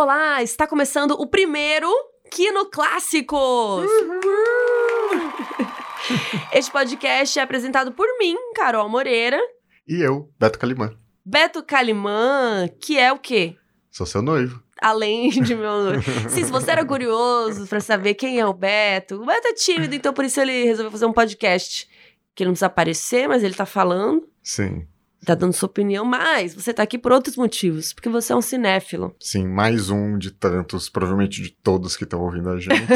Olá, está começando o primeiro Kino Clássicos! este podcast é apresentado por mim, Carol Moreira. E eu, Beto Calimã. Beto Calimã, que é o quê? Sou seu noivo. Além de meu noivo. Sim, se você era curioso para saber quem é o Beto, o Beto é tímido, então por isso ele resolveu fazer um podcast. Que ele não precisa aparecer, mas ele tá falando. Sim tá dando sua opinião, mas você tá aqui por outros motivos, porque você é um cinéfilo. Sim, mais um de tantos, provavelmente de todos que estão ouvindo a gente.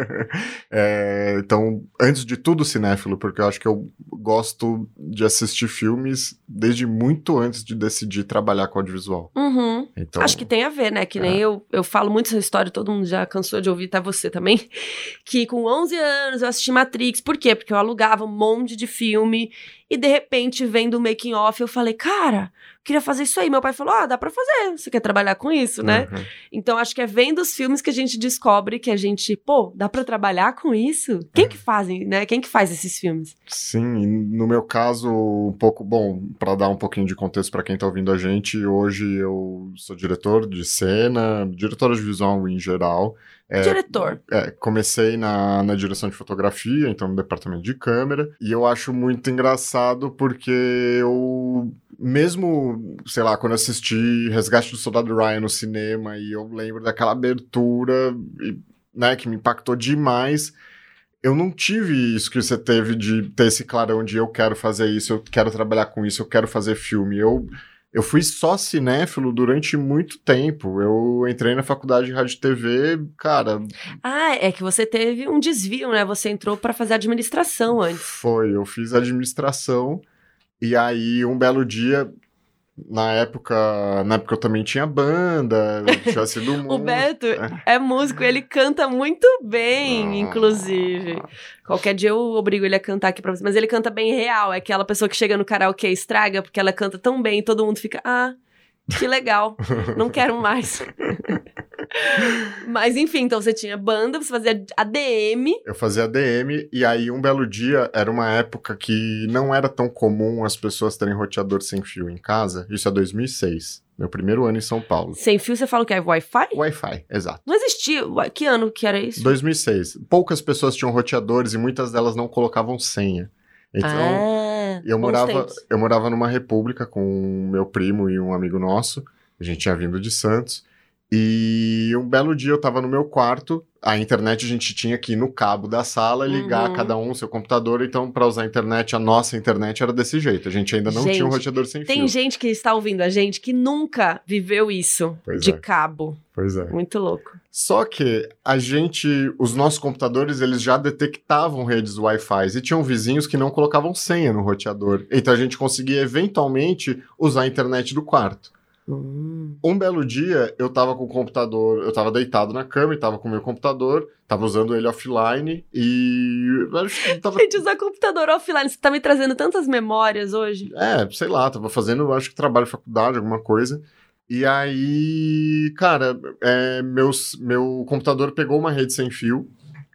é, então, antes de tudo, cinéfilo, porque eu acho que eu gosto de assistir filmes desde muito antes de decidir trabalhar com audiovisual. Uhum. Então, acho que tem a ver, né? Que nem é. eu, eu falo muito essa história, todo mundo já cansou de ouvir, tá você também, que com 11 anos eu assisti Matrix. Por quê? Porque eu alugava um monte de filme e de repente, vendo o making off, eu falei, cara, queria fazer isso aí. Meu pai falou: ah, dá pra fazer. Você quer trabalhar com isso, né? Uhum. Então acho que é vendo os filmes que a gente descobre que a gente, pô, dá pra trabalhar com isso? Quem que fazem, né? Quem que faz esses filmes? Sim, no meu caso, um pouco, bom, para dar um pouquinho de contexto para quem tá ouvindo a gente, hoje eu sou diretor de cena, diretor de visual em geral. É, Diretor. É, comecei na, na direção de fotografia, então no departamento de câmera, e eu acho muito engraçado porque eu, mesmo, sei lá, quando assisti Resgate do Soldado Ryan no cinema, e eu lembro daquela abertura, né, que me impactou demais eu não tive isso que você teve de ter esse clarão de eu quero fazer isso, eu quero trabalhar com isso, eu quero fazer filme. Eu eu fui só cinéfilo durante muito tempo. Eu entrei na faculdade de rádio e TV, cara. Ah, é que você teve um desvio, né? Você entrou para fazer administração antes. Foi, eu fiz administração. E aí, um belo dia, na época, na época eu também tinha banda, tinha sido o Beto é. é músico, ele canta muito bem, ah. inclusive. Qualquer dia eu obrigo ele a cantar aqui pra você, mas ele canta bem real, é aquela pessoa que chega no karaokê e estraga porque ela canta tão bem e todo mundo fica, ah, que legal, não quero mais. Mas enfim, então você tinha banda, você fazia ADM. Eu fazia ADM, e aí um belo dia, era uma época que não era tão comum as pessoas terem roteador sem fio em casa. Isso é 2006. Meu primeiro ano em São Paulo. Sem fio, você fala que é Wi-Fi? Wi-Fi, exato. Não existia. Que ano que era isso? 2006. Poucas pessoas tinham roteadores e muitas delas não colocavam senha. Então, ah, eu morava, eu morava numa república com meu primo e um amigo nosso. A gente tinha vindo de Santos. E um belo dia eu tava no meu quarto, a internet a gente tinha que ir no cabo da sala ligar uhum. cada um seu computador, então para usar a internet, a nossa internet era desse jeito. A gente ainda não gente, tinha um roteador sem tem fio. Tem gente que está ouvindo a gente que nunca viveu isso pois de é. cabo. Pois é. Muito louco. Só que a gente, os nossos computadores, eles já detectavam redes Wi-Fi e tinham vizinhos que não colocavam senha no roteador. Então a gente conseguia eventualmente usar a internet do quarto. Hum. Um belo dia, eu tava com o computador, eu tava deitado na cama e tava com o meu computador, tava usando ele offline e. Tava... Gente, usar computador offline, você tá me trazendo tantas memórias hoje. É, sei lá, tava fazendo, acho que trabalho de faculdade, alguma coisa. E aí, cara, é, meus, meu computador pegou uma rede sem fio,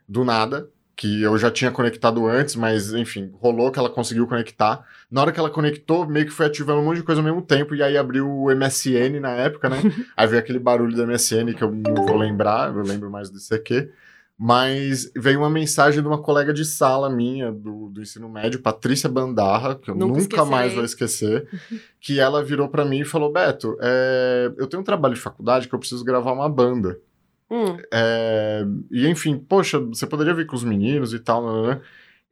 do nada, que eu já tinha conectado antes, mas enfim, rolou que ela conseguiu conectar. Na hora que ela conectou, meio que foi ativando um monte de coisa ao mesmo tempo, e aí abriu o MSN na época, né? aí veio aquele barulho do MSN que eu não vou lembrar, eu lembro mais do ICQ. Mas veio uma mensagem de uma colega de sala minha do, do ensino médio, Patrícia Bandarra, que eu nunca, nunca mais vou esquecer, que ela virou para mim e falou: Beto, é, eu tenho um trabalho de faculdade que eu preciso gravar uma banda. Hum. É, e enfim, poxa, você poderia vir com os meninos e tal, né, né, né?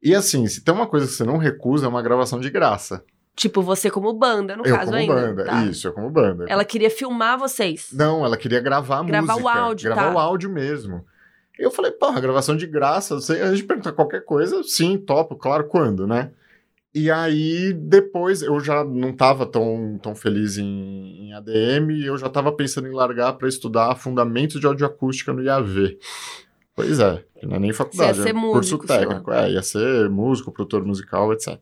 E assim, se tem uma coisa que você não recusa, é uma gravação de graça. Tipo, você como banda, no eu caso como ainda. banda, tá. isso, eu como banda. Ela queria filmar vocês. Não, ela queria gravar a gravar música. Gravar o áudio, Gravar tá. o áudio mesmo. Eu falei, porra, gravação de graça, você, a gente pergunta qualquer coisa, sim, topo, claro, quando, né? E aí, depois, eu já não estava tão, tão feliz em, em ADM e eu já estava pensando em largar para estudar fundamentos de audioacústica no IAV. Pois é, não é nem faculdade, é músico, curso técnico. É, ia ser músico, produtor musical, etc.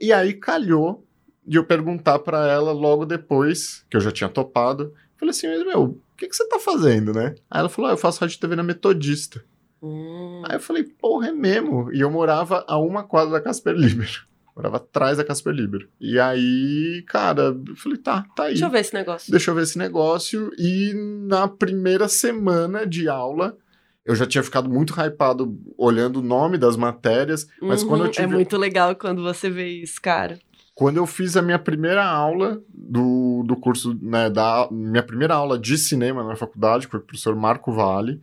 E aí calhou de eu perguntar para ela logo depois, que eu já tinha topado, falei assim, mas meu, o que, que você tá fazendo, né? Aí ela falou, ah, eu faço rádio TV na Metodista. Hum. Aí eu falei, porra, é mesmo? E eu morava a uma quadra da Casper Libero. Morava atrás da Casper Libero. E aí, cara, eu falei, tá, tá aí. Deixa eu ver esse negócio. Deixa eu ver esse negócio. E na primeira semana de aula, eu já tinha ficado muito hypado olhando o nome das matérias. Mas quando eu Uhum, tive. É muito legal quando você vê isso, cara. Quando eu fiz a minha primeira aula do, do curso, né, da minha primeira aula de cinema na faculdade, com o professor Marco Vale,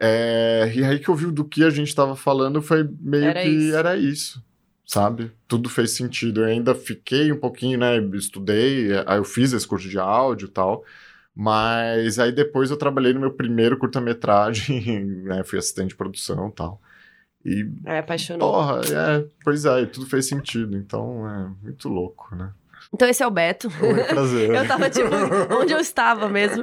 é, e aí que eu vi do que a gente estava falando, foi meio Era que isso. era isso, sabe? Tudo fez sentido. Eu ainda fiquei um pouquinho, né, estudei, aí eu fiz esse curso de áudio e tal, mas aí depois eu trabalhei no meu primeiro curta-metragem, né, fui assistente de produção e tal. E É, apaixonou. Porra, é, pois é, tudo fez sentido, então é muito louco, né? Então esse é o Beto. Oi, prazer. Eu tava, tipo, onde eu estava mesmo.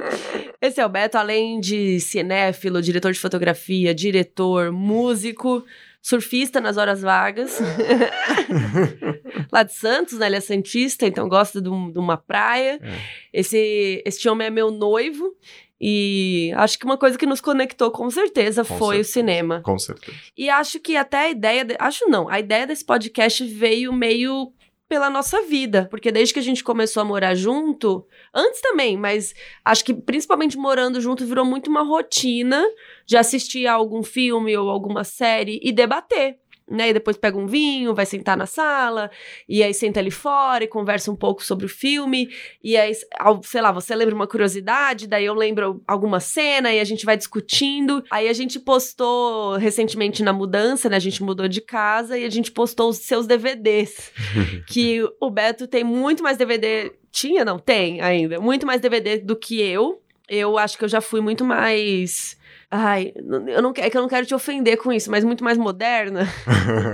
Esse é o Beto, além de cinéfilo, diretor de fotografia, diretor, músico, surfista nas horas vagas. Lá de Santos, né? Ele é santista, então gosta de, um- de uma praia. É. Esse, esse homem é meu noivo. E acho que uma coisa que nos conectou com certeza Com foi o certeza. cinema. Com certeza. E acho que até a ideia. de- Acho não, a ideia desse podcast veio meio pela nossa vida. Porque desde que a gente começou a morar junto, antes também, mas acho que principalmente morando junto virou muito uma rotina de assistir a algum filme ou alguma série e debater. Né, e depois pega um vinho, vai sentar na sala, e aí senta ali fora e conversa um pouco sobre o filme. E aí, sei lá, você lembra uma curiosidade, daí eu lembro alguma cena e a gente vai discutindo. Aí a gente postou recentemente na mudança, né? A gente mudou de casa e a gente postou os seus DVDs. que o Beto tem muito mais DVD. Tinha, não? Tem ainda. Muito mais DVD do que eu. Eu acho que eu já fui muito mais. Ai, eu não, é que eu não quero te ofender com isso, mas muito mais moderna.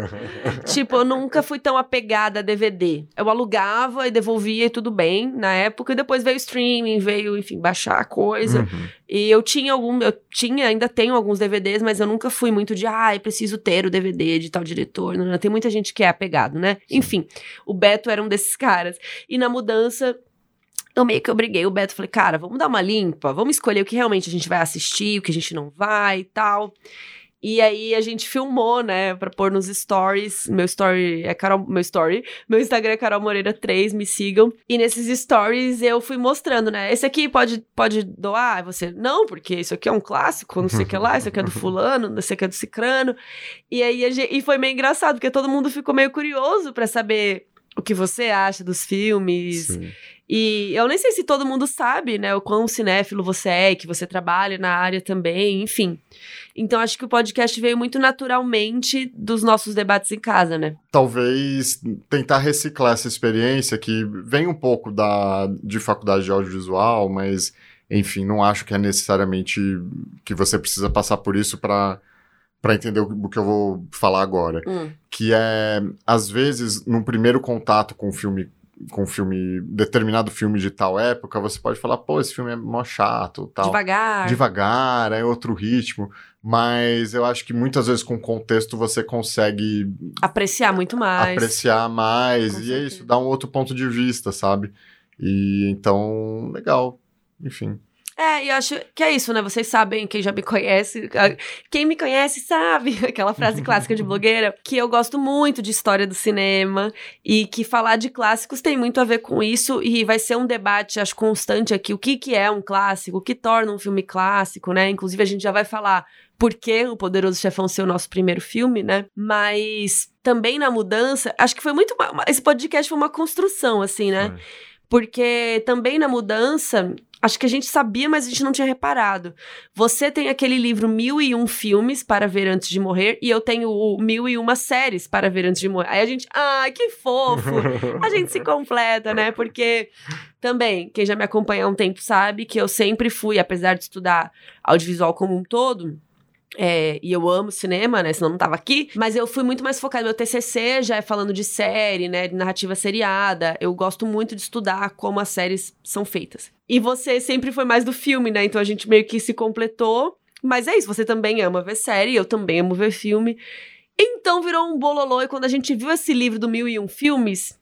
tipo, eu nunca fui tão apegada a DVD. Eu alugava e devolvia e tudo bem na época, e depois veio streaming, veio, enfim, baixar a coisa. Uhum. E eu tinha algum, eu tinha, ainda tenho alguns DVDs, mas eu nunca fui muito de, ai, preciso ter o DVD de tal diretor. Não, não, tem muita gente que é apegado, né? Enfim, o Beto era um desses caras. E na mudança, eu meio que obriguei o Beto, falei, cara, vamos dar uma limpa, vamos escolher o que realmente a gente vai assistir, o que a gente não vai e tal. E aí a gente filmou, né, pra pôr nos stories. Meu story é Carol, meu story, meu Instagram é Carol Moreira 3, me sigam. E nesses stories eu fui mostrando, né, esse aqui pode pode doar, Aí você não, porque isso aqui é um clássico, não sei o que lá, isso aqui é do fulano, isso aqui é do cicrano. E aí a gente, e foi meio engraçado, porque todo mundo ficou meio curioso pra saber o que você acha dos filmes. Sim. E eu nem sei se todo mundo sabe, né, o quão cinéfilo você é, que você trabalha na área também, enfim. Então acho que o podcast veio muito naturalmente dos nossos debates em casa, né? Talvez tentar reciclar essa experiência que vem um pouco da, de faculdade de audiovisual, mas, enfim, não acho que é necessariamente que você precisa passar por isso para para entender o, o que eu vou falar agora. Hum. que é às vezes num primeiro contato com um filme com um filme determinado filme de tal época você pode falar pô esse filme é mó chato tal Devagar. devagar é outro ritmo mas eu acho que muitas vezes com contexto você consegue Apreciar muito mais. apreciar mais Com e é isso dá um outro ponto de vista sabe e então legal enfim É, e eu acho que é isso, né? Vocês sabem, quem já me conhece, quem me conhece sabe, aquela frase clássica de blogueira, que eu gosto muito de história do cinema e que falar de clássicos tem muito a ver com isso e vai ser um debate, acho, constante aqui. O que, que é um clássico? O que torna um filme clássico, né? Inclusive, a gente já vai falar por que o Poderoso Chefão ser o nosso primeiro filme, né? Mas também na mudança, acho que foi muito. uma- esse podcast foi uma construção, assim, né? Porque também na mudança, acho que a gente sabia, mas a gente não tinha reparado. Você tem aquele livro Mil e Um Filmes para Ver Antes de Morrer, e eu tenho o Mil e Uma Séries para Ver Antes de Morrer. Aí a gente, ai, que fofo! a gente se completa, né? Porque também, quem já me acompanha há um tempo sabe que eu sempre fui, apesar de estudar audiovisual como um todo. é, e eu amo cinema, né? Senão não tava aqui. Mas eu fui muito mais focada. Meu TCC já é falando de série, né? De narrativa seriada. Eu gosto muito de estudar como as séries são feitas. E você sempre foi mais do filme, né? Então a gente meio que se completou. Mas é isso, você também ama ver série, eu também amo ver filme. Então virou um bololô. E quando a gente viu esse livro do Mil e Um Filmes,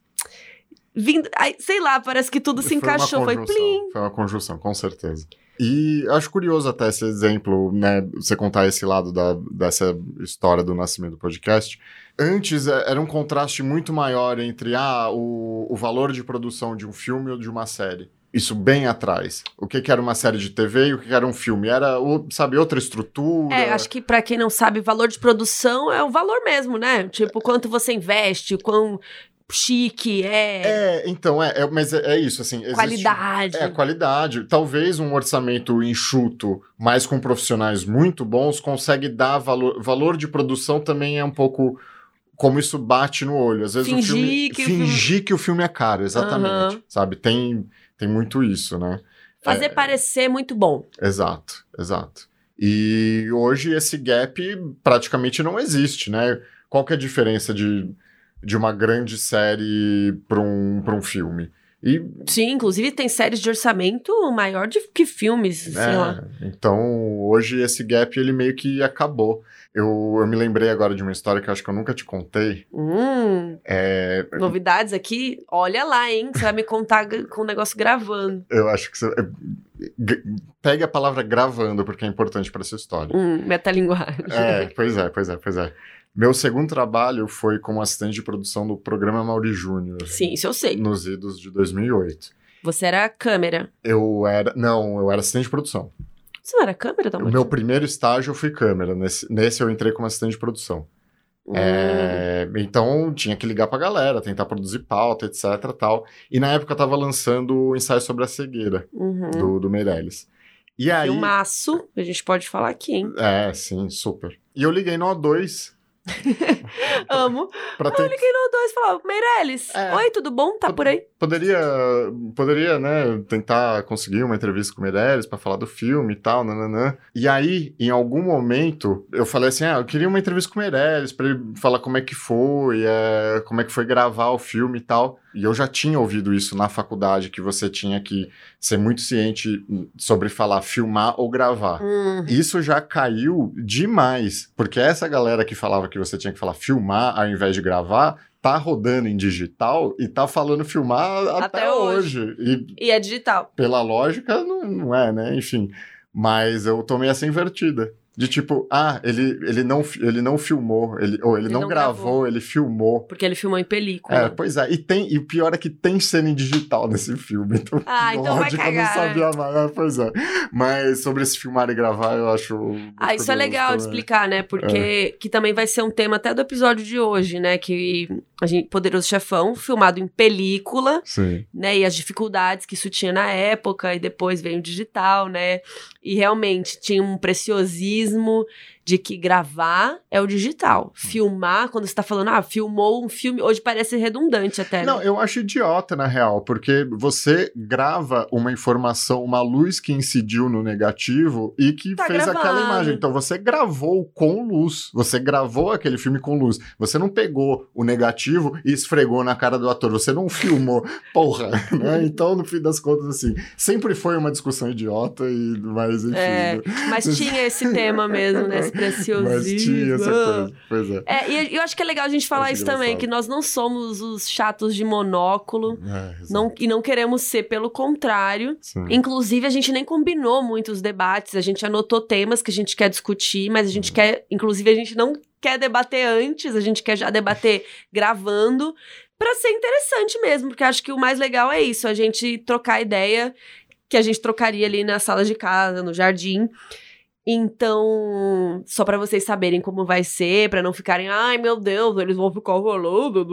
vindo, ai, sei lá, parece que tudo se Foi encaixou. Foi plim. Foi uma conjunção, com certeza. E acho curioso até esse exemplo, né? Você contar esse lado da, dessa história do nascimento do podcast. Antes é, era um contraste muito maior entre ah, o, o valor de produção de um filme ou de uma série. Isso bem atrás. O que, que era uma série de TV e o que, que era um filme? Era, o- sabe, outra estrutura. É, acho que pra quem não sabe, valor de produção é o valor mesmo, né? Tipo, quanto você investe, quão chique é, É, então, é, é- mas é, é isso, assim. existe- qualidade. É, qualidade. Talvez um orçamento enxuto, mas com profissionais muito bons, consegue dar valor. Valor de produção também é um pouco como isso bate no olho. Às vezes o Fingir filme. que o fingir que o filme é caro, exatamente. Aham. Sabe? Tem, tem muito isso, né? Fazer É. parecer muito bom. Exato, exato. E hoje esse gap praticamente não existe, né? Qual que é a diferença de, de uma grande série para um, pra um filme? E Sim, inclusive tem séries de orçamento maior de, que filmes, sei É, lá. Então, hoje esse gap ele meio que acabou. Eu, eu me lembrei agora de uma história que eu acho que eu nunca te contei. Hum, É, novidades aqui? Olha lá, hein? Você vai me contar com o negócio gravando. eu acho que você. Pegue a palavra gravando, porque é importante para essa história. Hum, metalinguagem. É, pois é, pois é, pois é. Meu segundo trabalho foi como assistente de produção do programa Mauri Júnior. Sim, isso eu sei. Nos idos de 2008. Você era câmera. Eu era. Não, eu era assistente de produção. Você não era câmera, O Dalmor? meu primeiro estágio eu fui câmera. Nesse, nesse eu entrei como assistente de produção. Hum, É, então tinha que ligar pra galera, tentar produzir pauta, etc tal. E na época eu tava lançando o ensaio sobre a cegueira uhum. do, do Meirelles. E aí. Filmaço, a gente pode falar aqui, hein? É, sim, super. E eu liguei no O2 Amo. pra Eu tentar. liguei no 2 e falava, Meirelles, É. oi, tudo bom? Tá por aí? Poderia, poderia, né, tentar conseguir uma entrevista com o Meirelles pra falar do filme e tal, nananã. E aí, em algum momento, eu falei assim, ah, eu queria uma entrevista com o Meirelles pra ele falar como é que foi, é, como é que foi gravar o filme e tal. E eu já tinha ouvido isso na faculdade, que você tinha que ser muito ciente sobre falar filmar ou gravar. Hum, Isso já caiu demais, porque essa galera que falava que você tinha que falar filmar ao invés de gravar, tá rodando em digital e tá falando filmar até, Até hoje. E e é digital. pela lógica, não, não é, né? Enfim. Mas eu tomei essa invertida. De tipo, ah, ele, ele, não, ele não filmou, ele, ou ele, Ele não, não gravou, gravou. ele filmou. Porque ele filmou em película. É, pois é, e, tem, e o pior é que tem cena em digital nesse filme. Então, Ah, então vai lógico, eu cagar, não sabia mais. É, pois é. Mas sobre esse filmar e gravar, eu acho. Ah, isso é legal de também. explicar, né? Porque que também vai ser um tema até do episódio de hoje, né? Que a gente, Poderoso Chefão, filmado em película, Sim. né? E as dificuldades que isso tinha na época, e depois veio o digital, né? E realmente tinha um preciosismo racismo de que gravar é o digital. Filmar, quando você tá falando, ah, filmou um filme, hoje parece redundante até. né? Não, eu acho idiota, na real, porque você grava uma informação, uma luz que incidiu no negativo e que Tá fez aquela imagem. Então você gravou com luz, você gravou aquele filme com luz. Você não pegou o negativo e esfregou na cara do ator, você não filmou. Porra, né? Então, no fim das contas, assim, sempre foi uma discussão idiota, e mas enfim. É, né? Mas tinha esse tema mesmo, né? Preciosismo. Mas coisa. Pois é. É, e eu acho que é legal a gente falar Acho isso também, que nós não somos os chatos de monóculo, É, não, e não queremos ser, pelo contrário. Sim. Inclusive, a gente nem combinou muito os debates, a gente anotou temas que a gente quer discutir, mas a gente Uhum. quer, inclusive, a gente não quer debater antes, a gente quer já debater gravando, pra ser interessante mesmo, porque acho que o mais legal é isso, a gente trocar ideia que a gente trocaria ali na sala de casa, no jardim. Então, só pra vocês saberem como vai ser, pra não ficarem, ai meu Deus, eles vão ficar rolando.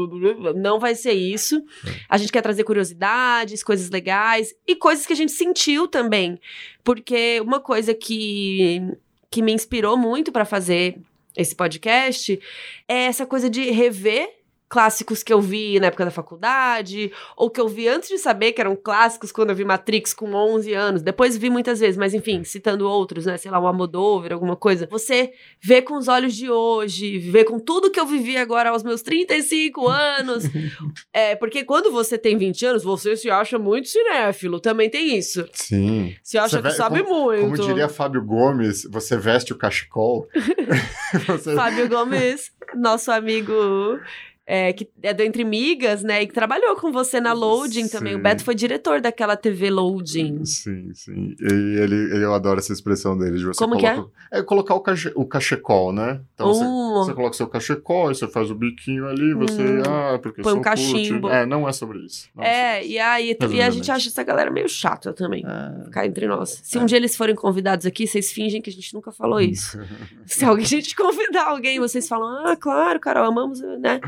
Não vai ser isso. A gente quer trazer curiosidades, coisas legais e coisas que a gente sentiu também. Porque uma coisa que, que me inspirou muito pra fazer esse podcast é essa coisa de rever clássicos que eu vi na época da faculdade, ou que eu vi antes de saber que eram clássicos quando eu vi Matrix com 11 anos. Depois vi muitas vezes, mas enfim, citando outros, né? Sei lá, o Amodover, alguma coisa. Você vê com os olhos de hoje, vê com tudo que eu vivi agora aos meus 35 anos. é, porque quando você tem 20 anos, você se acha muito cinéfilo. Também tem isso. Sim. Se acha Você que vê- sabe muito. Como diria Fábio Gomes, você veste o cachecol. você... Fábio Gomes, nosso amigo é, que é do Entre Migas, né? E que trabalhou com você na Loading também. O Sim. Beto foi diretor daquela TV Loading. Sim, sim. E ele, ele- eu adoro essa expressão dele. De você Como que é? coloca, é? colocar o, cache, o cachecol, né? Então você, Uh, você coloca o seu cachecol, aí você faz o biquinho ali, você. Hum. ah, porque Põe um cachimbo. É, não é sobre isso. Não é, sobre e aí e a gente acha essa galera meio chata também. isso. Cá entre nós. Se É. um dia eles forem convidados aqui, vocês fingem que a gente nunca falou isso. Se alguém a gente convidar alguém, vocês falam, ah, claro, Carol, amamos, né?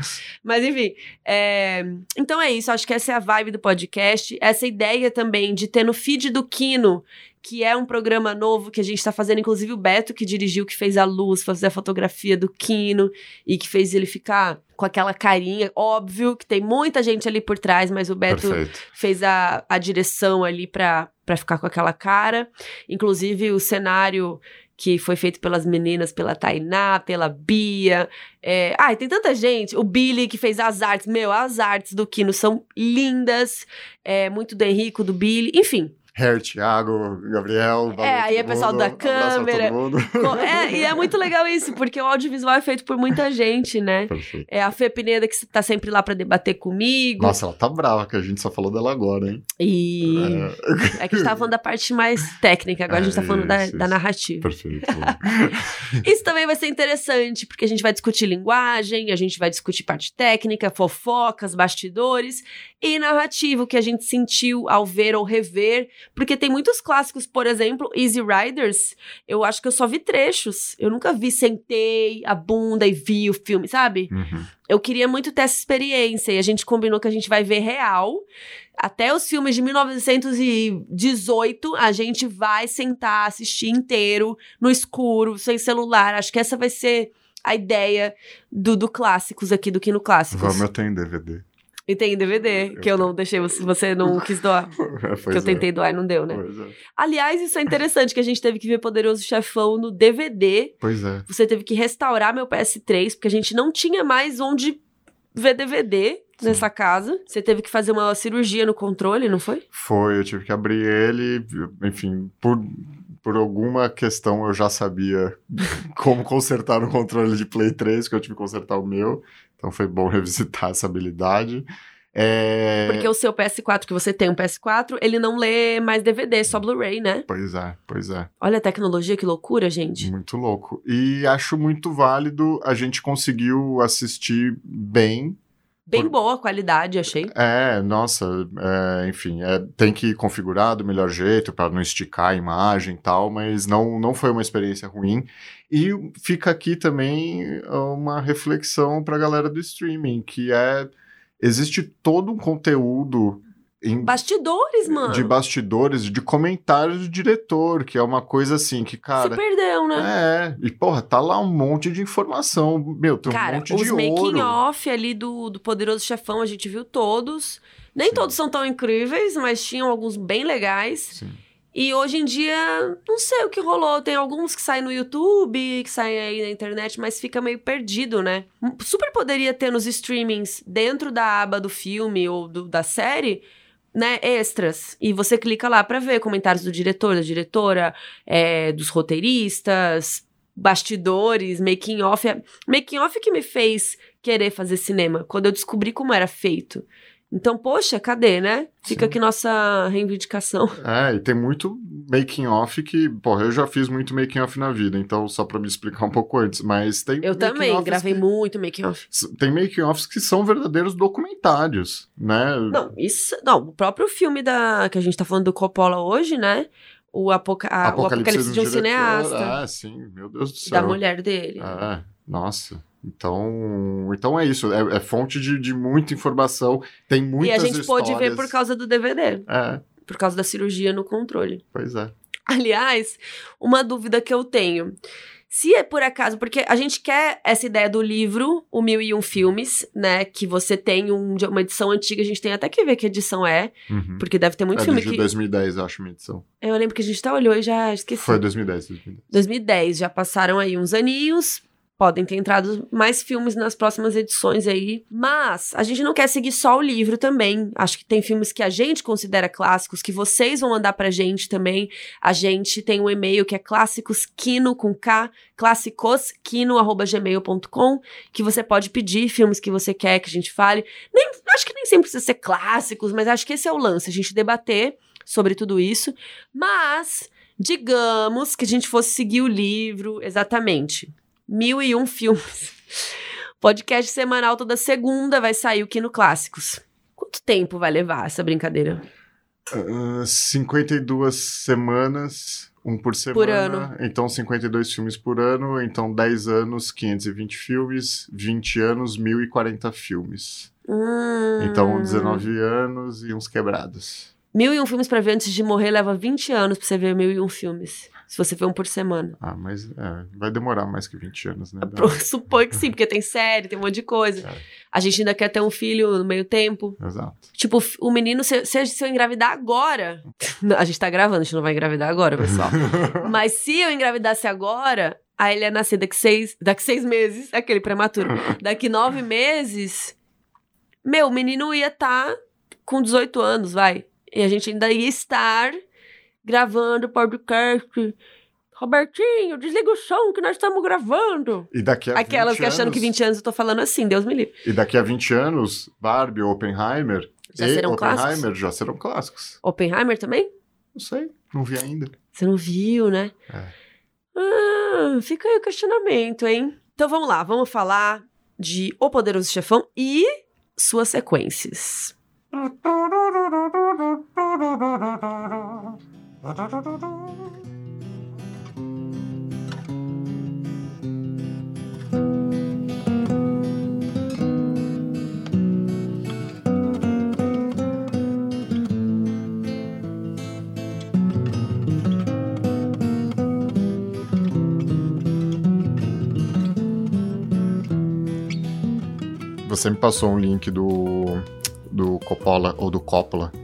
Mas enfim, é, então é isso. Acho que essa é a vibe do podcast. Essa ideia também de ter no feed do Kino, que é um programa novo que a gente tá fazendo, inclusive o Beto que dirigiu, que fez a luz, fazer a fotografia do Kino e que fez ele ficar com aquela carinha. Óbvio que tem muita gente ali por trás, mas o Beto Perfeito. fez a, a direção ali pra ficar com aquela cara. Inclusive, o cenário que foi feito pelas meninas, pela Tainá, pela Bia. É... Ai, tem tanta gente. O Billy, que fez as artes. Meu, as artes do Kino são lindas. É, muito do Henrico, do Billy. Enfim, Hair, Thiago, Gabriel. valeu É, aí é pessoal mundo, da câmera. é, e é muito legal isso, porque o audiovisual é feito por muita gente, né? Perfeito. É a Fê Pineda que tá sempre lá pra debater comigo. Nossa, ela tá brava, que a gente só falou dela agora, hein? E É, é que a gente tava falando da parte mais técnica, agora a gente tá falando da, Isso, da isso. narrativa. perfeito. Isso também vai ser interessante, porque a gente vai discutir linguagem, a gente vai discutir parte técnica, fofocas, bastidores e narrativo que a gente sentiu ao ver ou rever, porque tem muitos clássicos, por exemplo, Easy Riders, eu acho que eu só vi trechos. Eu nunca vi, sentei a bunda e vi o filme, sabe? Uhum. Eu queria muito ter essa experiência e a gente combinou que a gente vai ver real. Até os filmes de 1918, a gente vai sentar, assistir inteiro, no escuro, sem celular. Acho que essa vai ser a ideia do, do Clássicos aqui, do Kino Clássicos. Vamos, eu tenho DVD. E tem DVD, Eu que eu não deixei, você, você não quis doar. Pois que eu é, tentei doar e não deu, né? Pois é. Aliás, isso é interessante, que a gente teve que ver Poderoso Chefão no DVD. Pois é. Você teve que restaurar meu PS3, porque a gente não tinha mais onde ver DVD nessa casa. Você teve que fazer uma cirurgia no controle, não foi? Foi, eu tive que abrir ele, enfim, por, por alguma questão eu já sabia como consertar o controle de Play 3, que eu tive que consertar o meu, então foi bom revisitar essa habilidade. É... Porque o seu PS4, que você tem um PS4, ele não lê mais DVD, só Blu-ray, né? Pois é, pois é, Olha a tecnologia, que loucura, gente. muito louco. E acho muito válido, a gente conseguiu assistir bem, Bem Por- boa a qualidade, achei. É, nossa, é, enfim, é, tem que configurar do melhor jeito para não esticar a imagem e tal, mas não, não foi uma experiência ruim. E fica aqui também uma reflexão para a galera do streaming, que é existe todo um conteúdo em, Bastidores, mano. de bastidores, de comentários do diretor, que é uma coisa assim que, Se cara. perdeu, né? É, e porra, tá lá um monte de informação. Meu, tem um Cara, monte os de ouro. off ali do, do Poderoso Chefão, a gente viu todos. Nem Sim. todos são tão incríveis, mas tinham alguns bem legais. Sim. E hoje em dia, não sei o que rolou. Tem alguns que saem no YouTube, que saem aí na internet, mas fica meio perdido, né? Super poderia ter nos streamings, dentro da aba do filme ou do- da série, né, extras. E você clica lá pra ver comentários do diretor, da diretora, é, dos roteiristas, bastidores, making off. Making off que me fez querer fazer cinema, quando eu descobri como era feito. Então, poxa, cadê, né? Fica Sim. aqui nossa reivindicação. É, e tem muito making off que, porra, eu já fiz muito making off na vida, então só pra me explicar um pouco antes, mas tem Eu também gravei que, muito making off. Tem making offs que são verdadeiros documentários, né? Não, isso. Não, o próprio filme da que a gente tá falando do Coppola hoje, né? O, Apoca a- o Apocalipse de um diretor, cineasta. Ah, sim, meu Deus do céu. Da mulher dele. É, nossa. Então, então é isso, é, é fonte de, de muita informação, tem e muitas a gente pôde ver histórias. por causa do DVD, É, por causa da cirurgia no controle. pois é. Aliás, uma dúvida que eu tenho. Se é por acaso, porque a gente quer essa ideia do livro, o Mil e Um Filmes, né? Que você tem um- uma edição antiga, a gente tem até que ver que edição é, Uhum. porque deve ter muito é filme de que. 2010, eu acho, minha edição. Eu lembro que a gente até olhou e já esqueci. Foi 2010, 2010. 2010, já passaram aí uns aninhos. Podem ter entrado mais filmes nas próximas edições aí. Mas a gente não quer seguir só o livro também. Acho que tem filmes que a gente considera clássicos, que vocês vão mandar pra gente também. A gente tem um e-mail que é clássicosquino com K, clássicosquino.gmail.com, que você pode pedir filmes que você quer que a gente fale. Nem, acho que nem sempre precisa ser clássicos, mas acho que esse é o lance, a gente debater sobre tudo isso. Mas, digamos que a gente fosse seguir o livro exatamente mil e um filmes. Podcast semanal toda segunda vai sair o Kino Clássicos. Quanto tempo vai levar essa brincadeira? Uh, 52 semanas, um por semana. Por ano. Então, 52 filmes por ano. Então, 10 anos, 520 filmes. 20 anos, 1040 filmes. Hum. Então, 19 anos e uns quebrados. Mil e um filmes pra ver antes de morrer leva 20 anos pra você ver mil e um filmes. Se você vê um por semana. Ah, mas é, vai demorar mais que 20 anos, né? Pro- Suponho que sim, porque tem série, tem um monte de coisa. É. A gente ainda quer ter um filho no meio tempo. Exato. Tipo, o menino, se, se, eu engravidar agora. A gente tá gravando, a gente não vai engravidar agora, pessoal. Mas se eu engravidasse agora, aí ele ia nascer daqui seis, daqui seis meses, aquele prematuro. Daqui nove meses, meu, o menino ia estar com 18 anos, vai. E a gente ainda ia estar gravando podcast. Robertinho, desliga o som que nós estamos gravando. E daqui a Aquelas 20 que achando anos, que 20 anos eu tô falando assim, Deus me livre. E daqui a 20 anos, Barbie, Oppenheimer Já e serão Oppenheimer clássicos? já serão clássicos. Oppenheimer também? Não sei, não vi ainda. Você não viu, né? É. Ah, fica aí o questionamento, hein? Então vamos lá, vamos falar de O Poderoso Chefão e suas sequências. Você me passou um link do, do Coppola, ou do Coppola.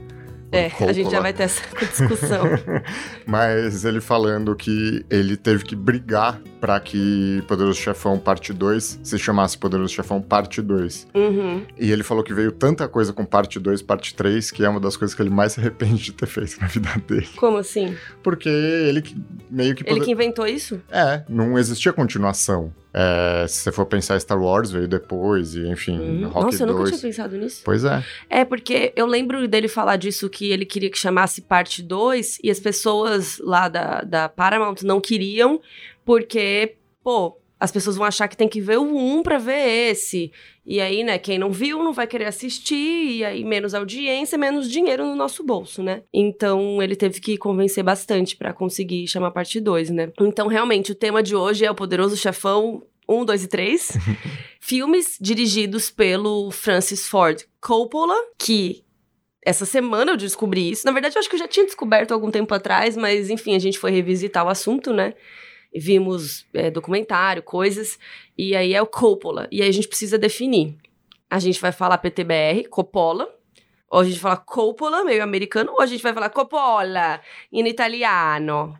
É, do a gente já Coppola. vai ter essa discussão. Mas ele falando que ele teve que brigar pra que Poderoso Chefão Parte 2 se chamasse Poderoso Chefão Parte 2. Uhum. E ele falou que veio tanta coisa com Parte 2, Parte 3, que é uma das coisas que ele mais se arrepende de ter feito na vida dele. Como assim? Porque ele que- meio que... Ele pode- que inventou isso? É, não existia continuação. É, se você for pensar, Star Wars veio depois, e enfim, Hum, Rock Nossa, eu nunca 2. tinha pensado nisso. Pois é. É, porque eu lembro dele falar disso, que ele queria que chamasse parte 2, e as pessoas lá da, da Paramount não queriam, porque, pô, as pessoas vão achar que tem que ver o 1 pra ver esse. E aí, né, quem não viu não vai querer assistir, e aí menos audiência, menos dinheiro no nosso bolso, né? Então ele teve que convencer bastante pra conseguir chamar parte 2, né? Então, realmente, o tema de hoje é o Poderoso Chefão 1, 2 e 3. Filmes dirigidos pelo Francis Ford Coppola, que essa semana eu descobri isso. Na verdade, eu acho que eu já tinha descoberto algum tempo atrás, mas enfim, a gente foi revisitar o assunto, né? Vimos é, documentário, coisas, e aí é o Coppola. E aí a gente precisa definir. A gente vai falar PTBR, Coppola, ou a gente fala Coppola, meio americano, ou a gente vai falar Coppola, in italiano.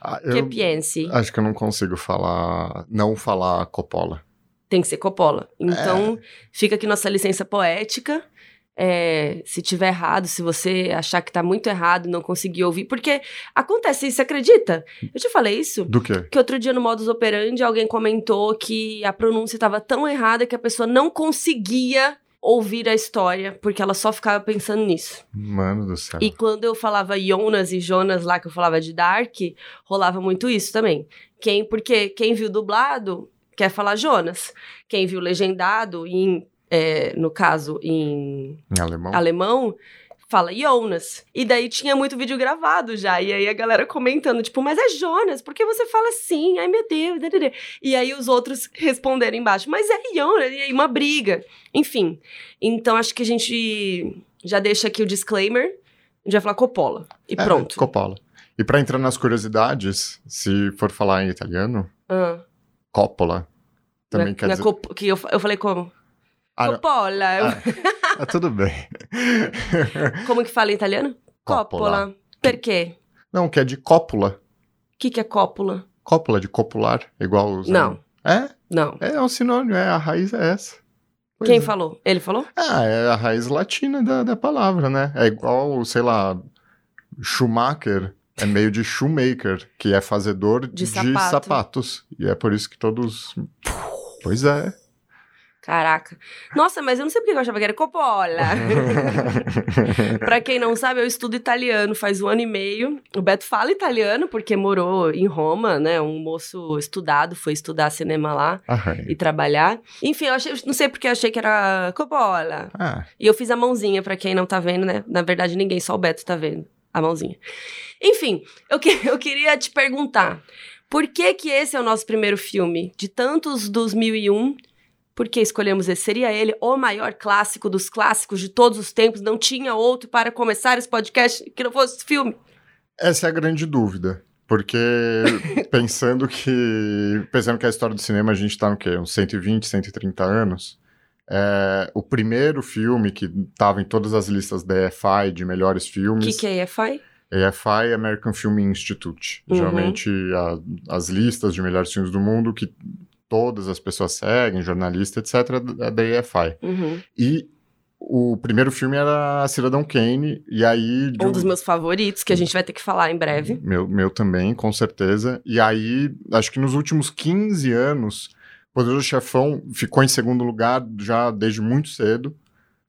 Ah, Que eu piense. acho que eu não consigo falar, não falar Coppola. Tem que ser Coppola. Então, fica aqui nossa licença poética. É, se tiver errado, se você achar que tá muito errado e não conseguir ouvir. Porque acontece isso, você acredita? Eu te falei isso. Do quê? Que outro dia no Modus Operandi alguém comentou que a pronúncia estava tão errada que a pessoa não conseguia ouvir a história, porque ela só ficava pensando nisso. Mano do céu. E quando eu falava Jonas e Jonas lá, que eu falava de Dark, rolava muito isso também. Quem, porque quem viu dublado quer falar Jonas. Quem viu legendado, em, é, no caso, em Em alemão? alemão, fala Jonas. E daí tinha muito vídeo gravado já. E aí a galera comentando, tipo, mas é Jonas, por que você fala assim? Ai, meu Deus. E aí os outros responderam embaixo, mas é Jonas. E aí uma briga. Enfim. Então acho que a gente já deixa aqui o disclaimer. A gente vai falar Coppola. E É, pronto. Coppola. E pra entrar nas curiosidades, se for falar em italiano, Ah, Coppola. Também não é- quer não é dizer... Cop- que eu, eu falei como? Ah. Coppola. Ah, ah, tudo bem. Como que fala em italiano? Coppola. Por quê? Não, que é de cópula. O que, que é cópula? Cópula de copular, igual os... Não. É? Não. É, é um sinônimo, é, a raiz é essa. Pois Quem é. falou? Ele falou? Ah, é a raiz latina da, da palavra, né? É igual, sei lá, Schumacher é meio de shoemaker, que é fazedor de, sapato. sapatos. E é por isso que todos. Pois é. Caraca. Nossa, mas eu não sei porque eu achava que era Coppola. pra quem não sabe, eu estudo italiano faz um ano e meio. O Beto fala italiano porque morou em Roma, né? Um moço estudado, foi estudar cinema lá Ah, e trabalhar. Enfim, eu achei, não sei porque eu achei que era Coppola. ah, E eu fiz a mãozinha pra quem não tá vendo, né? Na verdade, ninguém, só o Beto tá vendo a mãozinha. Enfim, eu, que- eu queria te perguntar. Por que que esse é o nosso primeiro filme? De tantos dos 1001, por que escolhemos esse? Seria ele o maior clássico dos clássicos de todos os tempos? Não tinha outro para começar esse podcast que não fosse filme? essa é a grande dúvida. Porque pensando que. Pensando que a história do cinema a gente tá no quê? Uns 120, 130 anos. É, o primeiro filme que estava em todas as listas da EFI de melhores O filmes. que, que é EFI? AFI American Film Institute. Uhum. Geralmente a- as listas de melhores filmes do mundo que todas as pessoas seguem, jornalista, etc., é da AFI. Uhum. E o primeiro filme era Cidadão Kane, e aí... de Um dos meus favoritos, que a gente vai ter que falar em breve. Meu, meu também, com certeza. E aí, acho que nos últimos 15 anos, Poderoso Chefão ficou em segundo lugar já desde muito cedo.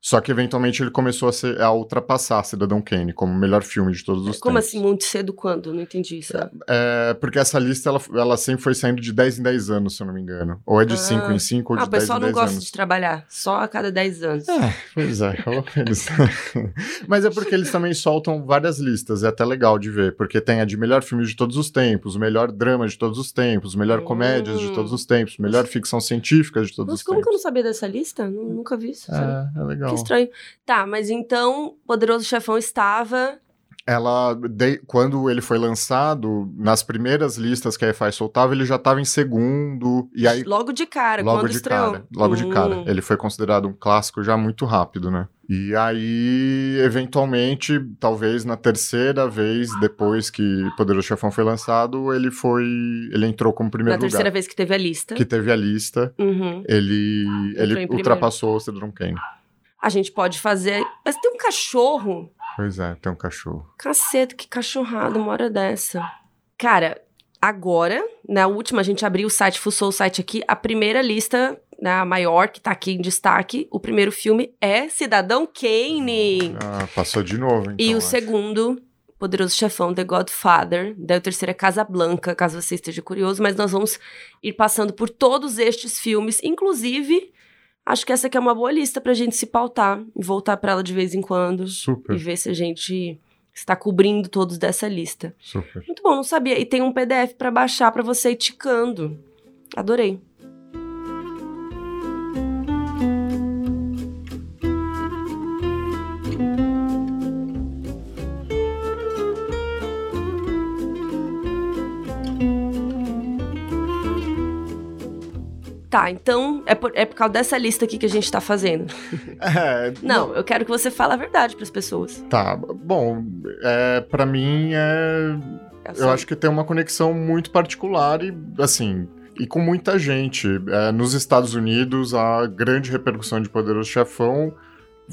Só que eventualmente ele começou a, ser, a ultrapassar Cidadão Kane como o melhor filme de todos os Como tempos. assim, muito cedo quando? Não entendi isso. É, porque essa lista, ela, ela sempre foi saindo de 10 em 10 anos, se eu não me engano. Ou é de Ah. 5 em 5 ou Ah, de o 10 pessoal em não 10 gosta anos. de trabalhar, só a cada 10 anos. É, pois é. eles- Mas é porque eles também soltam várias listas, é até legal de ver, porque tem a de melhor filme de todos os tempos, o melhor drama de todos os tempos, melhor Hum. comédias de todos os tempos, melhor ficção científica de todos Nossa, os como que eu tempos. não sabia dessa lista? Nu- Nunca vi isso. sabe? É, é legal. Que estranho. Tá, mas então, Poderoso Chefão estava. Ela, de- quando ele foi lançado, nas primeiras listas que a EFI soltava, ele já estava em segundo, e aí logo de cara, logo quando de estreou. cara, logo de Hum. cara. Ele foi considerado um clássico já muito rápido, né? E aí, eventualmente, talvez na terceira vez depois que Poderoso Chefão foi lançado, ele foi, ele entrou como Na primeiro terceira lugar, vez que teve a lista. que teve a lista. Uhum. Ele, ele ultrapassou o Cedron Kane. A gente pode fazer. Mas tem um cachorro. Pois é, tem um cachorro. Caceta, que cachorrada, uma hora dessa. Cara, agora, na última, a gente abriu o site, fuçou o site aqui, a primeira lista, né, a maior, que tá aqui em destaque, o primeiro filme é Cidadão Kane. Ah, passou de novo, então. e o acho. segundo, Poderoso Chefão, The Godfather. Daí o terceiro é Casa Blanca, caso você esteja curioso. Mas nós vamos ir passando por todos estes filmes. Inclusive, acho que essa aqui é uma boa lista pra gente se pautar. E voltar pra ela de vez em quando. Super, E ver se a gente está cobrindo todos dessa lista. super. Muito bom, não sabia. E tem um PDF pra baixar pra você ir ticando. Adorei. Tá, então é por, é por causa dessa lista aqui que a gente tá fazendo. É, Não, eu quero que você fale a verdade pras pessoas. Tá, bom, é, para mim é É Eu acho que tem uma conexão muito particular e, assim, e com muita gente. É, nos Estados Unidos, a grande repercussão de Poderoso Chefão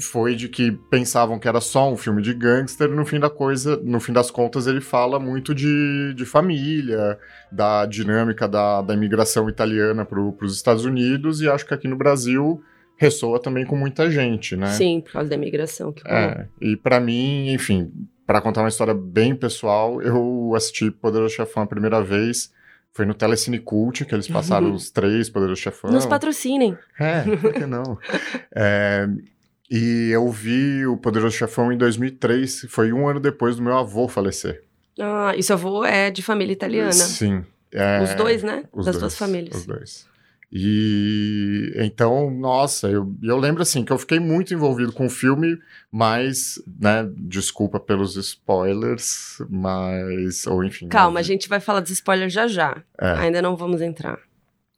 foi de que pensavam que era só um filme de gangster, no fim da coisa, no fim das contas, ele fala muito de, de família, da dinâmica da, da imigração italiana para os Estados Unidos, e acho que aqui no Brasil ressoa também com muita gente, né? Sim, por causa da imigração. Que. É, e pra mim, enfim, pra contar uma história bem pessoal, eu assisti Poderoso Chefão a primeira vez. Foi no Telecine Cult, que eles passaram os três Poderoso Chefão. Nos patrocinem. É, por que não? É, e eu vi o Poderoso Chefão em 2003, foi um ano depois do meu avô falecer. Ah, e seu avô é de família italiana. Sim. é, Os dois, né? os das dois, duas famílias. Os dois. E então, nossa, eu, eu lembro assim que eu fiquei muito envolvido com o filme, mas, né, desculpa pelos spoilers, mas, ou enfim. Calma, a né, gente vai falar dos spoilers já já. É. Ainda não vamos entrar.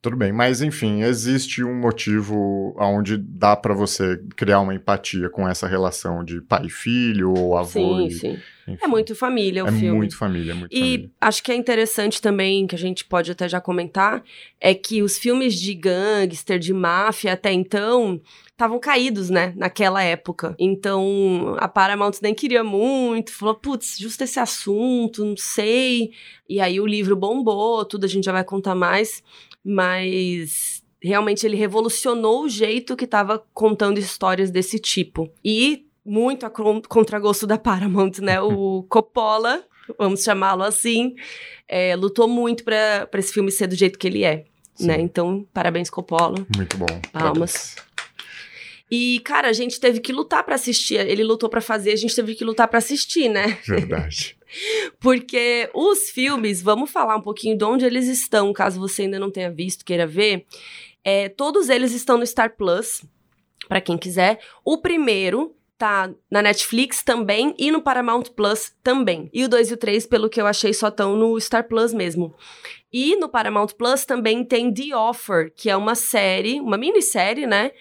Tudo bem, mas enfim, existe um motivo onde dá para você criar uma empatia com essa relação de pai e filho, ou avô. Sim, e, sim. enfim. É muito família o É filme. muito família, é muito E família. acho que é interessante também, que a gente pode até já comentar, é que os filmes de gangster, de máfia até então, estavam caídos, né, naquela época. Então, a Paramount nem queria muito, falou, putz, justo esse assunto, não sei. E aí o livro bombou, tudo a gente já vai contar mais, mas realmente ele revolucionou o jeito que estava contando histórias desse tipo. E muito a con- contragosto da Paramount, né? O Coppola, vamos chamá-lo assim, é, lutou muito para esse filme ser do jeito que ele é. Sim. Né? Então, parabéns, Coppola. Muito bom. Palmas. E, cara, a gente teve que lutar pra assistir. Ele lutou pra fazer, a gente teve que lutar pra assistir, né? Verdade. Porque os filmes, vamos falar um pouquinho de onde eles estão, caso você ainda não tenha visto, queira ver. É, todos eles estão no Star Plus, pra quem quiser. O primeiro tá na Netflix também e no Paramount Plus também. E o 2 e o 3, pelo que eu achei, só estão no Star Plus mesmo. E no Paramount Plus também tem The Offer, que é uma série, uma minissérie, né?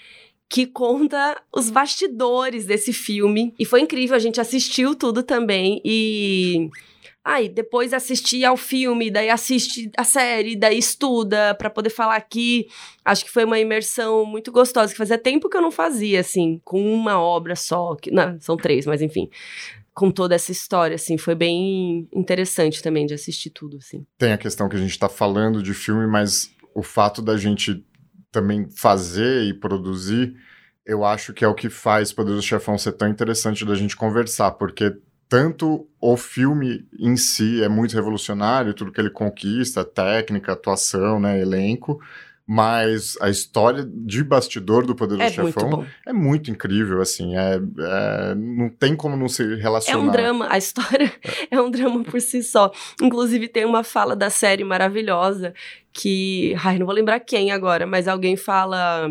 Que conta os bastidores desse filme. E foi incrível, a gente assistiu tudo também. E. Aí, depois assistir ao filme, daí assiste a série, daí estuda pra poder falar aqui. Acho que foi uma imersão muito gostosa, que fazia tempo que eu não fazia, assim, com uma obra só. Que, não, são três, mas enfim. Com toda essa história, assim, foi bem interessante também de assistir tudo, assim. Tem a questão que a gente tá falando de filme, mas o fato da gente também fazer e produzir, eu acho que é o que faz Poderoso Chefão ser tão interessante da gente conversar, porque tanto o filme em si é muito revolucionário, tudo que ele conquista, técnica, atuação, né, elenco, mas a história de bastidor do Poderoso É muito Chefão bom. é muito incrível, assim, é, é- não tem como não se É relacionar. um drama, a história é um drama por si só. Inclusive, tem uma fala da série maravilhosa que. Ai, não vou lembrar quem agora, mas alguém fala.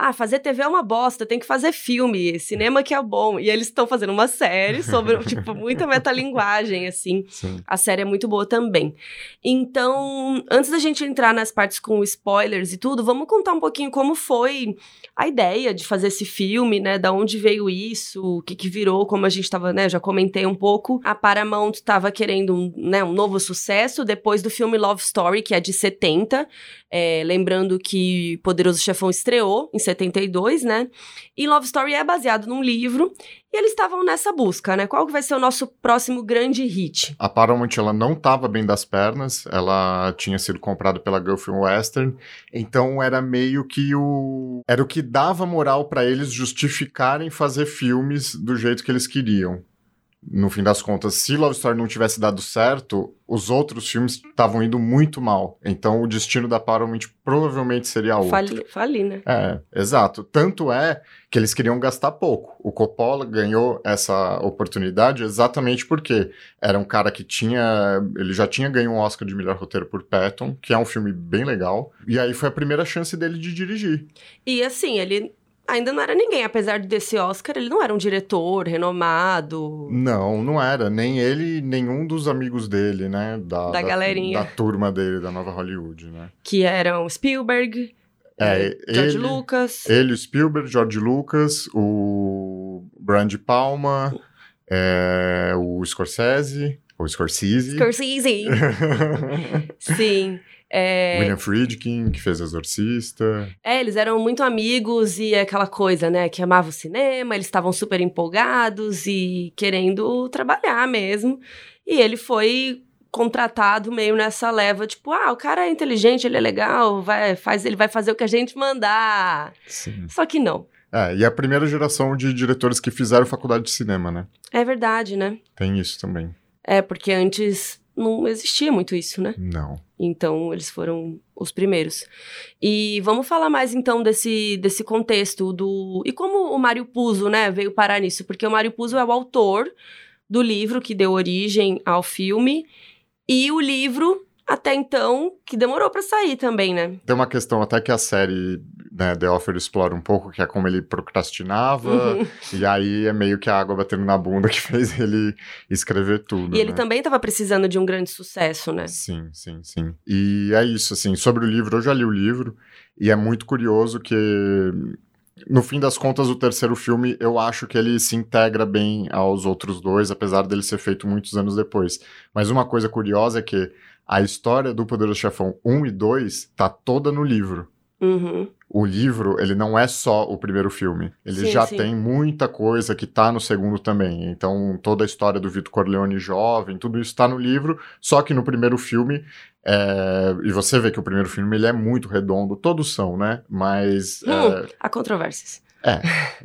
Ah, fazer TV é uma bosta, tem que fazer filme, cinema que é bom. E eles estão fazendo uma série sobre, tipo, muita metalinguagem, assim. Sim. A série é muito boa também. Então, antes da gente entrar nas partes com spoilers e tudo, vamos contar um pouquinho como foi a ideia de fazer esse filme, né? Da onde veio isso, o que, que virou, como a gente tava, né? Já comentei um pouco. A Paramount tava querendo um, né, um novo sucesso depois do filme Love Story, que é de 70. É, lembrando que Poderoso Chefão estreou em 72, né? E Love Story é baseado num livro. E eles estavam nessa busca, né? Qual que vai ser o nosso próximo grande hit? A Paramount ela não estava bem das pernas, ela tinha sido comprada pela Gulf Western, então era meio que o era o que dava moral para eles justificarem fazer filmes do jeito que eles queriam. No fim das contas, se Love Story não tivesse dado certo, os outros filmes estavam indo muito mal. Então o destino da Paramount provavelmente seria outro. Fali, fali, né? É, exato. Tanto é que eles queriam gastar pouco. O Coppola ganhou essa oportunidade exatamente porque era um cara que tinha. Ele já tinha ganho um Oscar de melhor roteiro por Patton, que é um filme bem legal. E aí foi a primeira chance dele de dirigir. E assim, ele ainda não era ninguém, apesar desse Oscar, ele não era um diretor renomado. Não, não era. Nem ele, nenhum dos amigos dele, né? Da, Da galerinha. Da turma dele, da nova Hollywood, né? Que eram Spielberg, É, George ele, Lucas. Ele, o Spielberg, George Lucas, o Brian De Palma, é, o Scorsese, o Scorsese. Scorsese. Sim. É, William Friedkin, que fez Exorcista. é, eles eram muito amigos e aquela coisa, né? Que amavam o cinema, eles estavam super empolgados e querendo trabalhar mesmo. E ele foi contratado meio nessa leva, tipo, ah, o cara é inteligente, ele é legal, vai, faz, ele vai fazer o que a gente mandar. Sim. Só que não. É, e a primeira geração de diretores que fizeram faculdade de cinema, né? É verdade, né? Tem isso também. É, porque antes não existia muito isso, né? Não. Então, eles foram os primeiros. E vamos falar mais, então, desse, desse contexto do... E como o Mário Puzo, né, veio parar nisso? Porque o Mário Puzo é o autor do livro que deu origem ao filme. E o livro, até então, que demorou pra sair também, né? Tem uma questão até que a série né, The Offer explora um pouco, que é como ele procrastinava, Uhum. e aí é meio que a água batendo na bunda que fez ele escrever tudo. E ele né? também tava precisando de um grande sucesso, né? Sim, sim, sim. E é isso, assim, sobre o livro, eu já li o livro, e é muito curioso que, no fim das contas, o terceiro filme, eu acho que ele se integra bem aos outros dois, apesar dele ser feito muitos anos depois. Mas uma coisa curiosa é que a história do Poderoso Chefão 1 e 2 tá toda no livro. Uhum. O livro, ele não é só o primeiro filme. Ele Sim, já sim. tem muita coisa que tá no segundo também. Então, toda a história do Vitor Corleone jovem, tudo isso tá no livro. Só que no primeiro filme, é, e você vê que o primeiro filme ele é muito redondo, todos são, né? Mas, é, Hum, há controvérsias.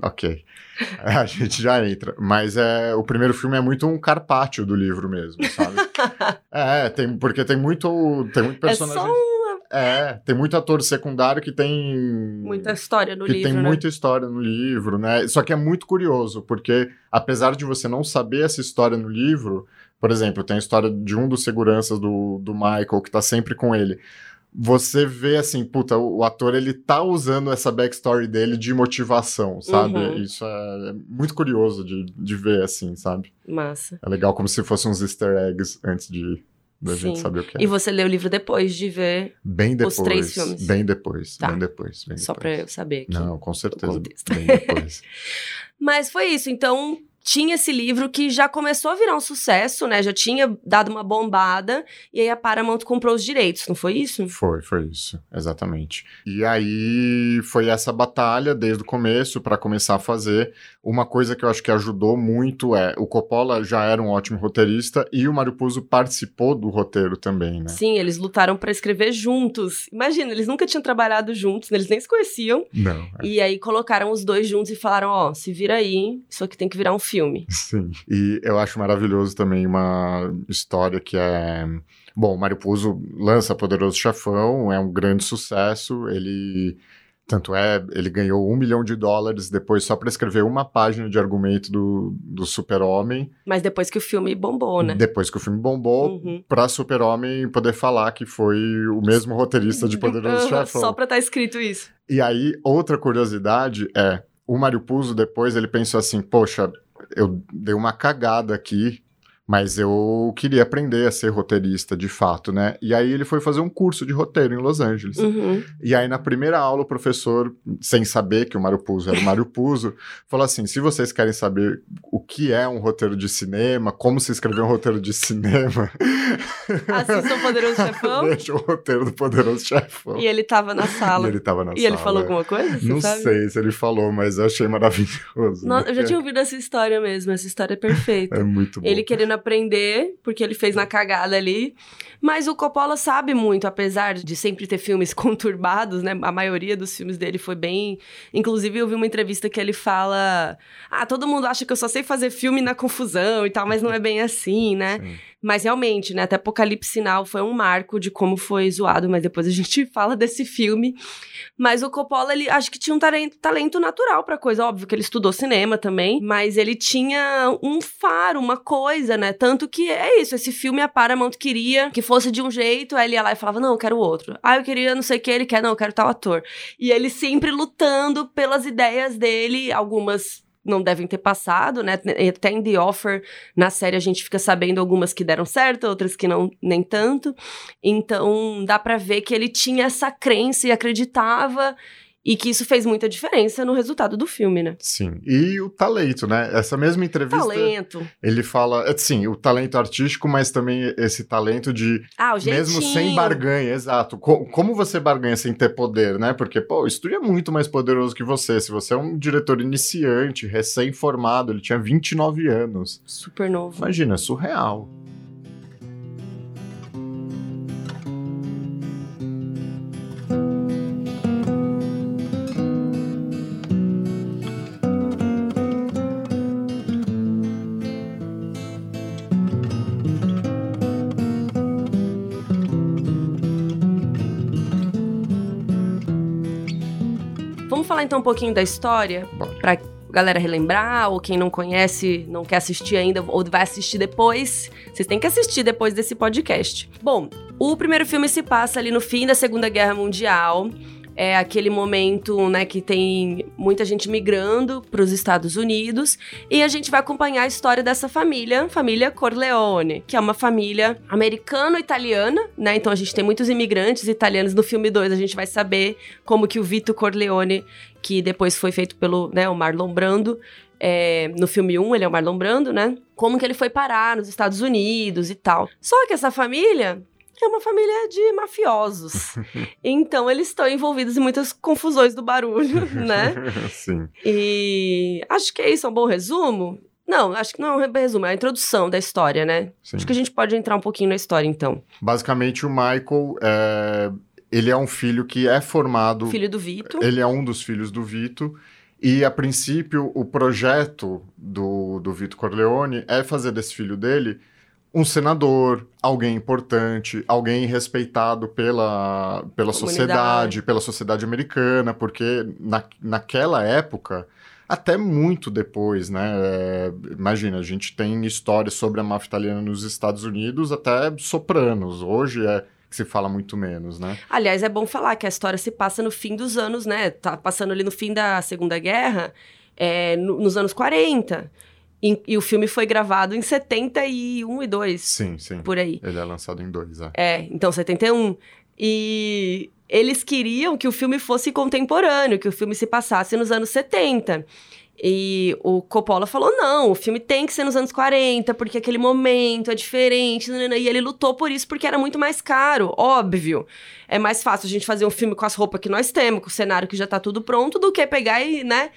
ok. A gente já entra. Mas é, o primeiro filme é muito um carpaccio do livro mesmo, sabe? é, tem, porque tem muito, tem muito É personagem. só uma, É, tem muito ator secundário que tem. muita história no que livro, tem né? muita história no livro, né? Só que é muito curioso, porque apesar de você não saber essa história no livro, por exemplo, tem a história de um dos seguranças do, do Michael que tá sempre com ele. Você vê assim, puta, o, ator ele tá usando essa backstory dele de motivação, sabe? Uhum. Isso é muito curioso de, de ver, assim, sabe? Massa. É legal como se fossem uns easter eggs antes de da gente Sim. saber o que é. E você lê o livro depois de ver, Bem depois. os três filmes. Bem depois, Tá. bem depois. Bem só pra depois. eu saber aqui. Não, com certeza. Bem depois. Mas foi isso. Então, tinha esse livro que já começou a virar um sucesso, né? Já tinha dado uma bombada. E aí a Paramount comprou os direitos, não foi isso? foi, foi isso. Exatamente. E aí foi essa batalha desde o começo para começar a fazer. Uma coisa que eu acho que ajudou muito é o Coppola já era um ótimo roteirista e o Mario Puzo participou do roteiro também, né? Sim, eles lutaram pra escrever juntos. Imagina, eles nunca tinham trabalhado juntos, né? eles nem se conheciam. Não. é. E aí colocaram os dois juntos e falaram: ó, se vira aí, isso aqui tem que virar um filme. Sim. E eu acho maravilhoso também uma história que é. Bom, o Mário Puzo lança Poderoso Chefão, é um grande sucesso. Ele. Tanto é, ele ganhou um milhão de dólares depois só para escrever uma página de argumento do, do Super-Homem. Mas depois que o filme bombou, né? Depois que o filme bombou, Uhum. pra Super-Homem poder falar que foi o mesmo roteirista de Poderoso Chefão. Só pra estar escrito isso. E aí, outra curiosidade é, o Mário Puzo depois ele pensou assim, poxa, eu dei uma cagada aqui, mas eu queria aprender a ser roteirista de fato, né? E aí ele foi fazer um curso de roteiro em Los Angeles. Uhum. E aí na primeira aula o professor, sem saber que o Mário Puzo era o Mário Puzo, falou assim, se vocês querem saber o que é um roteiro de cinema, como se escrever um roteiro de cinema, Assistam Poderoso Chefão. veja o roteiro do Poderoso Chefão. E ele tava na E sala. ele tava na E sala. ele falou alguma coisa? Não sabe? sei se ele falou, mas eu achei maravilhoso. Não, né? eu já tinha ouvido essa história mesmo, essa história é perfeita. É muito bom. Ele querendo aprender, porque ele fez na cagada ali. Mas o Coppola sabe muito, apesar de sempre ter filmes conturbados, né? A maioria dos filmes dele foi bem. Inclusive, eu vi uma entrevista que ele fala: Ah, todo mundo acha que eu só sei fazer filme na confusão e tal, mas não é bem assim, né? Sim. Mas realmente, né? Até Apocalipse Sinal foi um marco de como foi zoado, mas depois a gente fala desse filme. Mas o Coppola, ele acho que tinha um talento, talento natural pra coisa. Óbvio que ele estudou cinema também, mas ele tinha um faro, uma coisa, né? Tanto que é isso. Esse filme a Paramount queria que fosse de um jeito, aí ele ia lá e falava: Não, eu quero outro. Ah, eu queria não sei o que, ele quer, não, eu quero tal ator. E ele sempre lutando pelas ideias dele, algumas. Não devem ter passado, né? Até em The Offer, na série, a gente fica sabendo algumas que deram certo, outras que não, nem tanto. Então, dá pra ver que ele tinha essa crença e acreditava, e que isso fez muita diferença no resultado do filme, né? Sim. E o talento, né? Essa mesma entrevista. Talento. Ele fala, é, sim, o talento artístico, mas também esse talento de. Ah, o jeitinho. Mesmo sem barganha, exato. Co- como você barganha sem ter poder, né? Porque, pô, o estúdio é muito mais poderoso que você. Se você é um diretor iniciante, recém-formado, ele tinha 29 anos. Super novo. Imagina, é surreal. Falar então um pouquinho da história, pra galera relembrar, ou quem não conhece, não quer assistir ainda, ou vai assistir depois. Vocês têm que assistir depois desse podcast. Bom, o primeiro filme se passa ali no fim da Segunda Guerra Mundial. É aquele momento, né, que tem muita gente migrando para os Estados Unidos e a gente vai acompanhar a história dessa família, família Corleone, que é uma família americano-italiana, né? Então a gente tem muitos imigrantes italianos no filme 2, a gente vai saber como que o Vito Corleone, que depois foi feito pelo, né, o Marlon Brando, é, no filme 1, ele é o Marlon Brando, né? Como que ele foi parar nos Estados Unidos e tal. Só que essa família é uma família de mafiosos. então, eles estão envolvidos em muitas confusões do barulho, né? Sim. E acho que é isso, é um bom resumo. Não, acho que não é um resumo, é a introdução da história, né? Sim. Acho que a gente pode entrar um pouquinho na história, então. Basicamente, o Michael, é, ele é um filho que é formado... Filho do Vito. Ele é um dos filhos do Vito. E, a princípio, o projeto do, do Vito Corleone é fazer desse filho dele um senador, alguém importante, alguém respeitado pela, pela sociedade, pela sociedade americana, porque na, naquela época, até muito depois, né? É, imagina, a gente tem histórias sobre a máfia italiana nos Estados Unidos até sopranos. Hoje é que se fala muito menos, né? Aliás, é bom falar que a história se passa no fim dos anos, né? Tá passando ali no fim da Segunda Guerra, é, no, nos anos 40. E, e, o filme foi gravado em 71 e 2. Sim, sim. Por aí. Ele é lançado em dois, é. É, então 71. E eles queriam que o filme fosse contemporâneo, que o filme se passasse nos anos 70. E o Coppola falou: não, o filme tem que ser nos anos 40, porque aquele momento é diferente. E ele lutou por isso, porque era muito mais caro, óbvio. É mais fácil a gente fazer um filme com as roupas que nós temos, com o cenário que já tá tudo pronto, do que pegar e, né?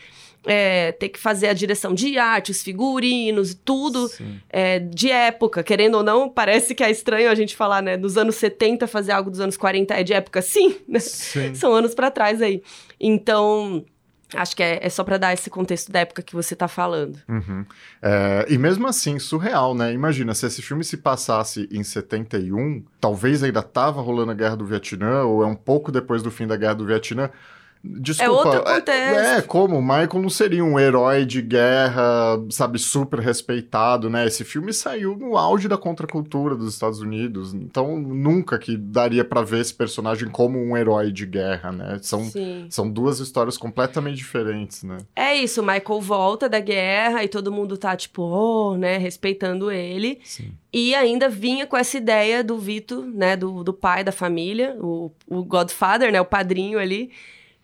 É, ter que fazer a direção de arte, os figurinos, tudo é, de época. Querendo ou não, parece que é estranho a gente falar, né? Dos anos 70 fazer algo dos anos 40 é de época, sim, né? Sim. São anos para trás aí. Então. Acho que é, é só para dar esse contexto da época que você está falando. Uhum. É, e mesmo assim, surreal, né? Imagina, se esse filme se passasse em 71, talvez ainda tava rolando a Guerra do Vietnã, ou é um pouco depois do fim da Guerra do Vietnã, Desculpa, é outro contexto. É, é, como? O Michael não seria um herói de guerra, sabe, super respeitado, né? Esse filme saiu no auge da contracultura dos Estados Unidos, então nunca que daria para ver esse personagem como um herói de guerra, né? São, são duas histórias completamente diferentes, né? É isso, o Michael volta da guerra e todo mundo tá tipo, oh, né, respeitando ele. Sim. E ainda vinha com essa ideia do Vito, né, do, do pai da família, o, o Godfather, né, o padrinho ali,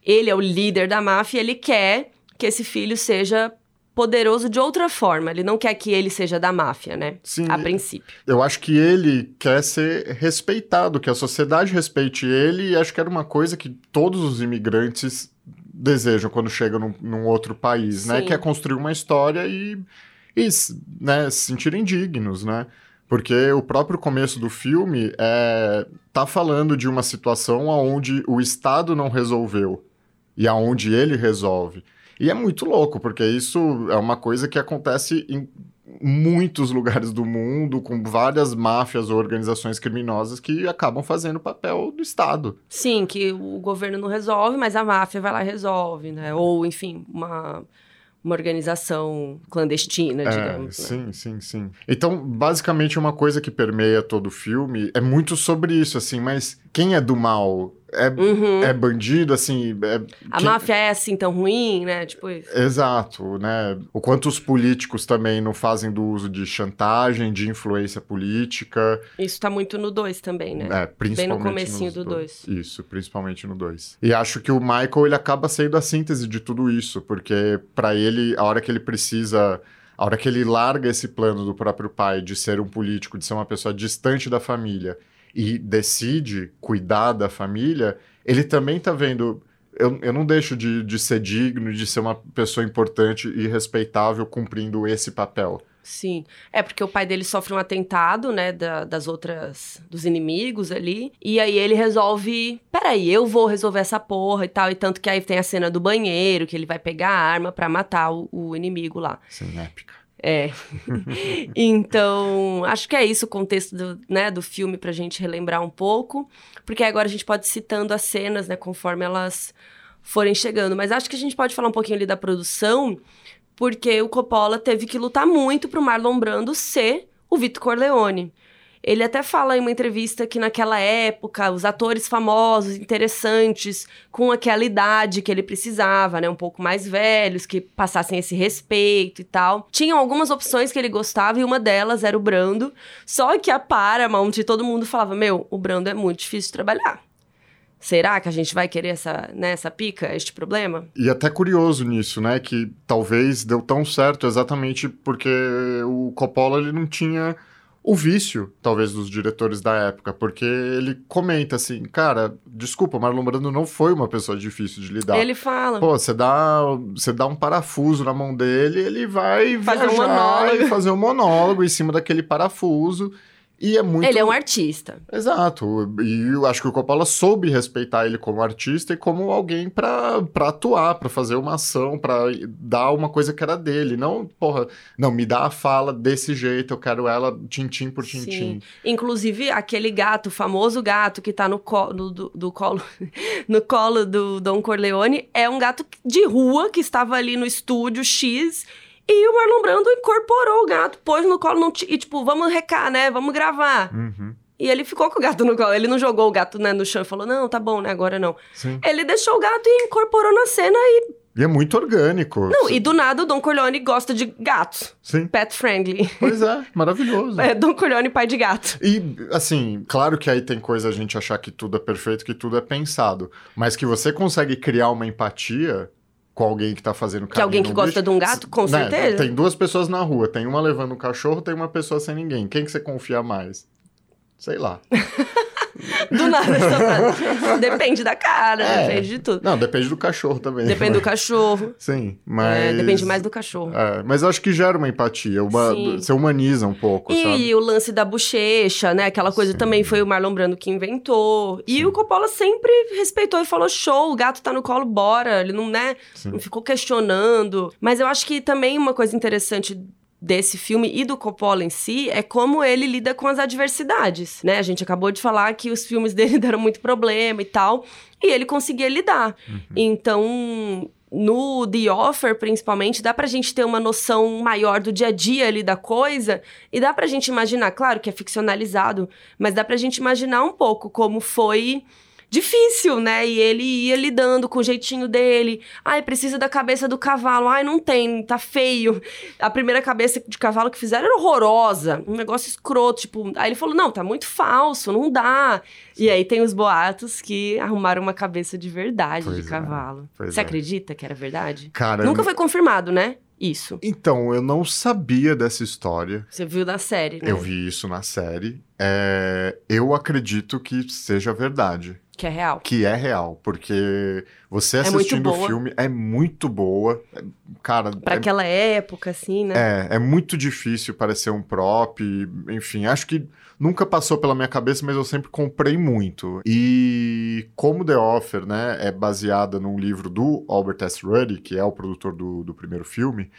ele é o líder da máfia, ele quer que esse filho seja poderoso de outra forma. Ele não quer que ele seja da máfia, né? Sim. A princípio. Eu acho que ele quer ser respeitado, que a sociedade respeite ele, e acho que era uma coisa que todos os imigrantes desejam quando chegam num, num outro país, né? Sim. né? Que é construir uma história e, e né, se sentirem dignos, né? Porque o próprio começo do filme é, tá falando de uma situação onde o Estado não resolveu e aonde ele resolve. E é muito louco, porque isso é uma coisa que acontece em muitos lugares do mundo, com várias máfias ou organizações criminosas que acabam fazendo o papel do Estado. Sim, que o governo não resolve, mas a máfia vai lá e resolve, né? Ou, enfim, uma uma organização clandestina, é, digamos. Sim, né? sim, sim. Então, basicamente, uma coisa que permeia todo o filme é muito sobre isso, assim, mas quem é do mal? É, uhum. é bandido, assim. É, a quem... máfia é assim tão ruim, né? Tipo isso. Exato, né? O quanto os políticos também não fazem do uso de chantagem, de influência política. Isso tá muito no 2 também, né? É, principalmente. Bem no comecinho do 2. Isso, principalmente no 2. E acho que o Michael, ele acaba sendo a síntese de tudo isso, porque para ele, a hora que ele precisa. A hora que ele larga esse plano do próprio pai de ser um político, de ser uma pessoa distante da família e decide cuidar da família, ele também está vendo. Eu, eu não deixo de, de ser digno, de ser uma pessoa importante e respeitável cumprindo esse papel. Sim. É porque o pai dele sofre um atentado, né, da, das outras, dos inimigos ali. E aí ele resolve, peraí, eu vou resolver essa porra e tal. E tanto que aí tem a cena do banheiro, que ele vai pegar a arma para matar o, o, inimigo lá. Sim, épica. É. então, acho que é isso o contexto do, né, do filme pra gente relembrar um pouco. Porque agora a gente pode ir citando as cenas, né, conforme elas forem chegando. Mas acho que a gente pode falar um pouquinho ali da produção, porque o Coppola teve que lutar muito pro Marlon Brando ser o Vito Corleone. Ele até fala em uma entrevista que naquela época, os atores famosos, interessantes, com aquela idade que ele precisava, né? Um pouco mais velhos, que passassem esse respeito e tal. Tinham algumas opções que ele gostava e uma delas era o Brando. Só que a Paramount, todo mundo falava: Meu, o Brando é muito difícil de trabalhar. Será que a gente vai querer essa, né, essa pica, este problema? E até curioso nisso, né? Que talvez deu tão certo exatamente porque o Coppola ele não tinha o vício, talvez, dos diretores da época, porque ele comenta assim, cara, desculpa, Marlon Brando não foi uma pessoa difícil de lidar. Ele fala. Pô, você dá, você dá um parafuso na mão dele, ele vai Fazer um monólogo. e fazer um monólogo em cima daquele parafuso. E é muito. Ele é um artista. Exato. E eu acho que o Coppola soube respeitar ele como artista e como alguém pra, pra atuar, pra fazer uma ação, pra dar uma coisa que era dele. Não, porra, não, me dá a fala desse jeito, eu quero ela tintim por tintim. Inclusive, aquele gato, o famoso gato que tá no, co no- do, do colo, no colo do Don Corleone, é um gato de rua que estava ali no estúdio X. E o Marlon Brando incorporou o gato, pôs no colo não e, tipo, vamos recar, né? Vamos gravar. Uhum. E ele ficou com o gato no colo. Ele não jogou o gato né, no chão e falou: não, tá bom, né? Agora não. Sim. Ele deixou o gato e incorporou na cena. E, E é muito orgânico. não, e do nada o Don Corleone gosta de gatos. Sim. Pet friendly. Pois é, maravilhoso. É, Don Corleone, pai de gato. E, assim, claro que aí tem coisa a gente achar que tudo é perfeito, que tudo é pensado. Mas que você consegue criar uma empatia com alguém que tá fazendo Que alguém que gosta bicho, de um gato, com né, certeza. Tem duas pessoas na rua, tem uma levando um cachorro, tem uma pessoa sem ninguém. Quem que você confia mais? Sei lá. Do nada, essa frase. Depende da cara, É. depende de tudo. Não, depende do cachorro também. Depende do cachorro. Sim, É, mas... depende mais do cachorro. É, mas eu acho que gera uma empatia, uma... Sim. você humaniza um pouco, sabe? E o lance da bochecha, né? Aquela coisa Sim. também foi o Marlon Brando que inventou. E Sim. o Coppola sempre respeitou e falou: show, o gato tá no colo, bora. Ele não, né? Não ficou questionando. Mas eu acho que também uma coisa interessante desse filme e do Coppola em si é como ele lida com as adversidades, né? A gente acabou de falar que os filmes dele deram muito problema e tal, e ele conseguia lidar. Então, no The Offer, principalmente, dá pra gente ter uma noção maior do dia a dia ali da coisa, e dá pra gente imaginar, claro que é ficcionalizado, mas dá pra gente imaginar um pouco como foi difícil, né? E ele ia lidando com o jeitinho dele. Ai, precisa da cabeça do cavalo. Ai, não tem, tá feio. A primeira cabeça de cavalo que fizeram era horrorosa. Um negócio escroto, tipo... Aí ele falou, não, tá muito falso, não dá. E aí tem os boatos que arrumaram uma cabeça de verdade Pois de é, cavalo. pois Você é. acredita que era verdade? Cara, Nunca eu- foi confirmado, né? Isso. Então, eu não sabia dessa história. Você viu na série, né? Eu vi isso na série. É, eu acredito que seja verdade. Que é real. Que é real. Porque você muito assistindo o boa. filme é muito boa. É- Cara, Pra é, aquela época, assim, né? é, é muito difícil parecer um prop. Enfim, acho que nunca passou pela minha cabeça, mas eu sempre comprei muito. E como The Offer, né, é baseada num livro do Albert S. Ruddy, que é o produtor do, do primeiro filme.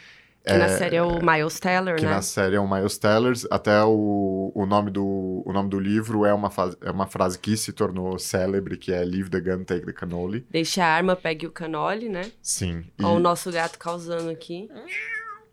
Que na série é o Miles Teller, que né? na série é o Miles Teller, até o, o, nome do, o nome do livro é uma, é uma frase que se tornou célebre, que é Leave the gun, take the cannoli. Deixe a arma, pegue o canole, né? Sim. E, o nosso gato causando aqui.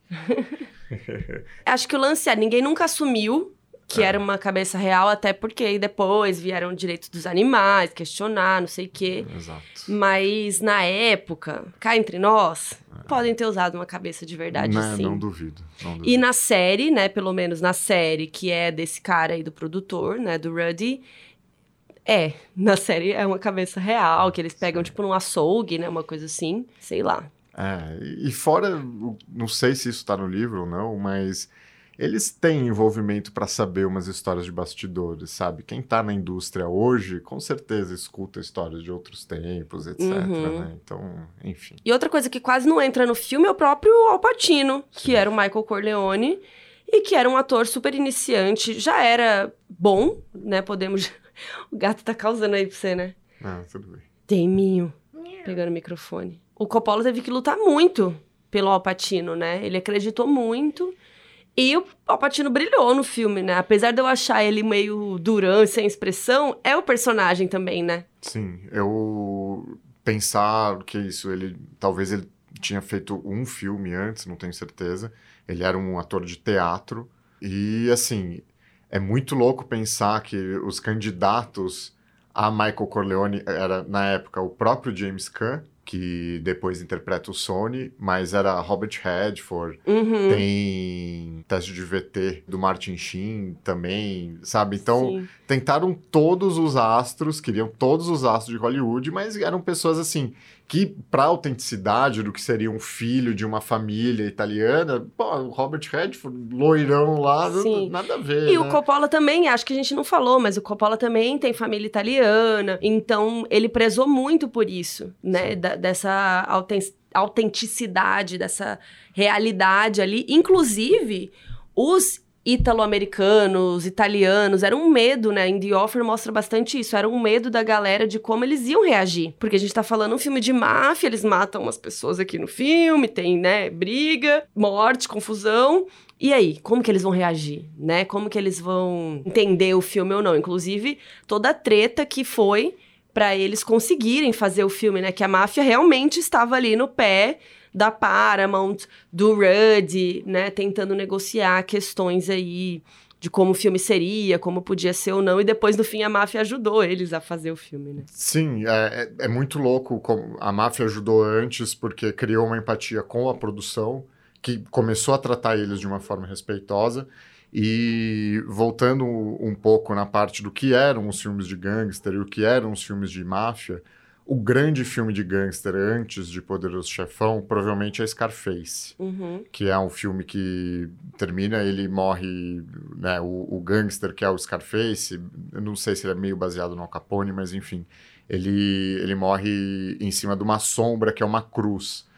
Acho que o lance é, ninguém nunca assumiu que era uma cabeça real, até porque depois vieram direitos dos animais, questionar, não sei o quê. Exato. Mas na época, cá entre nós, podem ter usado uma cabeça de verdade, Né, sim. Não duvido. Não E duvido. na série, né, pelo menos na série, que é desse cara aí do produtor, né, do Ruddy, é, na série é uma cabeça real, que eles pegam, tipo, num açougue, né, uma coisa assim, sei lá. É, e fora, não sei se isso tá no livro ou não, mas eles têm envolvimento para saber umas histórias de bastidores, sabe? Quem tá na indústria hoje, com certeza escuta histórias de outros tempos, etc, Uhum. né? Então, enfim. E outra coisa que quase não entra no filme é o próprio Al Pacino, que era o Michael Corleone, e que era um ator super iniciante, já era bom, né, podemos... O gato tá causando aí pra você, né? Ah, tudo bem. Teminho, pegando o microfone. O Coppola teve que lutar muito pelo Alpatino, né? Ele acreditou muito. E o Alpatino brilhou no filme, né? Apesar de eu achar ele meio durão e sem expressão, é o personagem também, né? Sim, eu pensar que isso, ele talvez ele tinha feito um filme antes, não tenho certeza. Ele era um ator de teatro e assim, é muito louco pensar que os candidatos a Michael Corleone era, na época, o próprio James Caan, que depois interpreta o Sony, mas era Robert Redford, Uhum. tem teste de VT do Martin Sheen também, sabe? Então, Sim. tentaram todos os astros, queriam todos os astros de Hollywood, mas eram pessoas assim que para autenticidade do que seria um filho de uma família italiana, pô, o Robert Redford, loirão lá, Sim. nada a ver. E o né? Coppola também, acho que a gente não falou, mas o Coppola também tem família italiana, então ele prezou muito por isso, né? Da- dessa auten- autenticidade, dessa realidade ali. Inclusive, os italo-americanos, italianos, era um medo, né? Em The Offer mostra bastante isso. Era um medo da galera de como eles iam reagir. Porque a gente tá falando um filme de máfia, eles matam umas pessoas aqui no filme, tem, né, briga, morte, confusão. E aí, como que eles vão reagir, né? Como que eles vão entender o filme ou não? Inclusive, toda a treta que foi pra eles conseguirem fazer o filme, né? Que a máfia realmente estava ali no pé da Paramount, do Rudd, né? Tentando negociar questões aí de como o filme seria, como podia ser ou não. E depois, no fim, a máfia ajudou eles a fazer o filme, né? Sim, é, é, é muito louco como a máfia ajudou antes porque criou uma empatia com a produção que começou a tratar eles de uma forma respeitosa e voltando um pouco na parte do que eram os filmes de gangster e o que eram os filmes de máfia, o grande filme de gangster antes de Poderoso Chefão provavelmente é Scarface Uhum. que é um filme que termina, ele morre, né, o, o gangster que é o Scarface, eu não sei se ele é meio baseado no Al Capone, mas enfim, ele, ele morre em cima de uma sombra que é uma cruz.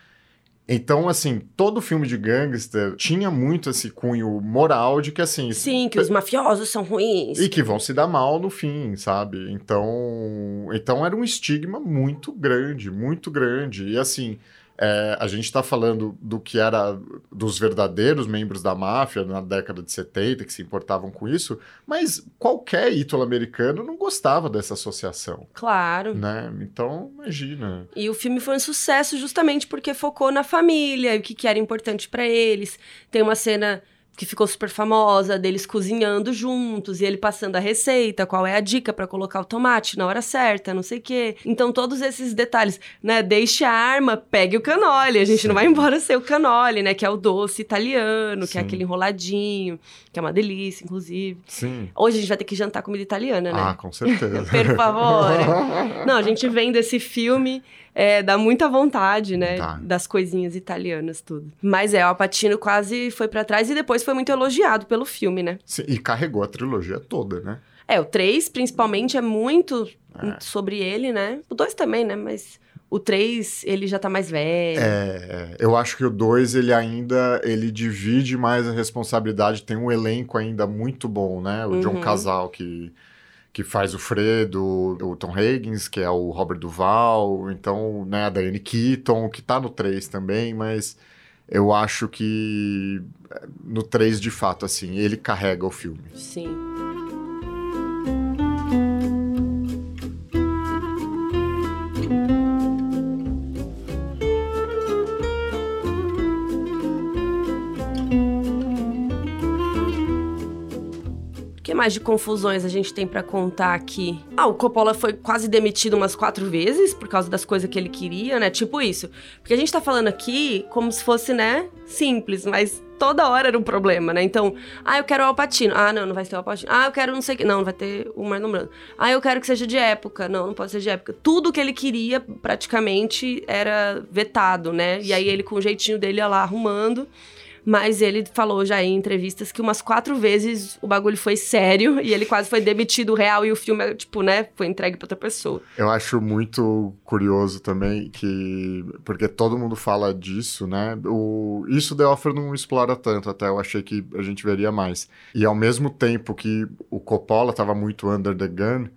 Então, assim, todo filme de gangster tinha muito esse cunho moral de que, assim... Sim, que os mafiosos são ruins. E que vão se dar mal no fim, sabe? Então, então era um estigma muito grande, muito grande. E assim, é, a gente está falando do que era dos verdadeiros membros da máfia na década de 70, que se importavam com isso, mas qualquer ítalo-americano não gostava dessa associação, Claro. né? Então, imagina. E o filme foi um sucesso justamente porque focou na família, e o que, que era importante pra eles. Tem uma cena que ficou super famosa deles cozinhando juntos e ele passando a receita, qual é a dica pra colocar o tomate na hora certa, não sei o quê. Então todos esses detalhes, né? Deixe a arma, pegue o canole. A gente Sim. não vai embora sem o canole, né? Que é o doce italiano, que é Sim. aquele enroladinho, que é uma delícia, inclusive. Sim. Hoje a gente vai ter que jantar comida italiana, né? Ah, com certeza. Per favore. Não, a gente vendo esse filme, é, dá muita vontade, né? Tá. Das coisinhas italianas, tudo. Mas é, o Alpatino quase foi pra trás e depois foi muito elogiado pelo filme, né? Sim, e carregou a trilogia toda, né? É, o 3, principalmente, é muito É. sobre ele, né? O 2 também, né? Mas o 3, ele já tá mais velho. É, eu acho que o 2 ele ainda ele divide mais a responsabilidade, tem um elenco ainda muito bom, né? O John Uhum. Casal que que faz o Fredo, o Tom Higgins, que é o Robert Duval, então, né, a Diane Keaton, que tá no 3 também, mas eu acho que eh, no 3 de fato assim, ele carrega o filme. Sim. Que mais de confusões a gente tem pra contar aqui? Ah, o Coppola foi quase demitido umas quatro vezes por causa das coisas que ele queria, né? Tipo isso. Porque a gente tá falando aqui como se fosse, né, simples, mas toda hora era um problema, né? Então, ah, eu quero o Alpatino. Ah, não, não vai ser o Alpatino. Ah, eu quero não sei o que. Não, não vai ter o Marlon Brando. Ah, eu quero que seja de época. Não, não pode ser de época. Tudo que ele queria, praticamente, era vetado, né? E aí ele, com o jeitinho dele, ia lá arrumando. Mas ele falou já em entrevistas que umas quatro vezes o bagulho foi sério e ele quase foi demitido real e o filme, tipo, né, foi entregue pra outra pessoa. Eu acho muito curioso também que. Porque todo mundo fala disso, né? O, isso The Offer não explora tanto, até eu achei que a gente veria mais. E ao mesmo tempo que o Coppola estava muito under the gun,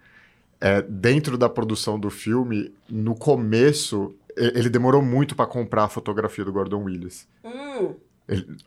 é, dentro da produção do filme, no começo, ele demorou muito para comprar a fotografia do Gordon Willis. Hum,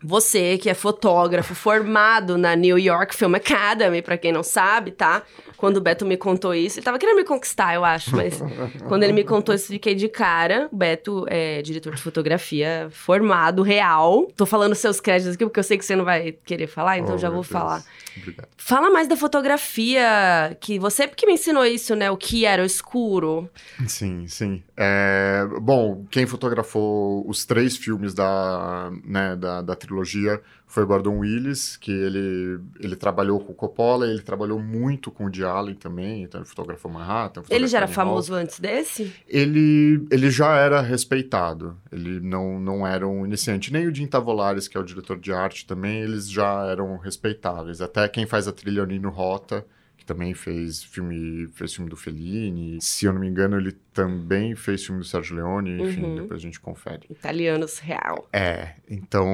Você, que é fotógrafo, formado na New York Film Academy, pra quem não sabe, tá? Quando o Beto me contou isso, ele tava querendo me conquistar, eu acho, mas quando ele me contou isso, fiquei de cara. O Beto é diretor de fotografia formado, real. Tô falando seus créditos aqui, porque eu sei que você não vai querer falar, então Oh, já vou Deus. falar. Obrigado. Fala mais da fotografia, que você que me ensinou isso, né? O que era o escuro. Sim, sim. É, bom, quem fotografou os três filmes da, né, da, da trilogia foi Gordon Willis, que ele, ele trabalhou com o Coppola, ele trabalhou muito com o Allen também, então ele fotografou Manhattan. Ele já era fotografou Animal. famoso antes desse? Ele, ele já era respeitado, ele não, não era um iniciante. Nem o Jim Tavolares, que é o diretor de arte também, eles já eram respeitáveis. Até quem faz a trilha é Nino Rota, que também fez filme, fez filme do Fellini. Se eu não me engano, ele também fez filme do Sérgio Leone, enfim, Uhum. depois a gente confere. Italianos real. É, então,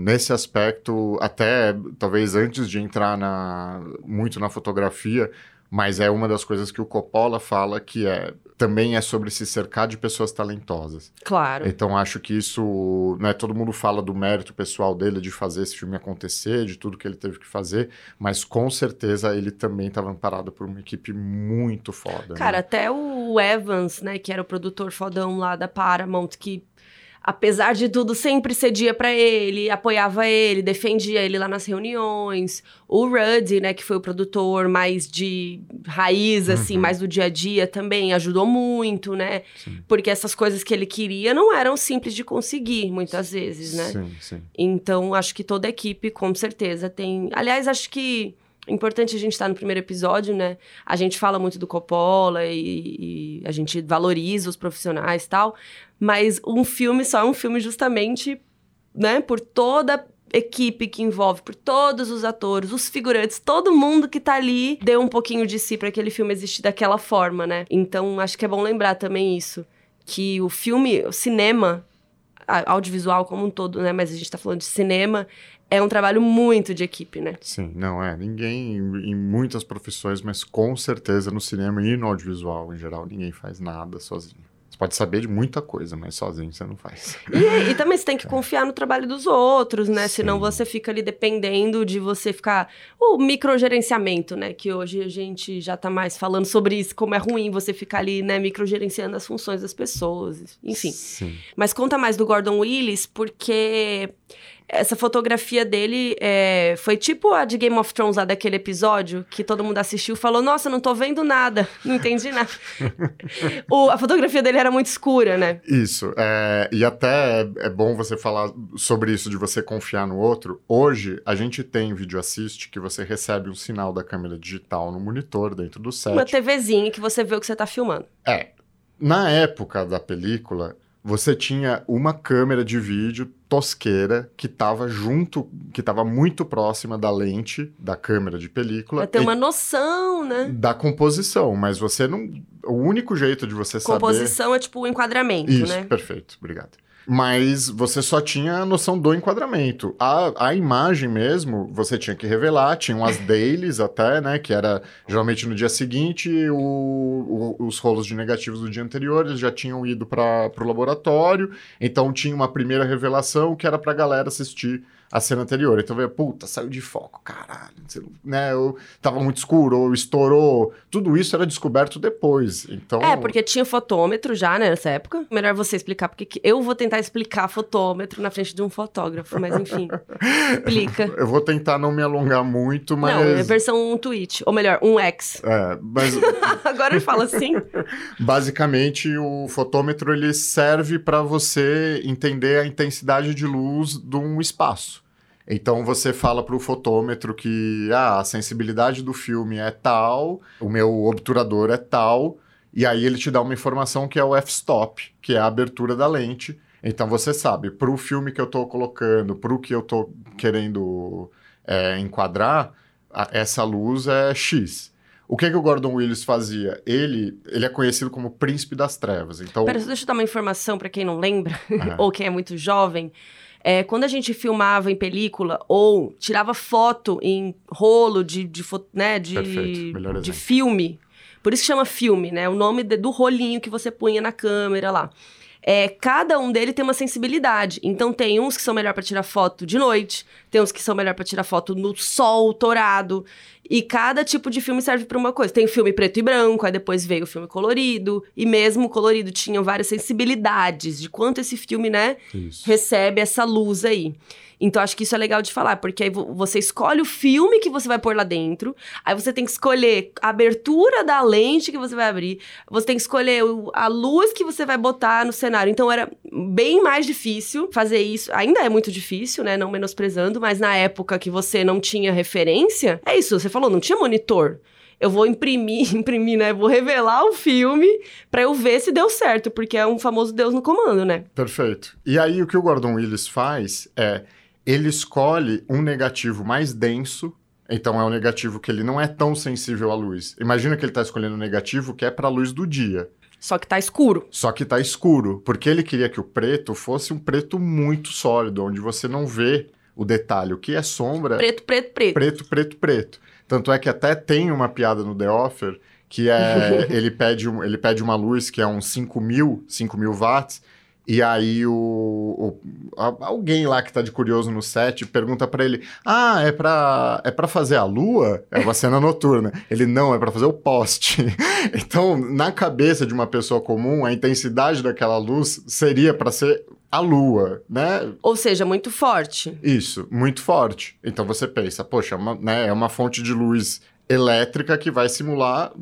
nesse aspecto, até talvez antes de entrar na, muito na fotografia, mas é uma das coisas que o Coppola fala que é também é sobre se cercar de pessoas talentosas. Claro. Então acho que isso, né, todo mundo fala do mérito pessoal dele de fazer esse filme acontecer, de tudo que ele teve que fazer, mas com certeza ele também estava amparado por uma equipe muito foda. Cara, né? até o Evans, né, que era o produtor fodão lá da Paramount, que apesar de tudo sempre cedia pra ele, apoiava ele, defendia ele lá nas reuniões. O Rudd, né, que foi o produtor mais de raiz assim, Uhum. mais do dia a dia também ajudou muito, né? Sim. Porque essas coisas que ele queria não eram simples de conseguir muitas vezes, né? Sim, sim. Então, acho que toda a equipe, com certeza, tem. Aliás, acho que importante a gente estar no primeiro episódio, né? A gente fala muito do Coppola e, e a gente valoriza os profissionais e tal, mas um filme só é um filme justamente, né, por toda equipe que envolve, por todos os atores, os figurantes, todo mundo que tá ali deu um pouquinho de si para aquele filme existir daquela forma, né? Então, acho que é bom lembrar também isso, que o filme, o cinema, audiovisual como um todo, né? Mas a gente tá falando de cinema, é um trabalho muito de equipe, né? Sim, não é. Ninguém, em muitas profissões, mas com certeza no cinema e no audiovisual em geral, ninguém faz nada sozinho. Você pode saber de muita coisa, mas sozinho você não faz. E, e também você tem que confiar no trabalho dos outros, né? Senão Sim. você fica ali dependendo de você ficar. O microgerenciamento, né? Que hoje a gente já tá mais falando sobre isso, como é ruim você ficar ali, né, microgerenciando as funções das pessoas. Enfim. Sim. Mas conta mais do Gordon Willis, porque essa fotografia dele é, foi tipo a de Game of Thrones lá daquele episódio que todo mundo assistiu e falou: Nossa, não tô vendo nada, não entendi nada. O- a fotografia dele era muito escura, né? Isso. é, e até é, é bom você falar sobre isso de você confiar no outro. Hoje, a gente tem vídeo assist que você recebe um sinal da câmera digital no monitor dentro do set. Uma TVzinha que você vê o que você tá filmando. É. Na época da película, você tinha uma câmera de vídeo tosqueira que estava junto, que estava muito próxima da lente da câmera de película. Pra ter uma noção, né? Da composição, mas você não. O único jeito de você saber. Composição é tipo o enquadramento, Isso, né? perfeito, obrigado. Mas você só tinha a noção do enquadramento. A, a imagem mesmo, você tinha que revelar, tinham as dailies até, né? Que era geralmente no dia seguinte, o- o- os rolos de negativos do dia anterior, eles já tinham ido para o laboratório, então tinha uma primeira revelação que era pra galera assistir a cena anterior. Então veio, puta, saiu de foco, caralho, né? Ou tava muito escuro, ou estourou. Tudo isso era descoberto depois. Então. É, porque tinha fotômetro já, né, nessa época. Melhor você explicar, porque que- eu vou tentar explicar fotômetro na frente de um fotógrafo, mas enfim. explica. Eu vou tentar não me alongar muito, mas. Não, é versão um tweet. Ou melhor, um X. É, mas Agora ele fala assim. basicamente o fotômetro ele serve para você entender a intensidade de luz de um espaço. Então você fala para o fotômetro que ah, a sensibilidade do filme é tal, o meu obturador é tal, e aí ele te dá uma informação que é o f-stop, que é a abertura da lente. Então você sabe, para o filme que eu estou colocando, para o que eu estou querendo é, enquadrar, a- essa luz é X. O que, que o Gordon Willis fazia? Ele, ele é conhecido como Príncipe das Trevas. Então, Pera, deixa eu dar uma informação pra quem não lembra, Ah. ou quem é muito jovem. É, quando a gente filmava em película ou tirava foto em rolo de, de, né, de, de filme, por isso que chama filme, né? O nome de- do rolinho que você punha na câmera lá. é, cada um dele tem uma sensibilidade. Então tem uns que são melhor para tirar foto de noite, tem uns que são melhor para tirar foto no sol torado. E cada tipo de filme serve para uma coisa. Tem o filme preto e branco, aí depois veio o filme colorido. E mesmo o colorido tinha várias sensibilidades de quanto esse filme, né, Isso. recebe essa luz aí. Então acho que isso é legal de falar, porque aí vo- você escolhe o filme que você vai pôr lá dentro, aí você tem que escolher a abertura da lente que você vai abrir, você tem que escolher a luz que você vai botar no cenário. Então era bem mais difícil fazer isso. Ainda é muito difícil, né? Não menosprezando, mas na época que você não tinha referência, é isso, você falou, não tinha monitor. Eu vou imprimir, imprimir, né? Vou revelar o filme pra eu ver se deu certo, porque é um famoso Deus no comando, né? Perfeito. E aí o que o Gordon Willis faz é ele escolhe um negativo mais denso. Então é um negativo que ele não é tão sensível à luz. Imagina que ele está escolhendo um negativo que é para a luz do dia. Só que tá escuro. Só que tá escuro, porque ele queria que o preto fosse um preto muito sólido, onde você não vê o detalhe. O que é sombra Preto, preto, preto. preto, preto, preto. Tanto é que até tem uma piada no The Offer que é ele pede, um- ele pede uma luz que é uns 5 mil, 5 mil watts, e aí o, o- alguém lá que tá de curioso no set pergunta pra ele: Ah, é pra, é pra fazer a lua? É uma cena noturna. Ele não, é pra fazer o poste. então, na cabeça de uma pessoa comum, a intensidade daquela luz seria pra ser a lua, né? Ou seja, muito forte. Isso, muito forte. Então você pensa, poxa, é uma, né, é uma fonte de luz elétrica que vai simular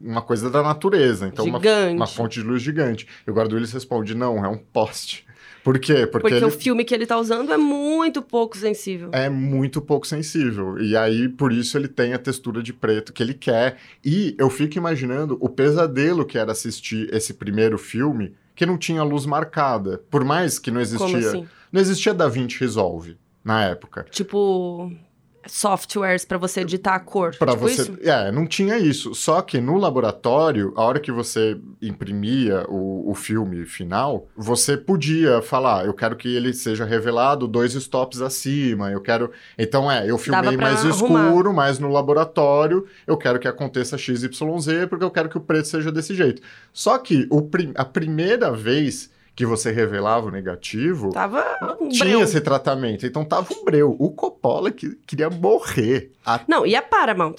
uma coisa da natureza. Então, uma, Gigante. uma fonte de luz gigante. E o Guarda Willis responde, não, é um poste. Por quê? Porque, Porque ele o filme que ele tá usando é muito pouco sensível. é muito pouco sensível. E aí, por isso, ele tem a textura de preto que ele quer. E eu fico imaginando o pesadelo que era assistir esse primeiro filme que não tinha luz marcada. Por mais que não existia... Assim? Não existia DaVinci Resolve na época. Tipo, softwares pra você editar a cor. Pra tipo você. isso? É, não tinha isso. Só que no laboratório, a hora que você imprimia o, o filme final, você podia falar: eu quero que ele seja revelado dois stops acima, eu quero. Então é, eu filmei mais arrumar. escuro, mas no laboratório eu quero que aconteça XYZ, porque eu quero que o preto seja desse jeito. Só que o prim- a primeira vez que você revelava o negativo. Tava um Tinha breu. esse tratamento, então tava um breu. O Coppola que queria morrer. A- Não, e a Paramount?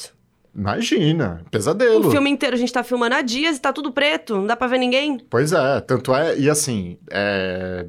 Imagina, pesadelo. O filme inteiro a gente tá filmando há dias e tá tudo preto, não dá pra ver ninguém. Pois é, tanto é, e assim, é,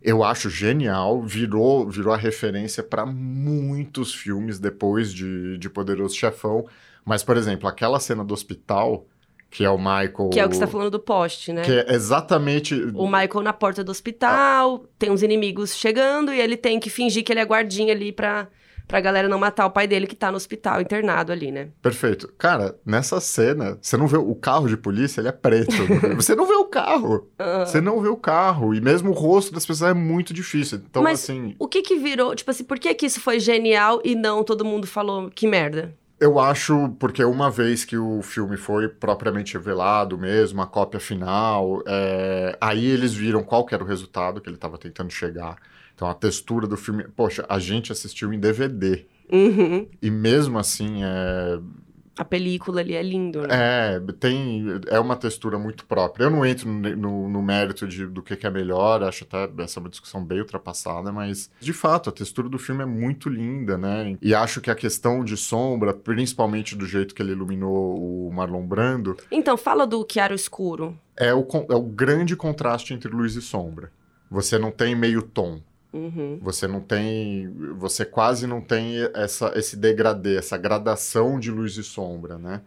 eu acho genial, virou, virou a referência para muitos filmes depois de, de Poderoso Chefão. Mas, por exemplo, aquela cena do hospital, que é o Michael. Que é o que você tá falando do poste, né? Que é exatamente. O Michael na porta do hospital, tem uns inimigos chegando e ele tem que fingir que ele é guardinha ali pra, pra galera não matar o pai dele que tá no hospital, internado ali, né? Perfeito. Cara, nessa cena, você não vê o carro de polícia, ele é preto. você não vê o carro. Ah. Você não vê o carro. E mesmo o rosto das pessoas é muito difícil. Então, Mas- assim. O que que virou, tipo assim, por que que isso foi genial e não todo mundo falou que merda? Eu acho, porque uma vez que o filme foi propriamente revelado mesmo, a cópia final, é, aí eles viram qual era o resultado que ele estava tentando chegar. Então a textura do filme. Poxa, a gente assistiu em DVD. Uhum. E mesmo assim, é, A película ali é lindo, né? é, tem, é uma textura muito própria. Eu não entro no, no- no mérito de, do que, que é melhor, acho até essa é uma discussão bem ultrapassada, mas de fato, a textura do filme é muito linda, né? E acho que a questão de sombra, principalmente do jeito que ele iluminou o Marlon Brando, Então, fala do Chiaro Escuro. é o, é o grande contraste entre luz e sombra. Você não tem meio tom. Uhum. Você não tem. Você quase não tem essa, esse degradê, essa gradação de luz e sombra, né?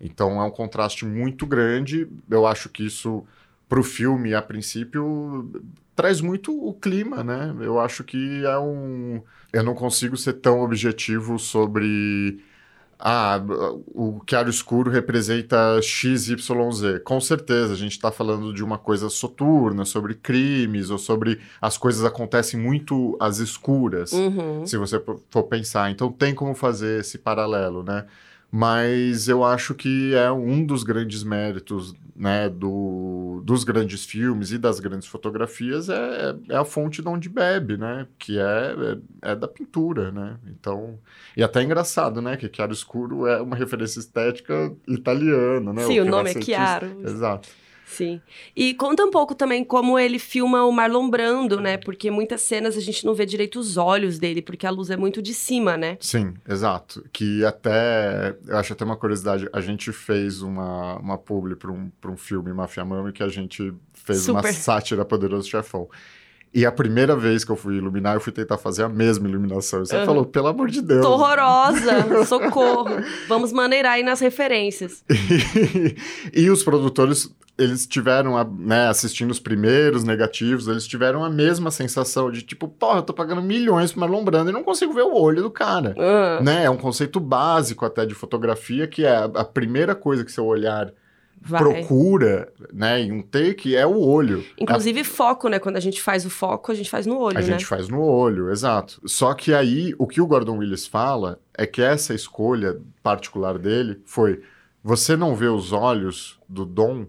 Então é um contraste muito grande. Eu acho que isso, pro filme, a princípio, traz muito o clima, né? Eu acho que é um. Eu não consigo ser tão objetivo sobre. Ah, o Chiaro Escuro representa XYZ. Com certeza, a gente está falando de uma coisa soturna, sobre crimes, ou sobre as coisas acontecem muito às escuras, Uhum. se você for pensar. Então tem como fazer esse paralelo, né? Mas eu acho que é um dos grandes méritos né, do, dos grandes filmes e das grandes fotografias é, é a fonte de onde bebe, né? Que é, é, é da pintura, né? Então, e até é engraçado, né? Que Chiaro Escuro é uma referência estética italiana, né? Sim, o que nome é Chiaro. Exato. Sim. E conta um pouco também como ele filma o Marlon Brando, né? Porque muitas cenas a gente não vê direito os olhos dele, porque a luz é muito de cima, né? Sim, exato. Que até, eu acho até uma curiosidade, a gente fez uma, uma publi para um, pra um filme Mafia Mami que a gente fez Super. uma sátira Poderoso Chefão. E a primeira vez que eu fui iluminar, eu fui tentar fazer a mesma iluminação. E você Aham. falou, pelo amor de Deus. Tô horrorosa, socorro. Vamos maneirar aí nas referências. e os produtores, eles tiveram, a- né, assistindo os primeiros negativos, eles tiveram a mesma sensação de tipo, porra, eu tô pagando milhões pro Marlon Brando e não consigo ver o olho do cara. Ah, Né? É um conceito básico até de fotografia, que é a a primeira coisa que seu olhar vai. procura, né, em um take, é o olho. Inclusive foco, né? Quando a gente faz o foco, a gente faz no olho, A né? gente faz no olho, exato. Só que aí, o que o Gordon Willis fala é que essa escolha particular dele foi: você não vê os olhos do Dom,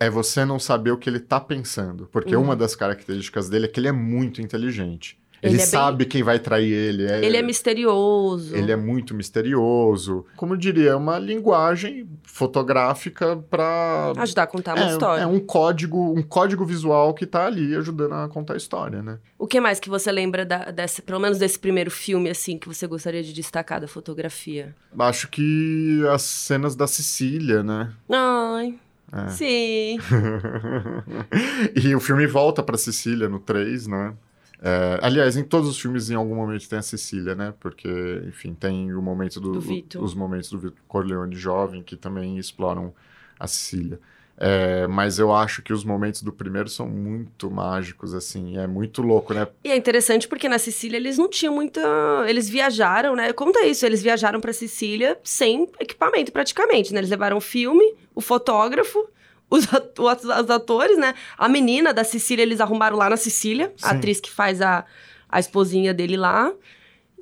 é você não saber o que ele tá pensando. Porque Uhum. uma das características dele é que ele é muito inteligente. Ele, Ele é bem- sabe quem vai trair ele. É, Ele é misterioso. ele é muito misterioso. Como eu diria, é uma linguagem fotográfica para Ajudar a contar uma é, história. é um código, um código visual que tá ali ajudando a contar a história, né? O que mais que você lembra, da, desse, pelo menos desse primeiro filme, assim, que você gostaria de destacar da fotografia? Acho que as cenas da Sicília, né? Ai, É. sim. e o filme volta pra Sicília no 3, né? É, aliás, em todos os filmes, em algum momento tem a Sicília, né? Porque, enfim, tem o momento do, Do os momentos do Vito Corleone jovem que também exploram a Sicília. É, mas eu acho que os momentos do primeiro são muito mágicos, assim, é muito louco, né? E é interessante porque na Sicília eles não tinham muita. Eles viajaram, né? Conta isso, eles viajaram pra Sicília sem equipamento praticamente, né? Eles levaram o filme, o fotógrafo, os, os os atores, né? A menina da Sicília eles arrumaram lá na Sicília, a Sim. atriz que faz a, a esposinha dele lá.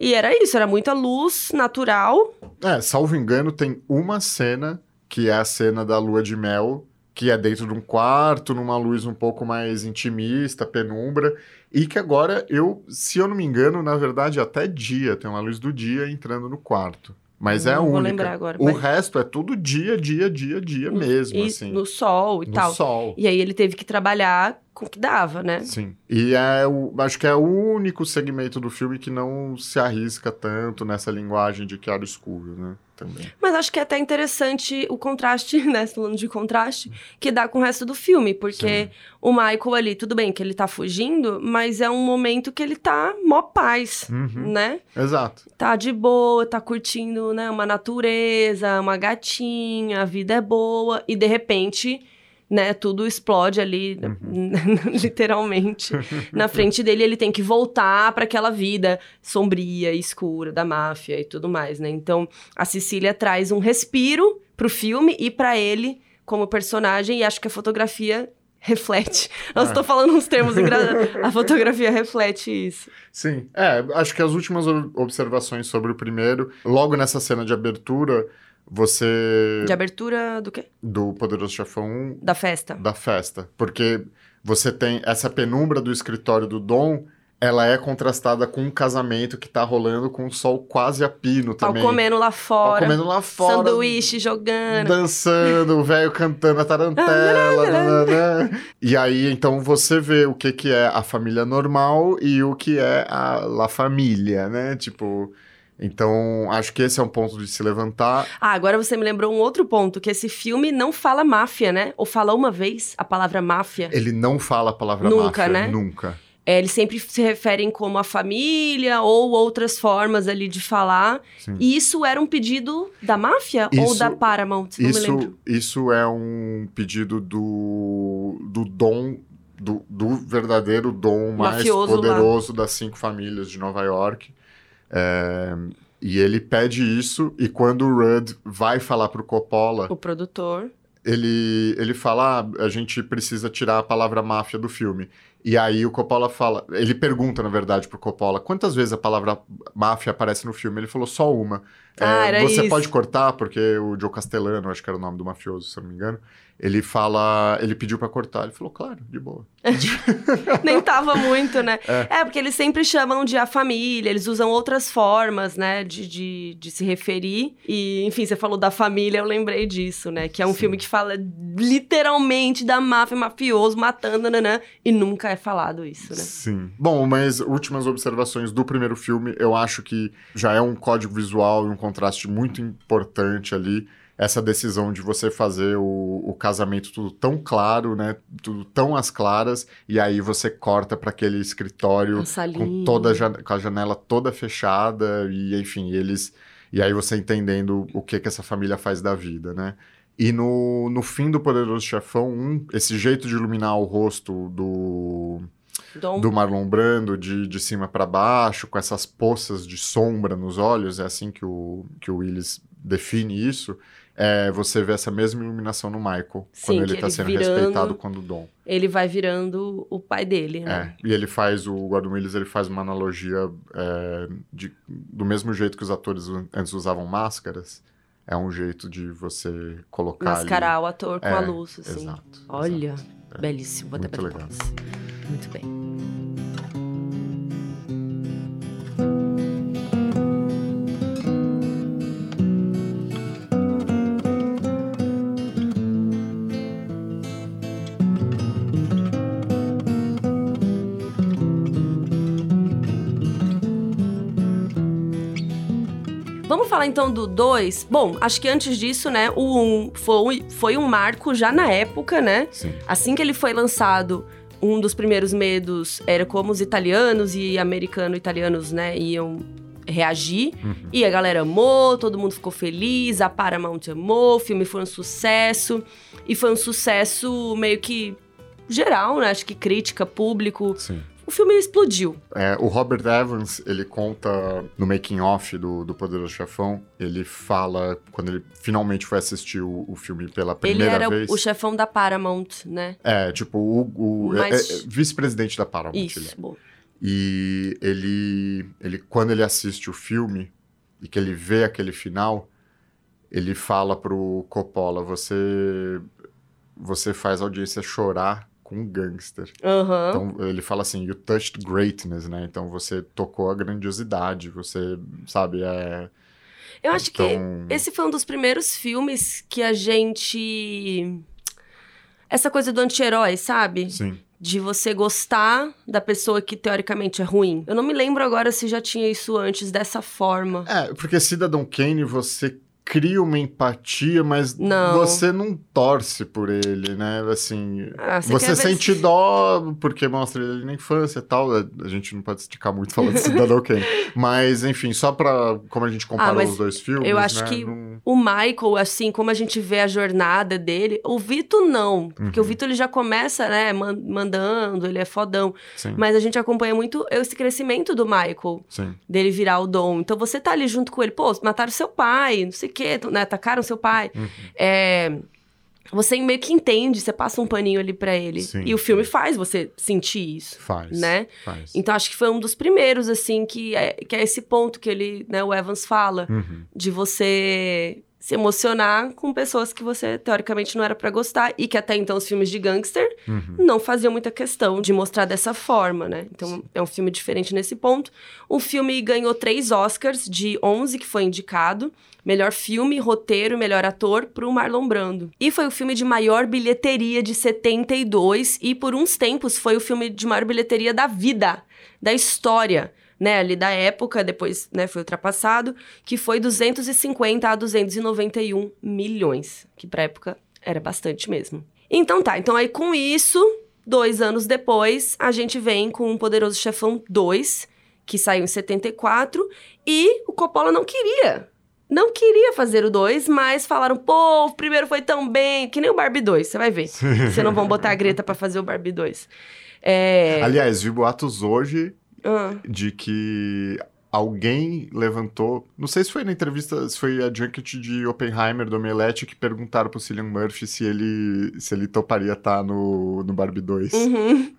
E era isso, era muita luz natural. É, salvo engano, tem uma cena que é a cena da lua de mel, que é dentro de um quarto, numa luz um pouco mais intimista, penumbra, e que agora eu, se eu não me engano, na verdade até dia, tem uma luz do dia entrando no quarto. Mas é a Não vou única. lembrar agora, o mas- resto é tudo dia, dia, dia, dia mesmo, e assim. no sol e no tal. sol. E aí ele teve que trabalhar com o que dava, né? Sim. E é o, acho que é o único segmento do filme que não se arrisca tanto nessa linguagem de claro escuro, né? Também. Mas acho que é até interessante o contraste, né? Falando de contraste, que dá com o resto do filme. Porque o Michael ali, tudo bem que ele tá fugindo, mas é um momento que ele tá mó paz, Uhum. né? Exato. Tá de boa, tá curtindo, né? Uma natureza, uma gatinha, a vida é boa. E de repente, né? Tudo explode ali, literalmente, na frente dele. Ele tem que voltar para aquela vida sombria, e escura da máfia e tudo mais, né? Então, a Cecília traz um respiro pro filme e pra ele como personagem. E acho que a fotografia reflete. Nossa, É. tô falando uns termos engraçados. A fotografia reflete isso. Sim, é, acho que as últimas ob- observações sobre o primeiro, logo nessa cena de abertura, você. De abertura do quê? do Poderoso Chefão 1 Da festa. da festa. Porque você tem essa penumbra do escritório do Dom, ela é contrastada com um casamento que tá rolando com o sol quase a pino Pau também. comendo lá Pau fora. comendo lá fora. Sanduíche jogando. Dançando, o velho cantando a tarantela. nananã. e aí, então, você vê o que, que é a família normal e o que é a La Família, né? Tipo. Então, acho que esse é um ponto de se levantar. Ah, agora você me lembrou um outro ponto, que esse filme não fala máfia, né? Ou fala uma vez a palavra máfia. Ele não fala a palavra Nunca, máfia. né? Nunca. É, eles sempre se referem como a família ou outras formas ali de falar. Sim. E isso era um pedido da máfia ou Isso- da Paramount? Não me lembro. Isso, isso é um pedido do, do dom, do, do verdadeiro dom mais Mafioso lá. poderoso das cinco famílias de Nova York. É, e ele pede isso, e quando o Rudd vai falar pro Coppola, O produtor. ele, ele fala: ah, a gente precisa tirar a palavra máfia do filme. E aí o Coppola fala, ele pergunta, na verdade, pro Coppola, quantas vezes a palavra máfia aparece no filme? Ele falou só uma. Ah, É, você isso. pode cortar, porque o Joe Castellano, acho que era o nome do mafioso, se não me engano, ele fala, ele pediu pra cortar, ele falou, claro, de boa. Nem tava muito, né? É. é. porque eles sempre chamam de a família, eles usam outras formas, né, de, de, de, se referir. E, enfim, você falou da família, eu lembrei disso, né? Que é um Sim. filme que fala literalmente da máfia, mafioso, matando, né? E nunca é falado isso, né? Sim. Bom, mas últimas observações do primeiro filme, eu acho que já é um código visual e um contraste muito importante ali essa decisão de você fazer o, o casamento tudo tão claro, né? Tudo tão às claras, e aí você corta para aquele escritório com toda a, com a janela toda fechada, e enfim, eles. E aí você entendendo o que que essa família faz da vida, né? E no, no fim do Poderoso Chefão, um, esse jeito de iluminar o rosto do, Dom. do Marlon Brando de, de cima para baixo, com essas poças de sombra nos olhos, é assim que o, que o Willis define isso é, você vê essa mesma iluminação no Michael, Sim, quando ele está sendo virando, respeitado quando Dom. Ele vai virando o pai dele, né? É, e ele faz, o Gordon Willis, ele faz uma analogia é, de, do mesmo jeito que os atores antes usavam máscaras, é um jeito de você colocar Mascarar ali. o ator com é, a luz, assim. Exato. Olha, exato. É. belíssimo. Vou Muito legal. Muito bem. Falar então do 2, bom, acho que antes disso, né, o 1 um foi, foi um marco já na época, né? Sim. Assim que ele foi lançado, um dos primeiros medos era como os italianos e americano-italianos, né, iam reagir. Uhum. E a galera amou, todo mundo ficou feliz, a Paramount amou, o filme foi um sucesso. E foi um sucesso meio que geral, né? Acho que crítica, público. Sim filme explodiu. É, o Robert Evans, ele conta no making off do, do Poderoso Chefão, ele fala, quando ele finalmente foi assistir o, o filme pela primeira vez... Ele era o chefão da Paramount, né? É, tipo, o, o Mas... é, é, vice-presidente da Paramount. Isso, é. bom. E ele, ele, quando ele assiste o filme e que ele vê aquele final, ele fala pro Coppola, você, você faz a audiência chorar com um gangster. Uhum. Então ele fala assim, you touched greatness, né? Então você tocou a grandiosidade, você, sabe, é... Eu acho então... que esse foi um dos primeiros filmes que a gente... Essa coisa do anti-herói, sabe? Sim. De você gostar da pessoa que teoricamente é ruim. Eu não me lembro agora se já tinha isso antes dessa forma. É, porque Cidadão Kane você cria uma empatia, mas não. você não torce por ele, né? Assim, ah, você, você sente dó porque mostra ele na infância e tal. A gente não pode esticar muito falando de Cidadão Kane. Mas, enfim, só pra... Como a gente comparou ah, os dois filmes, Eu acho né? que não... o Michael, assim, como a gente vê a jornada dele... O Vitor não. Porque uhum. o Vitor, ele já começa, né, mandando, ele é fodão. Sim. Mas a gente acompanha muito esse crescimento do Michael. Sim. Dele virar o dom. Então, você tá ali junto com ele. Pô, mataram seu pai, não sei quê, né? Atacaram seu pai. Uhum. É, você meio que entende, você passa um paninho ali para ele. Sim, e o filme faz você sentir isso. Faz. Né? Faz. Então acho que foi um dos primeiros, assim, que é, que é esse ponto que ele, né, o Evans fala, uhum. de você se emocionar com pessoas que você teoricamente não era para gostar e que até então os filmes de gangster uhum. não faziam muita questão de mostrar dessa forma, né? Então Sim. é um filme diferente nesse ponto. O filme ganhou três Oscars de 11 que foi indicado. Melhor filme, roteiro, melhor ator para o Marlon Brando. E foi o filme de maior bilheteria de 72 e por uns tempos foi o filme de maior bilheteria da vida, da história né, ali da época, depois, né, foi ultrapassado, que foi 250 a 291 milhões, que pra época era bastante mesmo. Então tá, então aí com isso, dois anos depois, a gente vem com o Poderoso Chefão 2, que saiu em 74, e o Coppola não queria. Não queria fazer o 2, mas falaram, pô, o primeiro foi tão bem, que nem o Barbie 2, você vai ver. Você não vão botar a Greta para fazer o Barbie 2. É... Aliás, vi boatos hoje ah. de que alguém levantou, não sei se foi na entrevista, se foi a junket de Oppenheimer do Omelete que perguntaram pro Cillian Murphy se ele se ele toparia estar tá no, no Barbie 2. Uhum.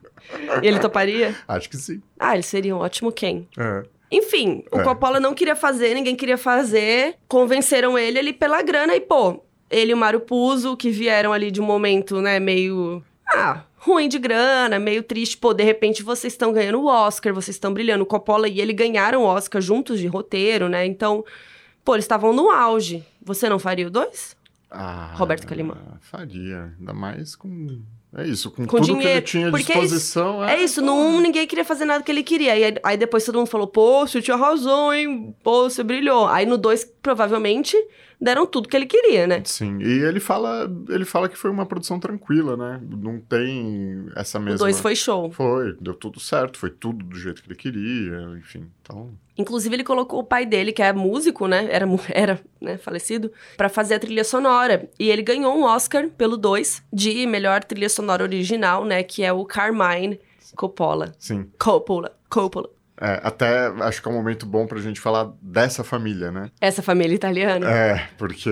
E ele toparia? Acho que sim. Ah, ele seria um ótimo Ken. É. Enfim, o é. Coppola não queria fazer, ninguém queria fazer, convenceram ele ali pela grana e, pô, ele e o Mário Puzo, que vieram ali de um momento, né, meio. Ah, ruim de grana, meio triste. Pô, de repente vocês estão ganhando o Oscar, vocês estão brilhando. O Coppola e ele ganharam o Oscar juntos de roteiro, né? Então, pô, eles estavam no auge. Você não faria o dois? Ah, Roberto Calimã. Faria. Ainda mais com. É isso, com, Com tudo dinheiro. que ele tinha à Porque é isso- disposição. É isso, no um ninguém queria fazer nada que ele queria. E aí, aí depois todo mundo falou, pô, você tinha razão, hein? Pô, você brilhou. Aí no dois, provavelmente, deram tudo que ele queria, né? Sim, e ele fala, ele fala que foi uma produção tranquila, né? Não tem essa mesma. O dois foi show. Foi, deu tudo certo, foi tudo do jeito que ele queria, enfim. Então, Inclusive, ele colocou o pai dele, que é músico, né? Era, era né, falecido, pra fazer a trilha sonora. E ele ganhou um Oscar pelo 2 de melhor trilha sonora original, né? Que é o Carmine Coppola. sim. Coppola. Coppola. É, até acho que é um momento bom pra gente falar dessa família, né? Essa família italiana É, porque.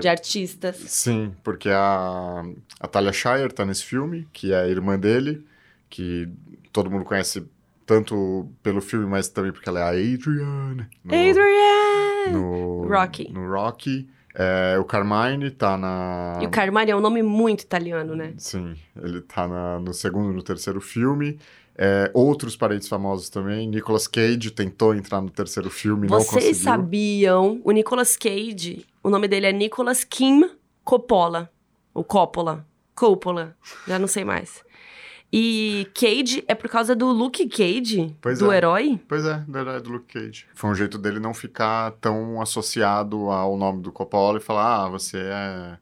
de artistas. Sim, porque a, a Talia Shire tá nesse filme, que é a irmã dele, que todo mundo conhece tanto pelo filme, mas também porque ela é a Adrienne. no- Adrian! no Rocky. No Rocky. É, o Carmine tá na. E o Carmine é um nome muito italiano, né? Sim, ele tá na- no segundo e no terceiro filme. É, outros parentes famosos também. Nicolas Cage tentou entrar no terceiro filme, não conseguiu. Vocês sabiam, o Nicolas Cage, o nome dele é Nicolas Kim Coppola. Ou Coppola. Coppola. Já não sei mais. E Cage é por causa do Luke Cage, Pois do é. herói. Pois é, verdade, do Luke Cage. Foi um jeito dele não ficar tão associado ao nome do Coppola e falar, ah, você é...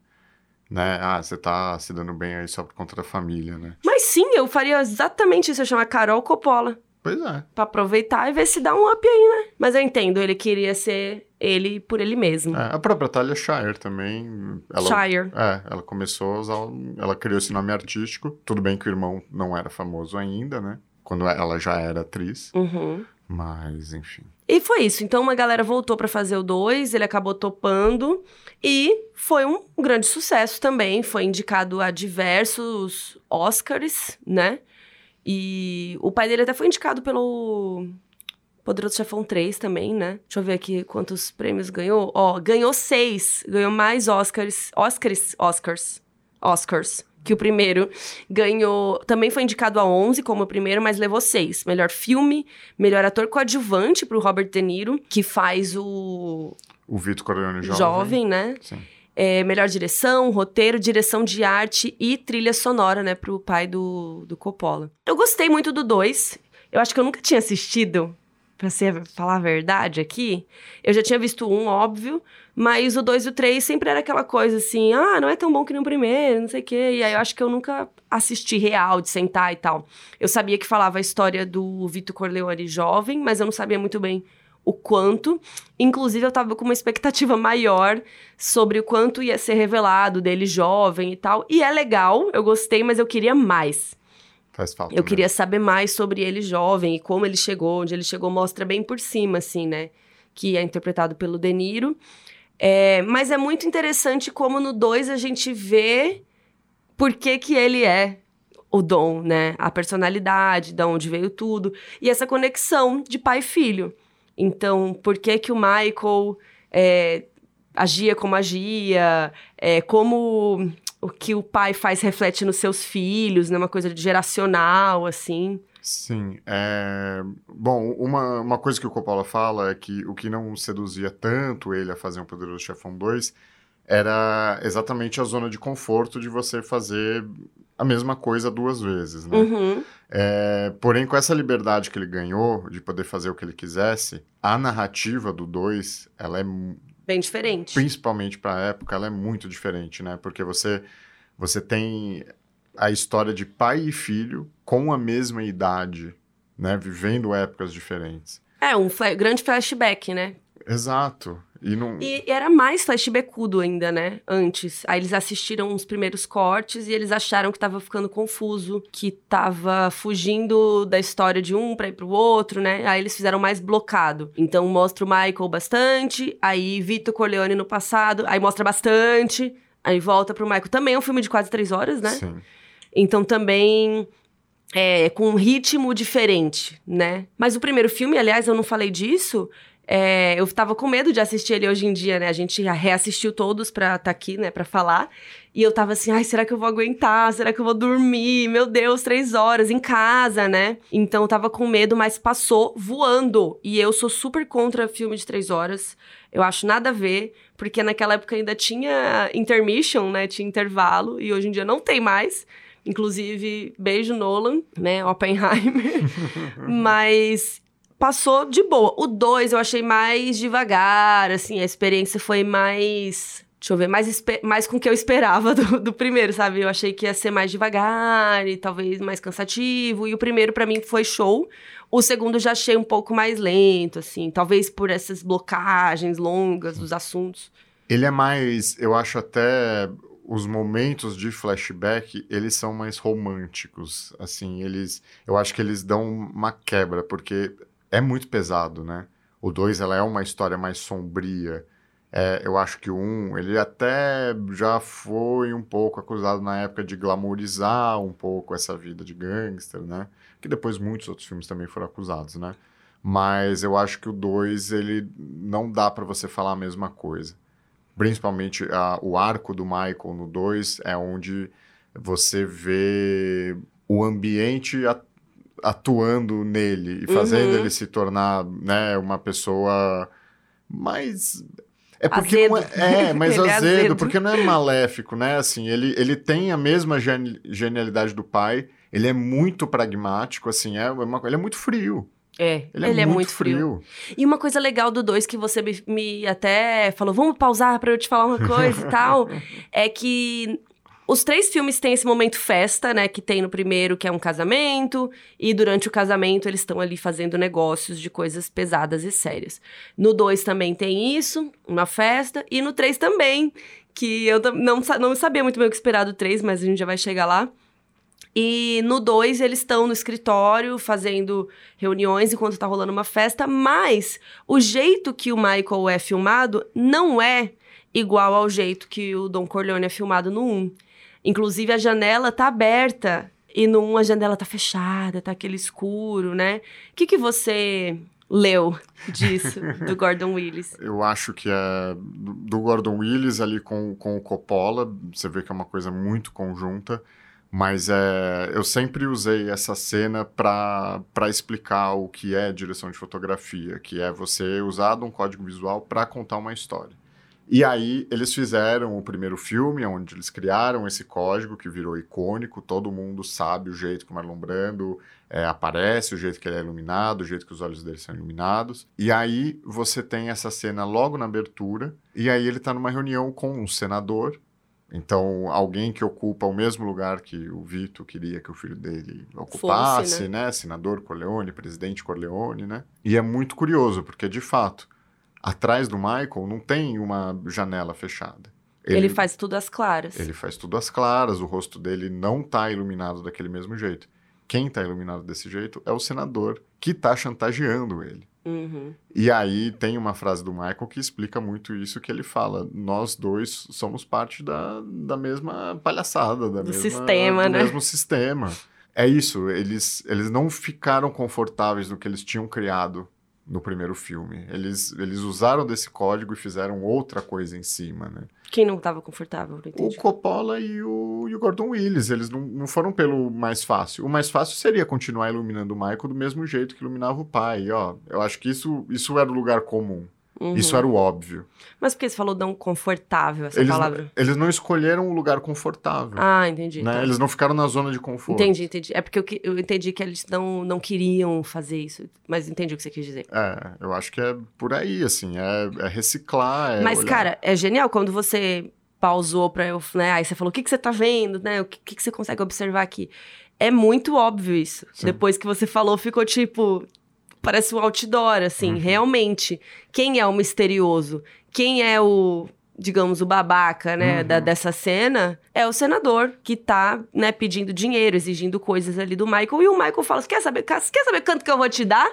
Né? Ah, você tá se dando bem aí só por conta da família, né? Mas sim, eu faria exatamente isso. Eu chamar Carol Coppola. Pois é. Pra aproveitar e ver se dá um up aí, né? Mas eu entendo, ele queria ser ele por ele mesmo. É, a própria Talia Shire também. Ela, Shire. É, ela começou a usar. Ela criou esse nome artístico. Tudo bem que o irmão não era famoso ainda, né? Quando ela já era atriz. Uhum. Mas, enfim. E foi isso. Então uma galera voltou pra fazer o 2, ele acabou topando e foi um grande sucesso também. Foi indicado a diversos Oscars, né? E o pai dele até foi indicado pelo Poderoso Chefão 3 também, né? Deixa eu ver aqui quantos prêmios ganhou. Ó, ganhou seis. Ganhou mais Oscars. Oscars. Oscars. Oscars. Que o primeiro ganhou. Também foi indicado a 11 como o primeiro, mas levou seis. Melhor filme, melhor ator coadjuvante pro Robert De Niro, que faz o O Vitor Corleone jovem. jovem, né? Sim. É, melhor direção, roteiro, direção de arte e trilha sonora, né, pro pai do, do Coppola. Eu gostei muito do 2. Eu acho que eu nunca tinha assistido, pra ser, falar a verdade aqui. Eu já tinha visto um, óbvio, mas o 2 e o 3 sempre era aquela coisa assim, ah, não é tão bom que no primeiro, não sei o quê. E aí eu acho que eu nunca assisti real, de sentar e tal. Eu sabia que falava a história do Vitor Corleone jovem, mas eu não sabia muito bem o quanto. Inclusive, eu tava com uma expectativa maior sobre o quanto ia ser revelado dele jovem e tal. E é legal, eu gostei, mas eu queria mais. Faz falta. Eu né? queria saber mais sobre ele jovem e como ele chegou, onde ele chegou, mostra bem por cima, assim, né? Que é interpretado pelo De Niro. É, mas é muito interessante como no 2 a gente vê por que, que ele é o dom, né? A personalidade, de onde veio tudo. E essa conexão de pai e filho. Então, por que que o Michael é, agia como agia, é, como o que o pai faz reflete nos seus filhos, né? Uma coisa geracional, assim. Sim. é, Bom, uma, uma coisa que o Coppola fala é que o que não seduzia tanto ele a fazer um Poderoso Chefão 2 era exatamente a zona de conforto de você fazer a mesma coisa duas vezes, né? Uhum. É, porém, com essa liberdade que ele ganhou de poder fazer o que ele quisesse, a narrativa do 2, ela é Bem diferente. principalmente para a época, ela é muito diferente, né? Porque você você tem a história de pai e filho com a mesma idade, né, vivendo épocas diferentes. É, um grande flashback, né? Exato. E não E era mais flashbackudo ainda, né? Antes. Aí eles assistiram os primeiros cortes e eles acharam que tava ficando confuso, que tava fugindo da história de um pra ir pro outro, né? Aí eles fizeram mais blocado. Então mostra o Michael bastante, aí Vitor Corleone no passado, aí mostra bastante, aí volta pro Michael. Também é um filme de quase três horas, né? Sim. Então também é com um ritmo diferente, né? Mas o primeiro filme, aliás, eu não falei disso, É, eu tava com medo de assistir ele hoje em dia, né? A gente reassistiu todos pra estar tá aqui, né? Pra falar. E eu tava assim, ai, será que eu vou aguentar? Será que eu vou dormir? Meu Deus, três horas em casa, né? Então eu tava com medo, mas passou voando. E eu sou super contra filme de três horas. Eu acho nada a ver, porque naquela época ainda tinha intermission, né? Tinha intervalo, e hoje em dia não tem mais. Inclusive, beijo Nolan, né? Oppenheimer. Mas passou de boa. O 2 eu achei mais devagar, assim, a experiência foi mais. Deixa eu ver, mais, mais com o que eu esperava do, do primeiro, sabe? Eu achei que ia ser mais devagar e talvez mais cansativo. E o primeiro, para mim, foi show. O segundo já achei um pouco mais lento, assim. Talvez por essas blocagens longas dos assuntos. Ele é mais, eu acho até os momentos de flashback, eles são mais românticos, assim, eles, eu acho que eles dão uma quebra, porque é muito pesado, né? O 2, ela é uma história mais sombria, é, eu acho que o 1, um, ele até já foi um pouco acusado na época de glamourizar um pouco essa vida de gangster, né? Que depois muitos outros filmes também foram acusados, né? Mas eu acho que o 2, ele não dá para você falar a mesma coisa principalmente a, o arco do Michael no 2 é onde você vê o ambiente atuando nele e fazendo uhum. ele se tornar né, uma pessoa mais é porque azedo. não é, é mas azedo, é azedo, porque não é maléfico, né? Assim, ele, ele tem a mesma genialidade do pai, ele é muito pragmático, assim, é uma, ele é muito frio. É, ele, é, ele é, muito, muito frio. frio. E uma coisa legal do 2 que você me, me, até falou, vamos pausar para eu te falar uma coisa e tal, é que os três filmes têm esse momento festa, né? Que tem no primeiro, que é um casamento, e durante o casamento eles estão ali fazendo negócios de coisas pesadas e sérias. No 2 também tem isso, uma festa, e no 3 também, que eu não, não sabia muito bem o que esperar do 3, mas a gente já vai chegar lá. E no 2 eles estão no escritório fazendo reuniões enquanto tá rolando uma festa, mas o jeito que o Michael é filmado não é igual ao jeito que o Don Corleone é filmado no 1. Um. Inclusive a janela tá aberta e no 1 um a janela tá fechada, tá aquele escuro, né? O que, que você leu disso, do Gordon Willis? Eu acho que é do Gordon Willis ali com, com o Coppola, você vê que é uma coisa muito conjunta. Mas é, eu sempre usei essa cena para explicar o que é direção de fotografia, que é você usar um código visual para contar uma história. E aí eles fizeram o primeiro filme, onde eles criaram esse código que virou icônico, todo mundo sabe o jeito que o Marlon Brando é, aparece, o jeito que ele é iluminado, o jeito que os olhos dele são iluminados. E aí você tem essa cena logo na abertura, e aí ele está numa reunião com um senador então, alguém que ocupa o mesmo lugar que o Vito queria que o filho dele ocupasse, Fosse, né? né? Senador Corleone, presidente Corleone, né? E é muito curioso, porque, de fato, atrás do Michael não tem uma janela fechada. Ele, ele faz tudo às claras. Ele faz tudo às claras, o rosto dele não está iluminado daquele mesmo jeito. Quem está iluminado desse jeito é o senador, que está chantageando ele. Uhum. E aí tem uma frase do Michael que explica muito isso, que ele fala, nós dois somos parte da, da mesma palhaçada, da do mesma, sistema, do né? mesmo sistema. É isso, eles, eles não ficaram confortáveis no que eles tinham criado no primeiro filme. Eles, eles usaram desse código e fizeram outra coisa em cima, né? Quem não estava confortável? o Coppola e o, e o Gordon Willis. Eles não, não foram pelo mais fácil. O mais fácil seria continuar iluminando o Michael do mesmo jeito que iluminava o pai. E, ó, eu acho que isso, isso era o lugar comum. Uhum. Isso era o óbvio. Mas por que você falou não confortável, essa eles palavra? Eles não escolheram um lugar confortável. Ah, entendi. Né? Tá. Eles não ficaram na zona de conforto. Entendi, entendi. É porque eu, eu entendi que eles não, não queriam fazer isso. Mas entendi o que você quis dizer. É, eu acho que é por aí, assim. É, é reciclar, é Mas, olhar. cara, é genial quando você pausou pra eu, né? Aí você falou, o que, que você tá vendo, né? O que, que, que você consegue observar aqui? É muito óbvio isso. Sim. Depois que você falou, ficou tipo parece um outdoor, assim, uhum. realmente. Quem é o misterioso? Quem é o, digamos, o babaca, né, uhum. da, dessa cena? É o senador que tá, né, pedindo dinheiro, exigindo coisas ali do Michael. E o Michael fala: quer saber, quer saber quanto que eu vou te dar?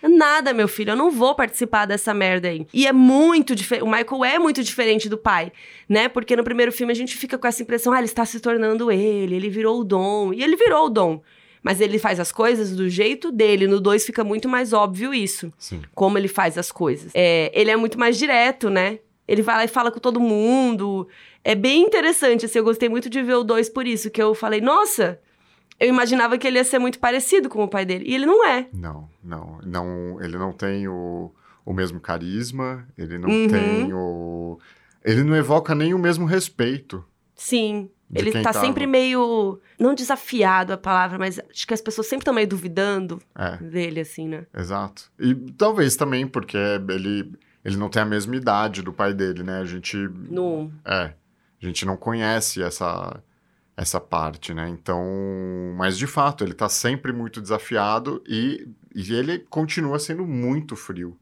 Nada, meu filho, eu não vou participar dessa merda aí. E é muito diferente. O Michael é muito diferente do pai, né? Porque no primeiro filme a gente fica com essa impressão: ah, ele está se tornando ele, ele virou o dom. E ele virou o dom. Mas ele faz as coisas do jeito dele. No 2 fica muito mais óbvio isso. Sim. Como ele faz as coisas. É, ele é muito mais direto, né? Ele vai lá e fala com todo mundo. É bem interessante, assim. Eu gostei muito de ver o 2 por isso. Que eu falei, nossa... Eu imaginava que ele ia ser muito parecido com o pai dele. E ele não é. Não, não. não ele não tem o, o mesmo carisma. Ele não Uhum. tem o... Ele não evoca nem o mesmo respeito. Sim. De ele tá tava. sempre meio. Não desafiado a palavra, mas acho que as pessoas sempre estão meio duvidando É. dele, assim, né? Exato. E talvez também porque ele, ele não tem a mesma idade do pai dele, né? A gente. No. É. A gente não conhece essa, essa parte, né? Então. Mas de fato, ele tá sempre muito desafiado e, e ele continua sendo muito frio.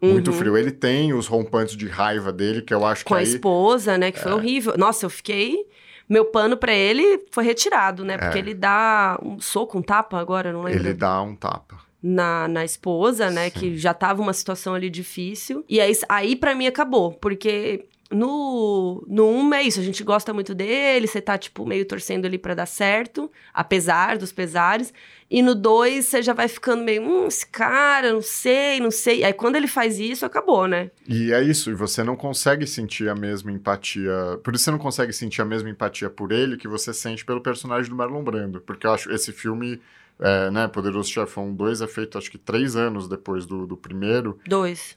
Muito Uhum. frio. Ele tem os rompantes de raiva dele, que eu acho Com que a aí. É. esposa, né? Que foi horrível. Nossa, eu fiquei. Meu pano pra ele foi retirado, né? Porque É. ele dá um soco, um tapa agora, não lembro. Ele dá um tapa. na, na esposa, né? Sim. Que já tava uma situação ali difícil. E aí, aí para mim acabou, porque no, no 1 é isso, a gente gosta muito dele, você tá, tipo, meio torcendo ali pra dar certo, apesar dos pesares. E no 2 você já vai ficando meio, hum, esse cara, não sei, não sei. Aí quando ele faz isso, acabou, né? E é isso, e você não consegue sentir a mesma empatia. Por isso você não consegue sentir a mesma empatia por ele que você sente pelo personagem do Marlon Brando. Porque eu acho esse filme, é, né, Poderoso Chefão 2 é feito acho que três anos depois do, do primeiro. Dois.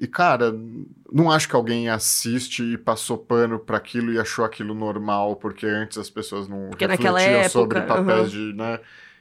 E, cara, não acho que alguém assiste e passou pano pra aquilo e achou aquilo normal, porque antes as pessoas não Porque naquela refletiam época, sobre papéis aham. de, né?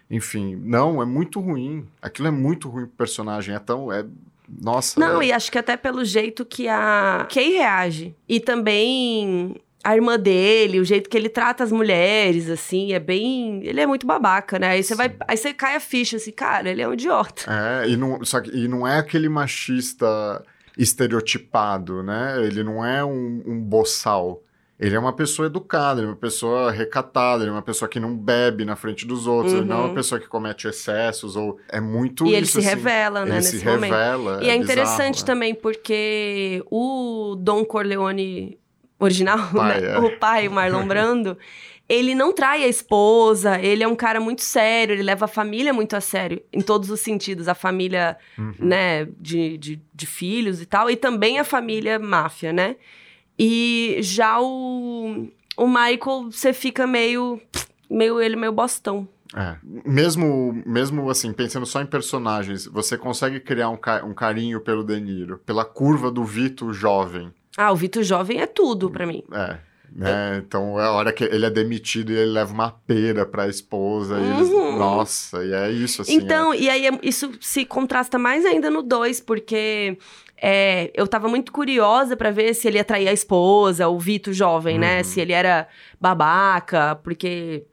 Enfim, não, é muito ruim. Aquilo é muito ruim pro personagem. É tão. É, nossa. Não, é- e acho que até pelo jeito que a Kay reage. E também a irmã dele, o jeito que ele trata as mulheres, assim, é bem. Ele é muito babaca, né? Aí você vai. Aí você cai a ficha, assim, cara, ele é um idiota. É, e não, que, e não é aquele machista estereotipado, né? Ele não é um, um boçal. Ele é uma pessoa educada, ele é uma pessoa recatada, ele é uma pessoa que não bebe na frente dos outros, ele não é uma Uhum. pessoa que comete excessos, ou é muito e ele isso, se assim, revela, né, ele nesse se momento. revela. E é, bizarro, interessante né? também porque o Don Corleone original, Pai, né? é. o pai, o Marlon Brando, ele não trai a esposa, ele é um cara muito sério, ele leva a família muito a sério, em todos os sentidos. A família, Uhum. né, de, de, de filhos e tal, e também a família máfia, né? E já o, o Michael, você fica meio, meio ele meio bostão. É. Mesmo, mesmo assim, pensando só em personagens, você consegue criar um, ca- um carinho pelo De Niro, pela curva do Vito jovem. Ah, o Vitor Jovem é tudo pra mim. É. Né? Então é a hora que ele é demitido e ele leva uma pera pra esposa. E eles, Uhum. nossa, e é isso, assim. Então, e aí é- isso se contrasta mais ainda no 2, porque é, eu tava muito curiosa pra ver se ele ia trair a esposa, o Vito jovem, né? Uhum. Se ele era babaca, porque,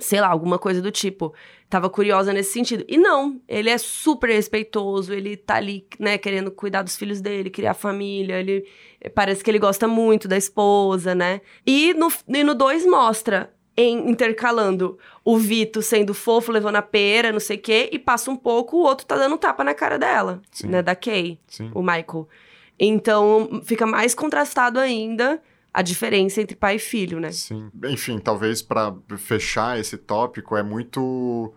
sei lá, alguma coisa do tipo. Tava curiosa nesse sentido. E não, ele é super respeitoso, ele tá ali, né, querendo cuidar dos filhos dele, criar família, ele parece que ele gosta muito da esposa, né? E no 2 e no dois mostra em- intercalando o Vito sendo fofo, levando a pera, não sei o quê, e passa um pouco, o outro tá dando tapa na cara dela, Sim. né, da Kay, Sim. o Michael. Então, fica mais contrastado ainda a diferença entre pai e filho, né? Sim. Enfim, talvez pra fechar esse tópico, é muito.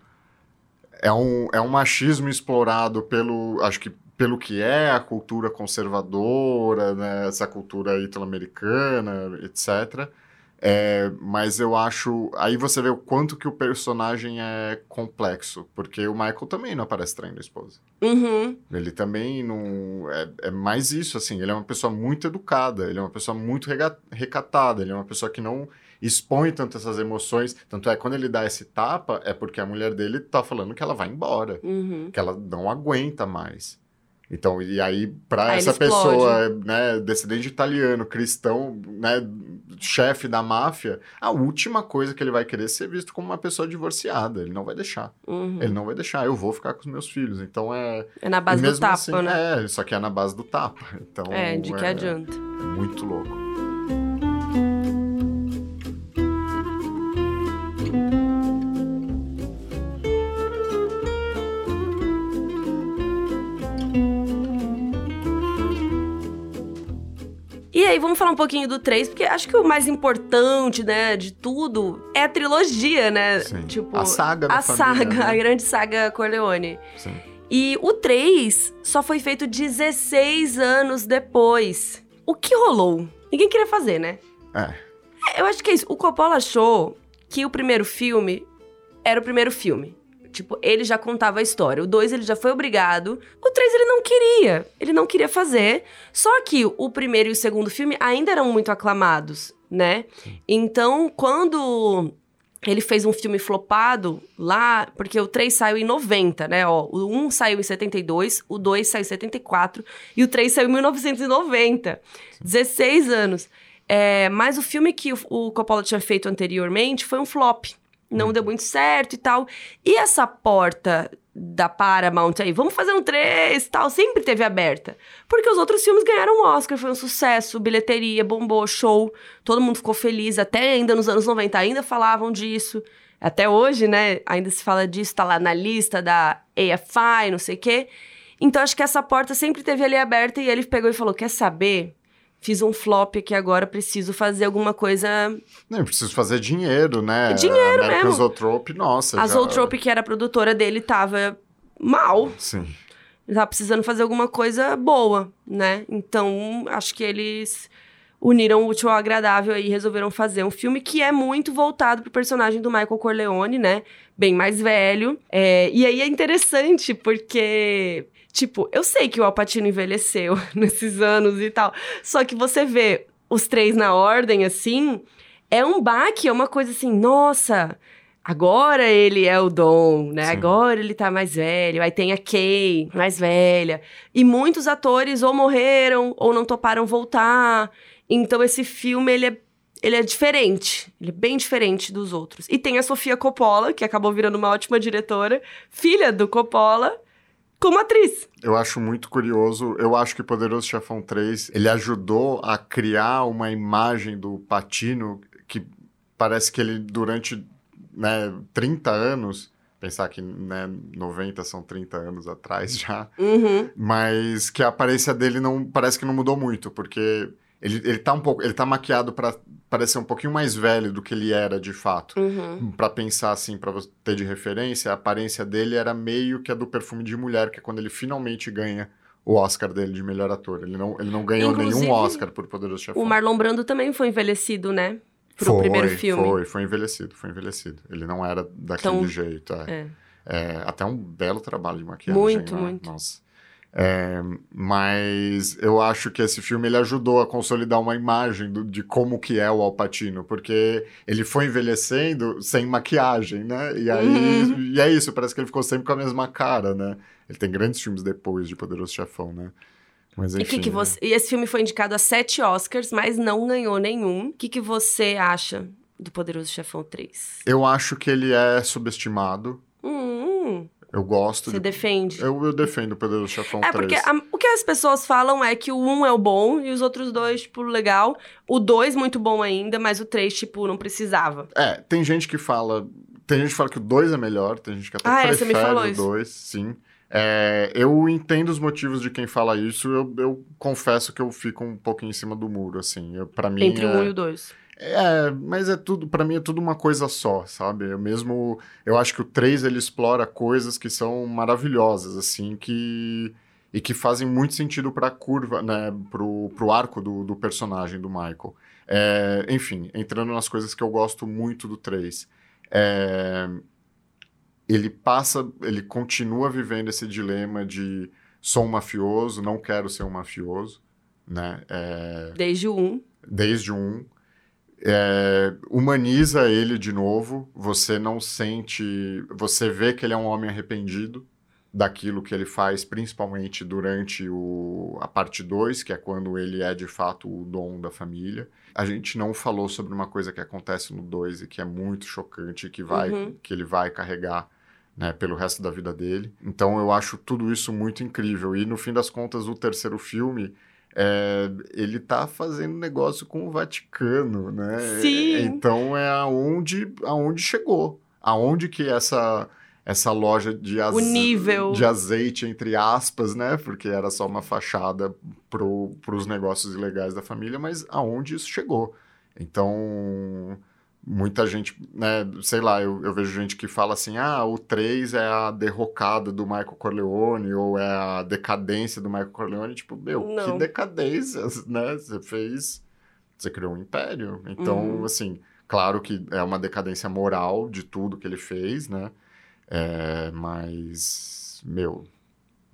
É um, é um machismo explorado pelo. Acho que pelo que é a cultura conservadora, né, essa cultura italo-americana, etc. É, mas eu acho. Aí você vê o quanto que o personagem é complexo. Porque o Michael também não aparece traindo a esposa. Uhum. Ele também não. É, é mais isso, assim. Ele é uma pessoa muito educada, ele é uma pessoa muito recatada, ele é uma pessoa que não expõe tanto essas emoções. Tanto é, quando ele dá esse tapa, é porque a mulher dele tá falando que ela vai embora, Uhum. que ela não aguenta mais. Então, e aí, ele essa pessoa, né, descendente italiano, cristão, né, chefe da máfia, a última coisa que ele vai querer é ser visto como uma pessoa divorciada. Ele não vai deixar. Uhum. Ele não vai deixar, eu vou ficar com os meus filhos. Então é. É na base do tapa, assim, né? É, só que é na base do tapa. Então, É, de que é, adianta. É muito louco. Aí, vamos falar um pouquinho do 3, porque acho que o mais importante, né, de tudo é a trilogia, né? Sim. Tipo, a saga a família, saga, né? a grande saga Corleone. Sim. E o 3 só foi feito 16 anos depois. O que rolou? Ninguém queria fazer, né? É. É, Eu acho que é isso. O Coppola achou que o primeiro filme era o primeiro filme. Tipo, ele já contava a história. O 2 ele já foi obrigado. O 3 ele não queria. Ele não queria fazer. Só que o primeiro e o segundo filme ainda eram muito aclamados, né? Então, quando ele fez um filme flopado lá, porque o 3 saiu em 90, né? Ó, o 1 saiu em 72, o 2 saiu em 74 e o 3 saiu em 1990. 16 anos. É, mas o filme que o, o Coppola tinha feito anteriormente foi um flop. Não deu muito certo e tal. E essa porta da Paramount aí, vamos fazer um 3 tal, sempre teve aberta. Porque os outros filmes ganharam um Oscar, foi um sucesso, bilheteria, bombou, show. Todo mundo ficou feliz, até ainda nos anos 90 ainda falavam disso. Até hoje, né, ainda se fala disso, tá lá na lista da AFI, não sei o quê. Então acho que essa porta sempre teve ali aberta e ele pegou e falou: quer saber? Fiz um flop aqui agora, preciso fazer alguma coisa. Não, preciso fazer dinheiro, né? É dinheiro American mesmo. Zoetrope, nossa. A já- Zootrope, que era a produtora dele, tava mal. Sim. Ele tava precisando fazer alguma coisa boa, né? Então, acho que eles uniram o útil ao agradável e resolveram fazer um filme que é muito voltado pro personagem do Michael Corleone, né? Bem mais velho. É, e aí é interessante porque, tipo, eu sei que o Alpatino envelheceu nesses anos e tal. Só que você vê os três na ordem, assim, é um baque, é uma coisa assim, nossa, agora ele é o Dom, né? Sim. Agora ele tá mais velho. Aí tem a Kay, mais velha. E muitos atores ou morreram ou não toparam voltar. Então esse filme, ele é, ele é diferente. Ele é bem diferente dos outros. E tem a Sofia Coppola, que acabou virando uma ótima diretora, filha do Coppola, como atriz. Eu acho muito curioso. Eu acho que Poderoso Chefão 3, ele ajudou a criar uma imagem do Patino que parece que ele, durante né, 30 anos, pensar que né, 90 são 30 anos atrás já, Uhum. mas que a aparência dele não parece que não mudou muito, porque ele, ele tá um pouco, ele tá maquiado para parecer um pouquinho mais velho do que ele era de fato. Uhum. Pra pensar assim, pra você ter de referência, a aparência dele era meio que a do perfume de mulher, que é quando ele finalmente ganha o Oscar dele de melhor ator. Ele não, ele não ganhou Inclusive, nenhum Oscar por Poderoso Chefão. O Marlon Brando também foi envelhecido, né? Pro foi, primeiro filme. Foi, foi envelhecido, foi envelhecido. Ele não era daquele Então, jeito. É. É. É, até um belo trabalho de maquiagem. Muito, né? muito. Nossa. É, mas eu acho que esse filme ele ajudou a consolidar uma imagem do- de como que é o Alpatino, porque ele foi envelhecendo sem maquiagem, né? E aí Uhum. e é isso, parece que ele ficou sempre com a mesma cara, né? Ele tem grandes filmes depois de Poderoso Chefão, né? Mas E, enfim. que que né? você... e esse filme foi indicado a sete Oscars, mas não ganhou nenhum. O que, que você acha do Poderoso Chefão 3? Eu acho que ele é subestimado. Hum, Eu gosto você de... defende. Eu, eu defendo o Poderoso Chefão É, 3. porque a- o que as pessoas falam é que o 1 é o bom e os outros dois, tipo, legal. O 2 muito bom ainda, mas o 3, tipo, não precisava. É, tem gente que fala. Tem gente que fala que o 2 é melhor, tem gente que até Ah, é, você me prefere falou o isso. 2, sim. É, eu entendo os motivos de quem fala isso, eu, eu confesso que eu fico um pouquinho em cima do muro, assim. Pra mim. Entre o é, 1 e o 2. É, mas é tudo, para mim é tudo uma coisa só, sabe? Eu mesmo, eu acho que o 3 ele explora coisas que são maravilhosas, assim, que e que fazem muito sentido pra curva, né, pro, pro arco do, do personagem do Michael. É, enfim, entrando nas coisas que eu gosto muito do 3. É, ele passa, ele continua vivendo esse dilema de sou um mafioso, não quero ser um mafioso, né? É, Desde o 1. desde o 1. É, humaniza ele de novo. Você não sente. Você vê que ele é um homem arrependido daquilo que ele faz, principalmente durante o, a parte 2, que é quando ele é de fato o dom da família. A gente não falou sobre uma coisa que acontece no 2 e que é muito chocante, que, vai, Uhum. que ele vai carregar né, pelo resto da vida dele. Então eu acho tudo isso muito incrível. E no fim das contas, o terceiro filme é, ele tá fazendo negócio com o Vaticano, né? Sim. Então é aonde, aonde chegou. Aonde que essa, essa loja de, nível. de azeite, entre aspas, né? Porque era só uma fachada para os negócios ilegais da família, mas aonde isso chegou? Então, muita gente, né? Sei lá, eu, eu vejo gente que fala assim: ah, o 3 é a derrocada do Michael Corleone, ou é a decadência do Michael Corleone. Tipo, meu, Não. que decadência, né? Você fez. Você criou um império. Então, Uhum. assim, claro que é uma decadência moral de tudo que ele fez, né? É, mas, meu,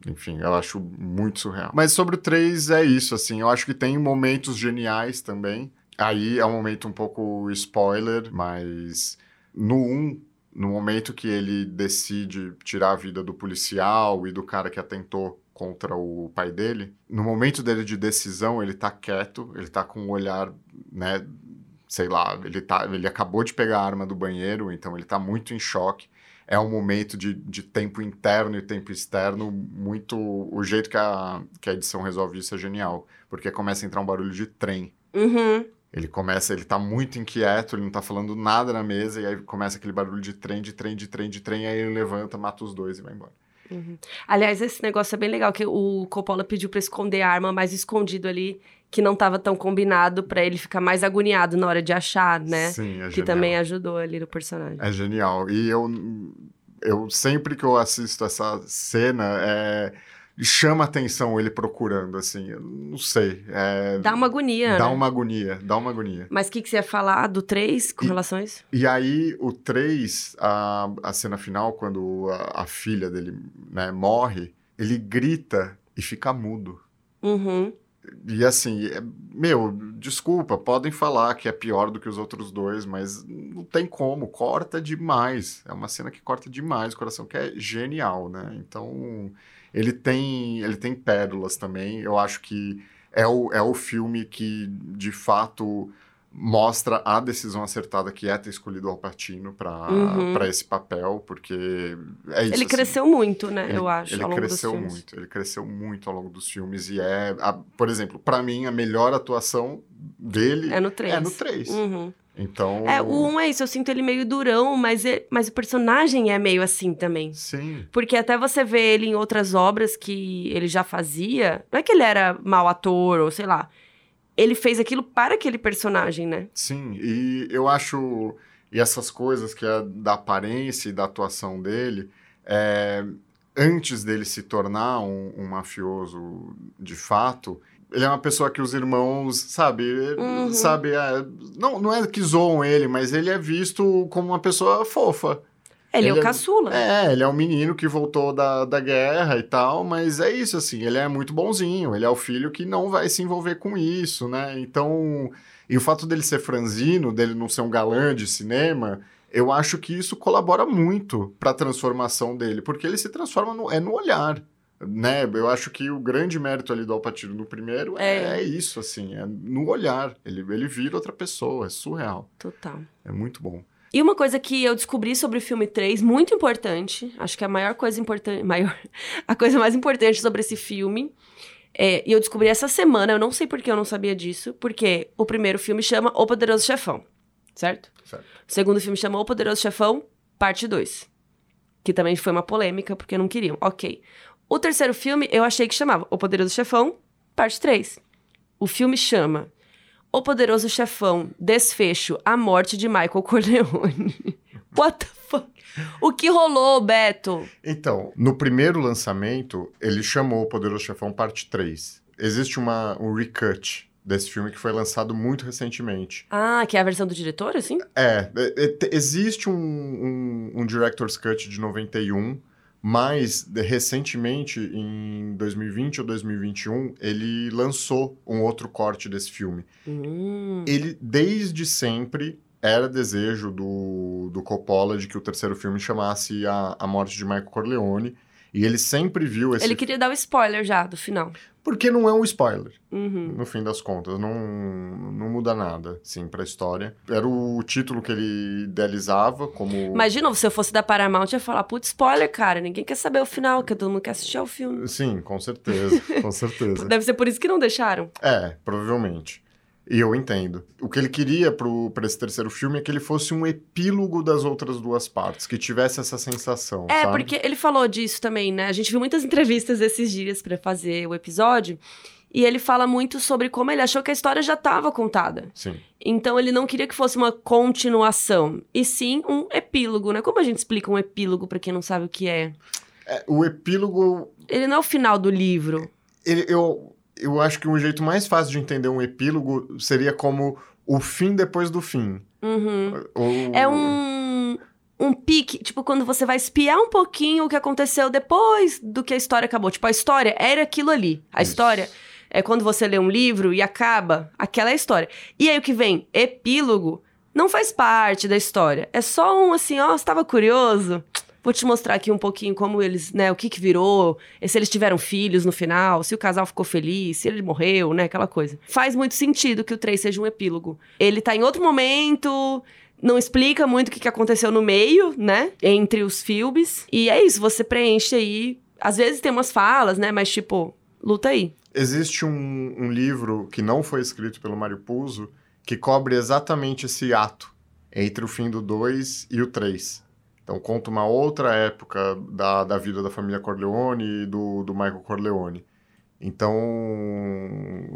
enfim, eu acho muito surreal. Mas sobre o 3 é isso, assim, eu acho que tem momentos geniais também. Aí é um momento um pouco spoiler, mas no 1, no momento que ele decide tirar a vida do policial e do cara que atentou contra o pai dele, no momento dele de decisão, ele tá quieto, ele tá com um olhar, né, sei lá, ele, tá, ele acabou de pegar a arma do banheiro, então ele tá muito em choque. É um momento de, de tempo interno e tempo externo muito... O jeito que a, que a edição resolve isso é genial, porque começa a entrar um barulho de trem. Uhum. Ele começa, ele tá muito inquieto, ele não tá falando nada na mesa, e aí começa aquele barulho de trem, de trem, de trem, de trem, aí ele levanta, mata os dois e vai embora. Aliás, esse negócio é bem legal, que o Coppola pediu pra esconder a arma mais escondido ali, que não tava tão combinado pra ele ficar mais agoniado na hora de achar, né? Sim, é que genial. também ajudou ali no personagem. É genial. E eu, eu sempre que eu assisto essa cena, é, chama atenção ele procurando, assim, eu não sei. é, Dá uma agonia, dá né? uma agonia, dá uma agonia. Mas o que, que você ia falar do 3 com E- relação a isso? E aí, o 3, a, a cena final, quando a, a filha dele né, morre, ele grita e fica mudo. Uhum. E assim, é- meu, desculpa, podem falar que é pior do que os outros dois, mas não tem como, corta demais. É uma cena que corta demais o coração, que é genial, né? Então, ele tem, ele tem pérolas também. Eu acho que é o, é o filme que, de fato, mostra a decisão acertada que é ter escolhido o Alpatino para Uhum. para esse papel, porque é isso. ele assim. cresceu muito, né? Ele- eu acho, Ele cresceu muito, ele cresceu muito ao longo dos filmes e é, a- por exemplo, pra mim a melhor atuação dele É no 3. é no 3. Uhum. Então, É, o 1 é isso, eu sinto ele meio durão, mas, ele- mas o personagem é meio assim também. sim, Porque até você vê ele em outras obras que ele já fazia, não é que ele era mau ator ou sei lá. Ele fez aquilo para aquele personagem, né? sim, e eu acho e essas coisas que é da aparência e da atuação dele, é, antes dele se tornar um, um mafioso de fato, ele é uma pessoa que os irmãos, sabe, Uhum. sabe, é, não, não é que zoam ele, mas ele é visto como uma pessoa fofa. Ele, é Ele o é- caçula. É, ele é um menino que voltou da, da guerra e tal, mas é isso, assim, ele é muito bonzinho, ele é o filho que não vai se envolver com isso, né? Então, e o fato dele ser franzino, dele não ser um galã de cinema, eu acho que isso colabora muito para a transformação dele, porque ele se transforma no, é no olhar. Né? Eu acho que o grande mérito ali do Alpatino no primeiro é, É. é isso, assim, é no olhar. Ele, ele vira outra pessoa, é surreal. Total. É muito bom. E uma coisa que eu descobri sobre o filme 3, muito importante, acho que a maior coisa importante, maior, a coisa mais importante sobre esse filme, é, e eu descobri essa semana, eu não sei por que eu não sabia disso, porque o primeiro filme chama O Poderoso Chefão, certo? Certo. O segundo filme chama O Poderoso Chefão, parte 2. Que também foi uma polêmica, porque não queriam. Ok. O terceiro filme, eu achei que chamava O Poderoso Chefão, parte 3. O filme chama O Poderoso Chefão, Desfecho, A Morte de Michael Corleone. What the fuck? O que rolou, Beto? Então, no primeiro lançamento, ele chamou o Poderoso Chefão Parte 3. Existe uma, um recut desse filme que foi lançado muito recentemente. Ah, que é a versão do diretor, assim? É, é, é, existe um, um, um Director's Cut de 91, mas recentemente, em 2020 ou 2021, ele lançou um outro corte desse filme. Hum. Ele, desde sempre, era desejo do, do Coppola de que o terceiro filme chamasse a, a Morte de Michael Corleone. E ele sempre viu esse Ele queria dar o spoiler já, do final. Porque não é um spoiler, Uhum. no fim das contas. Não, não muda nada, sim, pra história. Era o título que ele idealizava como... Novo, se eu fosse da Paramount, eu ia falar, putz, spoiler, cara. Ninguém quer saber o final, que todo mundo quer assistir ao filme. Sim, com certeza, com certeza. Deve ser por isso que não deixaram. É, provavelmente. E eu entendo. O que ele queria para esse terceiro filme é que ele fosse um epílogo das outras duas partes, que tivesse essa sensação. É, sabe? porque ele falou disso também, né? A gente viu muitas entrevistas esses dias para fazer o episódio. E ele fala muito sobre como ele achou que a história já estava contada. Sim. Então ele não queria que fosse uma continuação, e sim um epílogo, né? Como a gente explica um epílogo para quem não sabe o que é? É, o epílogo. Ele não é o final do livro. Ele, eu, eu acho que um jeito mais fácil de entender um epílogo seria como o fim depois do fim. Uhum. Ou... É um um pique, tipo, quando você vai espiar um pouquinho o que aconteceu depois do que a história acabou. Tipo, a história era aquilo ali. A Isso. história é quando você lê um livro e acaba, aquela é a história. E aí o que vem? Epílogo não faz parte da história. É só um assim, ó, você tava curioso? Vou te mostrar aqui um pouquinho como eles, né, o que que virou, se eles tiveram filhos no final, se o casal ficou feliz, se ele morreu, né, aquela coisa. Faz muito sentido que o 3 seja um epílogo. Ele tá em outro momento, não explica muito o que que aconteceu no meio, né, entre os filmes. E é isso, você preenche aí. Às vezes tem umas falas, né, mas tipo, luta aí. Existe um, um livro que não foi escrito pelo Mário Puzo que cobre exatamente esse ato entre o fim do 2 e o 3. Então conta uma outra época da, da vida da família Corleone e do, do Michael Corleone. Então,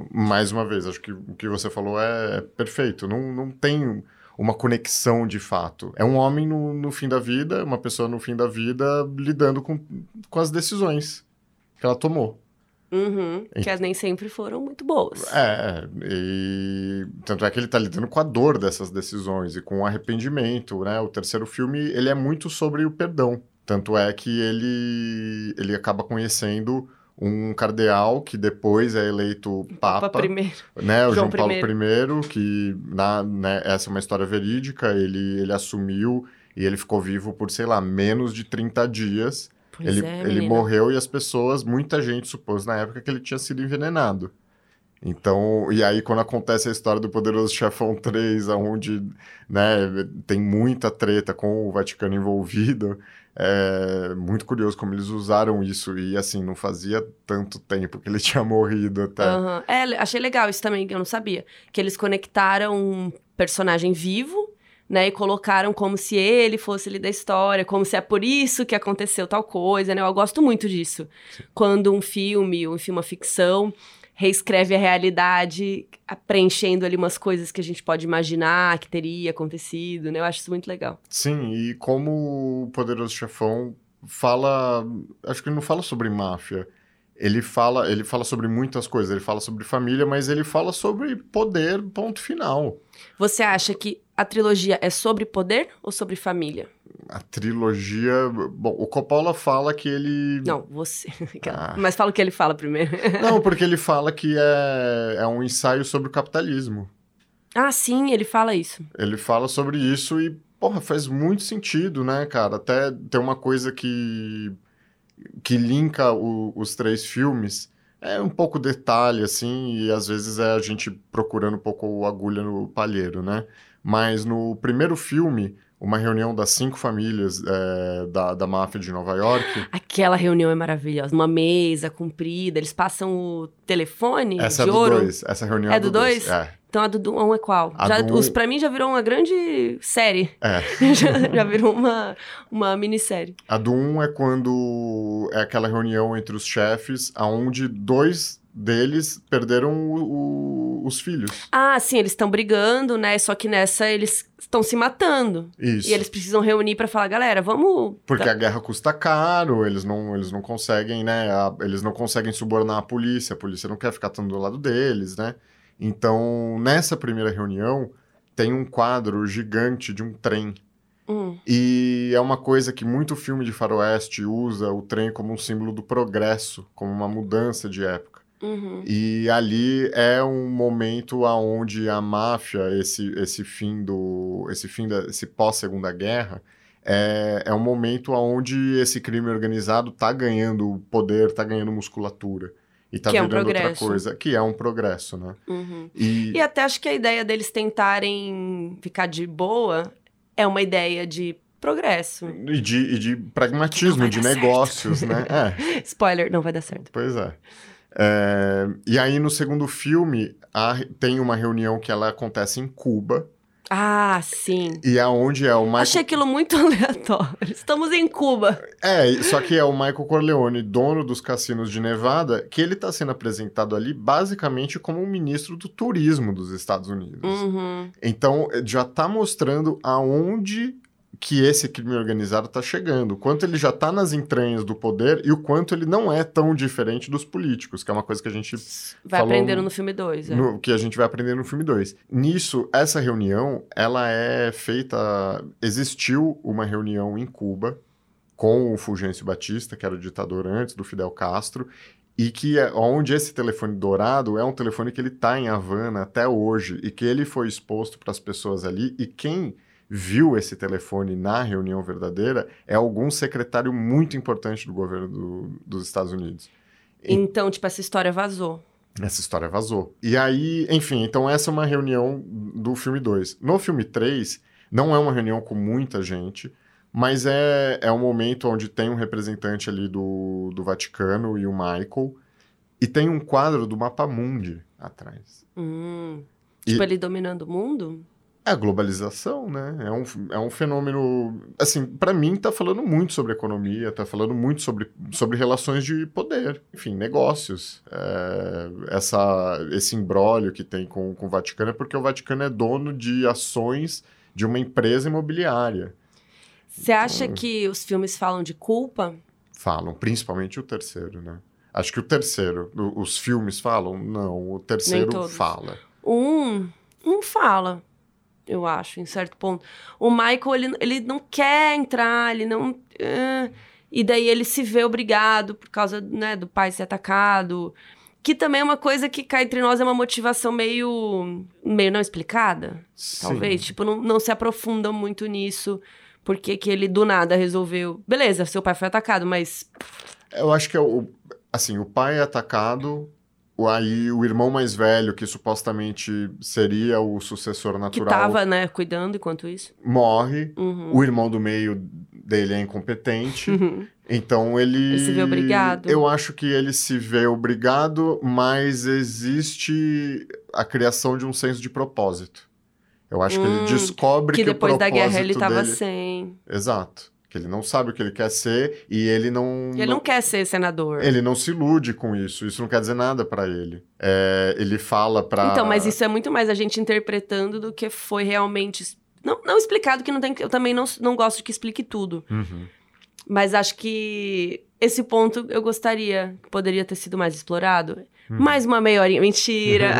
mais uma vez, acho que o que você falou é perfeito. Não, não tem uma conexão de fato. É um homem no, no fim da vida, uma pessoa no fim da vida lidando com, com as decisões que ela tomou. Uhum, que as nem sempre foram muito boas. É, e tanto é que ele tá lidando com a dor dessas decisões e com o arrependimento, né? O terceiro filme, ele é muito sobre o perdão. Tanto é que ele, ele acaba conhecendo um cardeal que depois é eleito papa, Papa né? O João João, Paulo I, que na, né, essa é uma história verídica, ele, ele assumiu e ele ficou vivo por, sei lá, menos de 30 dias. Pois Ele, é, ele morreu e as pessoas, muita gente supôs na época que ele tinha sido envenenado. Então, e aí quando acontece a história do Poderoso Chefão 3, onde né, tem muita treta com o Vaticano envolvido, é muito curioso como eles usaram isso. E assim, não fazia tanto tempo que ele tinha morrido até. Aham. É, achei legal isso também, que eu não sabia. Que eles conectaram um personagem vivo, né? E colocaram como se ele fosse ali da história, como se é por isso que aconteceu tal coisa, né? Eu gosto muito disso. Quando um filme, um filme, uma ficção, reescreve a realidade, preenchendo ali umas coisas que a gente pode imaginar que teria acontecido, né? Eu acho isso muito legal. Sim, e como o Poderoso Chefão fala. Acho que ele não fala sobre máfia. Ele fala, ele fala sobre muitas coisas. Ele fala sobre família, mas ele fala sobre poder, ponto final. Você acha que a trilogia é sobre poder ou sobre família? A trilogia. Bom, o Coppola fala que ele. Não, você. Ah. Mas fala o que ele fala primeiro. Não, porque ele fala que é, é um ensaio sobre o capitalismo. ah, sim, ele fala isso. Ele fala sobre isso e, porra, faz muito sentido, né, cara? Até tem uma coisa que, que linka o- os três filmes. É um pouco detalhe, assim, e às vezes é a gente procurando um pouco agulha no palheiro, né? Mas no primeiro filme, uma reunião das cinco famílias é, da, da máfia de Nova York. Aquela reunião é maravilhosa. Uma mesa comprida, eles passam o telefone essa é de do ouro. dois. Essa reunião É é do do dois. É, Então a do do um é qual? A já, do os, um- pra mim já virou uma grande série. é. já, já virou uma, uma minissérie. A do 1 é quando é aquela reunião entre os chefes, aonde dois deles perderam o- o- os filhos. Ah, sim, eles estão brigando, né? Só que nessa eles estão se matando. Isso. E eles precisam reunir pra falar, galera, vamos. Porque a guerra custa caro, eles não, eles não conseguem, né? a- eles não conseguem subornar a polícia, a polícia não quer ficar tanto do lado deles, né? Então, nessa primeira reunião, tem um quadro gigante de um trem. Hum, E é uma coisa que muito filme de faroeste usa o trem como um símbolo do progresso, como uma mudança de época. Uhum. E ali é um momento aonde a máfia, esse, esse fim do. esse fim da. esse pós-segunda guerra, é, é um momento aonde esse crime organizado tá ganhando poder, tá ganhando musculatura. E tá Que é um virando outra progresso. coisa. Que é um progresso, né? Uhum. E, E até acho que a ideia deles tentarem ficar de boa é uma ideia de progresso. e de, e de pragmatismo, de dar certo. negócios, né? É. Spoiler, não vai dar certo. Pois é. É, e aí, no segundo filme, a- tem uma reunião que ela acontece em Cuba, Ah, sim. e é onde é o Michael... Achei aquilo muito aleatório. Estamos em Cuba. É, só que é o Michael Corleone, dono dos cassinos de Nevada, que ele tá sendo apresentado ali basicamente como um ministro do turismo dos Estados Unidos. Uhum. Então, já tá mostrando aonde que esse crime organizado tá chegando, o quanto ele já tá nas entranhas do poder e o quanto ele não é tão diferente dos políticos, que é uma coisa que a gente Vai aprendendo no filme 2. É. no- que a gente vai aprender no filme 2. Nisso, essa reunião, ela é feita. Existiu uma reunião em Cuba com o Fulgêncio Batista, que era o ditador antes do Fidel Castro, e que é, onde esse telefone dourado é um telefone que ele está em Havana até hoje e que ele foi exposto para as pessoas ali e quem viu esse telefone na reunião verdadeira é algum secretário muito importante do governo do- dos Estados Unidos. Então, tipo, essa história vazou. Essa história vazou. E aí, enfim, então essa é uma reunião do filme 2. No filme 3, não é uma reunião com muita gente, mas é, é um momento onde tem um representante ali do, do Vaticano e o Michael, e tem um quadro do Mapa Mundi atrás. Hum. E- Tipo, ele dominando o mundo? É a globalização, né? É um, é um fenômeno. Assim, para mim, tá falando muito sobre economia, tá falando muito sobre, sobre relações de poder, enfim, negócios. É, essa, esse imbróglio que tem com, com o Vaticano é porque o Vaticano é dono de ações de uma empresa imobiliária. Você acha que os filmes falam de culpa? Falam, principalmente o terceiro, né? Acho que o terceiro, os filmes falam? Não, o terceiro fala. Um, um fala, eu acho, em certo ponto. O Michael, ele, ele não quer entrar, ele não... ah, e daí ele se vê obrigado por causa né, do pai ser atacado. Que também é uma coisa que cá entre nós é uma motivação meio, meio não explicada, talvez. Sim. Tipo, não, não se aprofundam muito nisso. Porque que ele do nada resolveu. Beleza, seu pai foi atacado, mas. Eu acho que é o. Assim, o pai é atacado, aí o irmão mais velho, que supostamente seria o sucessor Que natural, tava, né, cuidando enquanto isso. morre. Uhum. O irmão do meio dele é incompetente. Uhum. Então ele. Ele se vê obrigado. Eu acho que ele se vê obrigado, mas existe a criação de um senso de propósito. Eu acho que ele Hum, descobre Que que, depois o da guerra ele propósito tava dele... sem. Exato. Que ele não sabe o que ele quer ser e ele não. Ele não quer ser senador. Ele não se ilude com isso. Isso não quer dizer nada pra ele. É, ele fala pra. Então, mas isso é muito mais a gente interpretando do que foi realmente. Não, não explicado, que não tem. Eu também não, não gosto que explique tudo. Uhum. Mas acho que esse ponto eu gostaria que poderia ter sido mais explorado. Uhum. Mais uma meia horinha. Mentira!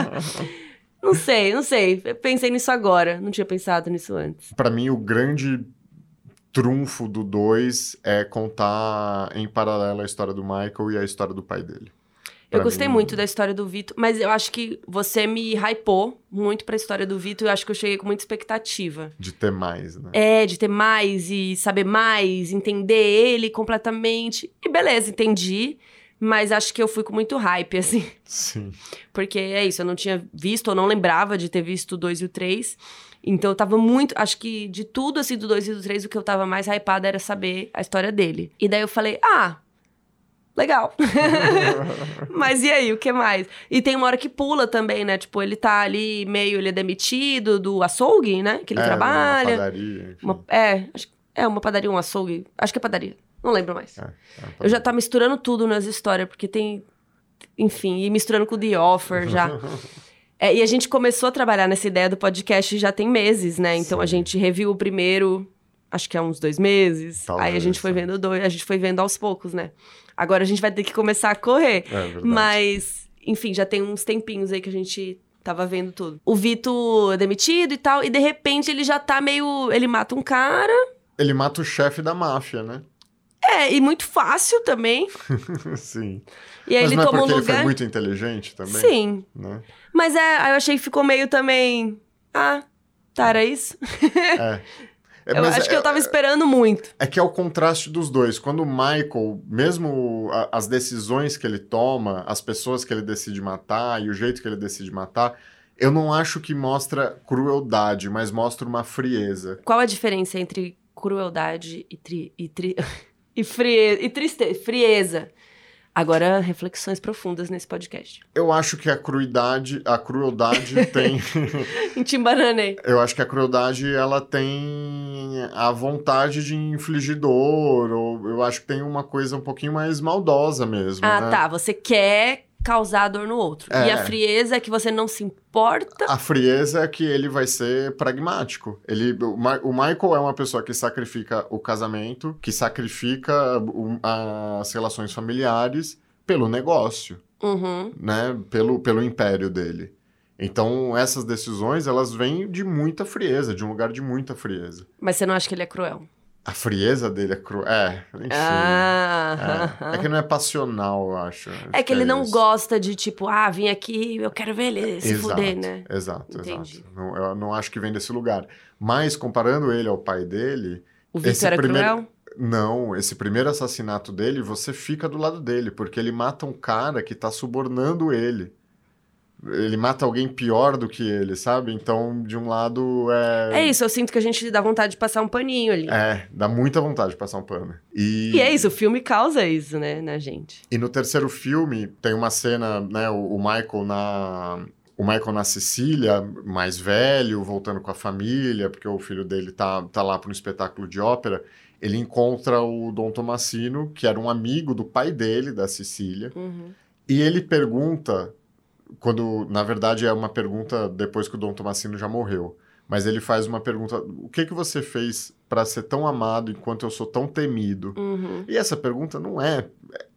não sei, não sei. Eu Pensei nisso agora. Não tinha pensado nisso antes. Pra mim, o grande trunfo do 2 é contar em paralelo a história do Michael e a história do pai dele. Eu Pra gostei mim- muito da história do Vitor, mas eu acho que você me hypou muito pra história do Vitor e eu acho que eu cheguei com muita expectativa. De ter mais, né? É, de ter mais e saber mais, entender ele completamente. E beleza, entendi. Mas acho que eu fui com muito hype, assim. Sim. Porque é isso, eu não tinha visto, ou não lembrava de ter visto o 2 e o 3. Então eu tava muito. Acho que de tudo, assim, do 2 e do 3, o que eu tava mais hypada era saber a história dele. E daí eu falei, ah. Legal. Mas e aí, o que mais? E tem uma hora que pula também, né? Tipo, ele tá ali meio, ele é demitido do açougue, né? Que ele É, trabalha. Uma padaria. Uma- é, acho, é uma padaria, um açougue. Acho que é padaria. Não lembro mais. É, é Eu já tá misturando tudo nas histórias, porque tem. Enfim, e misturando com The Offer já. É, e a gente começou a trabalhar nessa ideia do podcast já tem meses, né? Então a Sim. gente reviu o primeiro, acho que há uns dois meses. Aí a Talvez, gente foi é. vendo dois, a gente foi vendo aos poucos, né? Agora a gente vai ter que começar a correr. É verdade. Mas, enfim, já tem uns tempinhos aí que a gente tava vendo tudo. O Vitor é demitido e tal, e de repente ele já tá meio. Ele mata um cara. Ele mata o chefe da máfia, né? É, e muito fácil também. Sim. E aí Mas ele não é toma um porque ele lugar. foi muito inteligente também? Sim. Né? Mas é, aí eu achei que ficou meio também. Ah, tá, era isso? É. É, eu acho é, que eu tava esperando muito. É que é o contraste dos dois. Quando o Michael, mesmo a- as decisões que ele toma, as pessoas que ele decide matar e o jeito que ele decide matar, eu não acho que mostra crueldade, mas mostra uma frieza. Qual a diferença entre crueldade e, tri, e, tri, e, frie, e tristeza? Frieza. Agora, reflexões profundas nesse podcast. Eu acho que a cruidade, a crueldade tem. em Timbaranei. Eu acho que a crueldade ela tem a vontade de infligir dor, ou eu acho que tem uma coisa um pouquinho mais maldosa mesmo. Ah, né? tá. Você quer causar dor no outro. É. E a frieza é que você não se importa. A frieza é que ele vai ser pragmático. Ele, o, Ma- o Michael é uma pessoa que sacrifica o casamento, que sacrifica o- as relações familiares pelo negócio, Uhum. né? Pelo, pelo império dele. Então, essas decisões, elas vêm de muita frieza, de um lugar de muita frieza. Mas você não acha que ele é cruel? A frieza dele é cruel. É, enfim. Ah. É. É que não é passional, eu acho. Acho É que ele não isso. gosta de tipo, ah, vim aqui, eu quero ver ele se Exato, fuder, né? Exato, Entendi. exato. Não, eu não acho que vem desse lugar. Mas, comparando ele ao pai dele, O Victor Esse era primeiro- cruel? não, esse primeiro assassinato dele, você fica do lado dele, porque ele mata um cara que tá subornando ele. Ele mata alguém pior do que ele, sabe? Então, de um lado, é. É isso, eu sinto que a gente dá vontade de passar um paninho ali. É, dá muita vontade de passar um pano. E, E é isso, o filme causa isso, né, na gente. E no terceiro filme tem uma cena, né, o, o Michael na o Michael na Sicília, mais velho, voltando com a família, porque o filho dele tá, tá lá para um espetáculo de ópera. Ele encontra o Dom Tomassino, que era um amigo do pai dele, da Sicília, Uhum. e ele pergunta, quando na verdade é uma pergunta depois que o Dom Tomassino já morreu, mas ele faz uma pergunta: o que que você fez para ser tão amado enquanto eu sou tão temido? Uhum. E essa pergunta não é.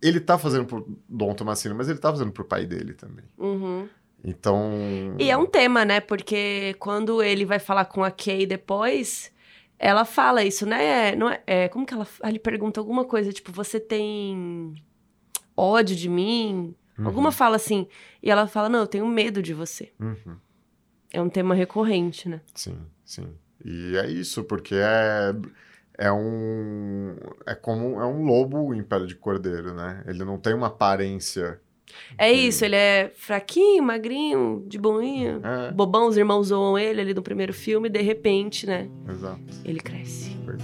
Ele tá fazendo pro Dom Tomassino, mas ele tá fazendo pro pai dele também. Uhum. Então. E é um tema, né? Porque quando ele vai falar com a Kay depois, ela fala isso, né? Não é, é, como que ela. Ele pergunta alguma coisa, tipo, você tem ódio de mim? Uhum, Alguma fala assim. E ela fala, não, eu tenho medo de você. uhum, É um tema recorrente, né? Sim, sim. E é isso, porque é. É um. É como. É um lobo em pele de cordeiro, né? Ele não tem uma aparência. É isso, ele é fraquinho, magrinho, de boinha. É, Bobão, os irmãos zoam ele ali no primeiro filme, e de repente, né? exato. Ele cresce. Pois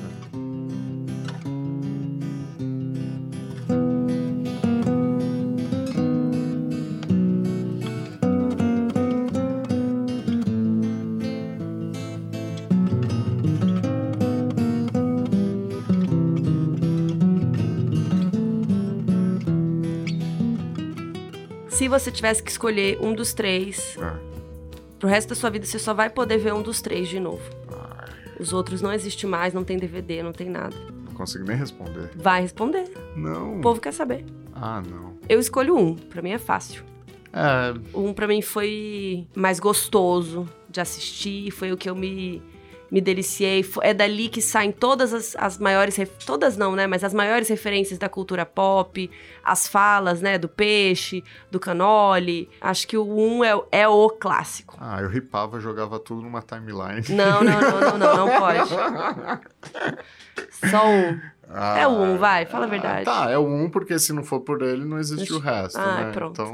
Se você tivesse que escolher um dos três, É. pro resto da sua vida você só vai poder ver um dos três de novo. Ai, Os outros não existem mais, não tem DVD, não tem nada. não consigo nem responder. Vai responder. Não. O povo quer saber. Ah, não. Eu escolho um, pra mim é fácil. É. Um pra mim foi mais gostoso de assistir, foi o que eu me, me deliciei. É dali que saem todas as, as maiores. Todas não, né? Mas as maiores referências da cultura pop, as falas, né? Do peixe, do canole. Acho que o um é, o- é o clássico. Ah, eu ripava, jogava tudo numa timeline. Não, não, não, não, não, não pode. Só um. Ah, É o um, vai, fala a verdade. Tá, é o um, porque se não for por ele, não existe o resto, Ah, né? pronto. Então,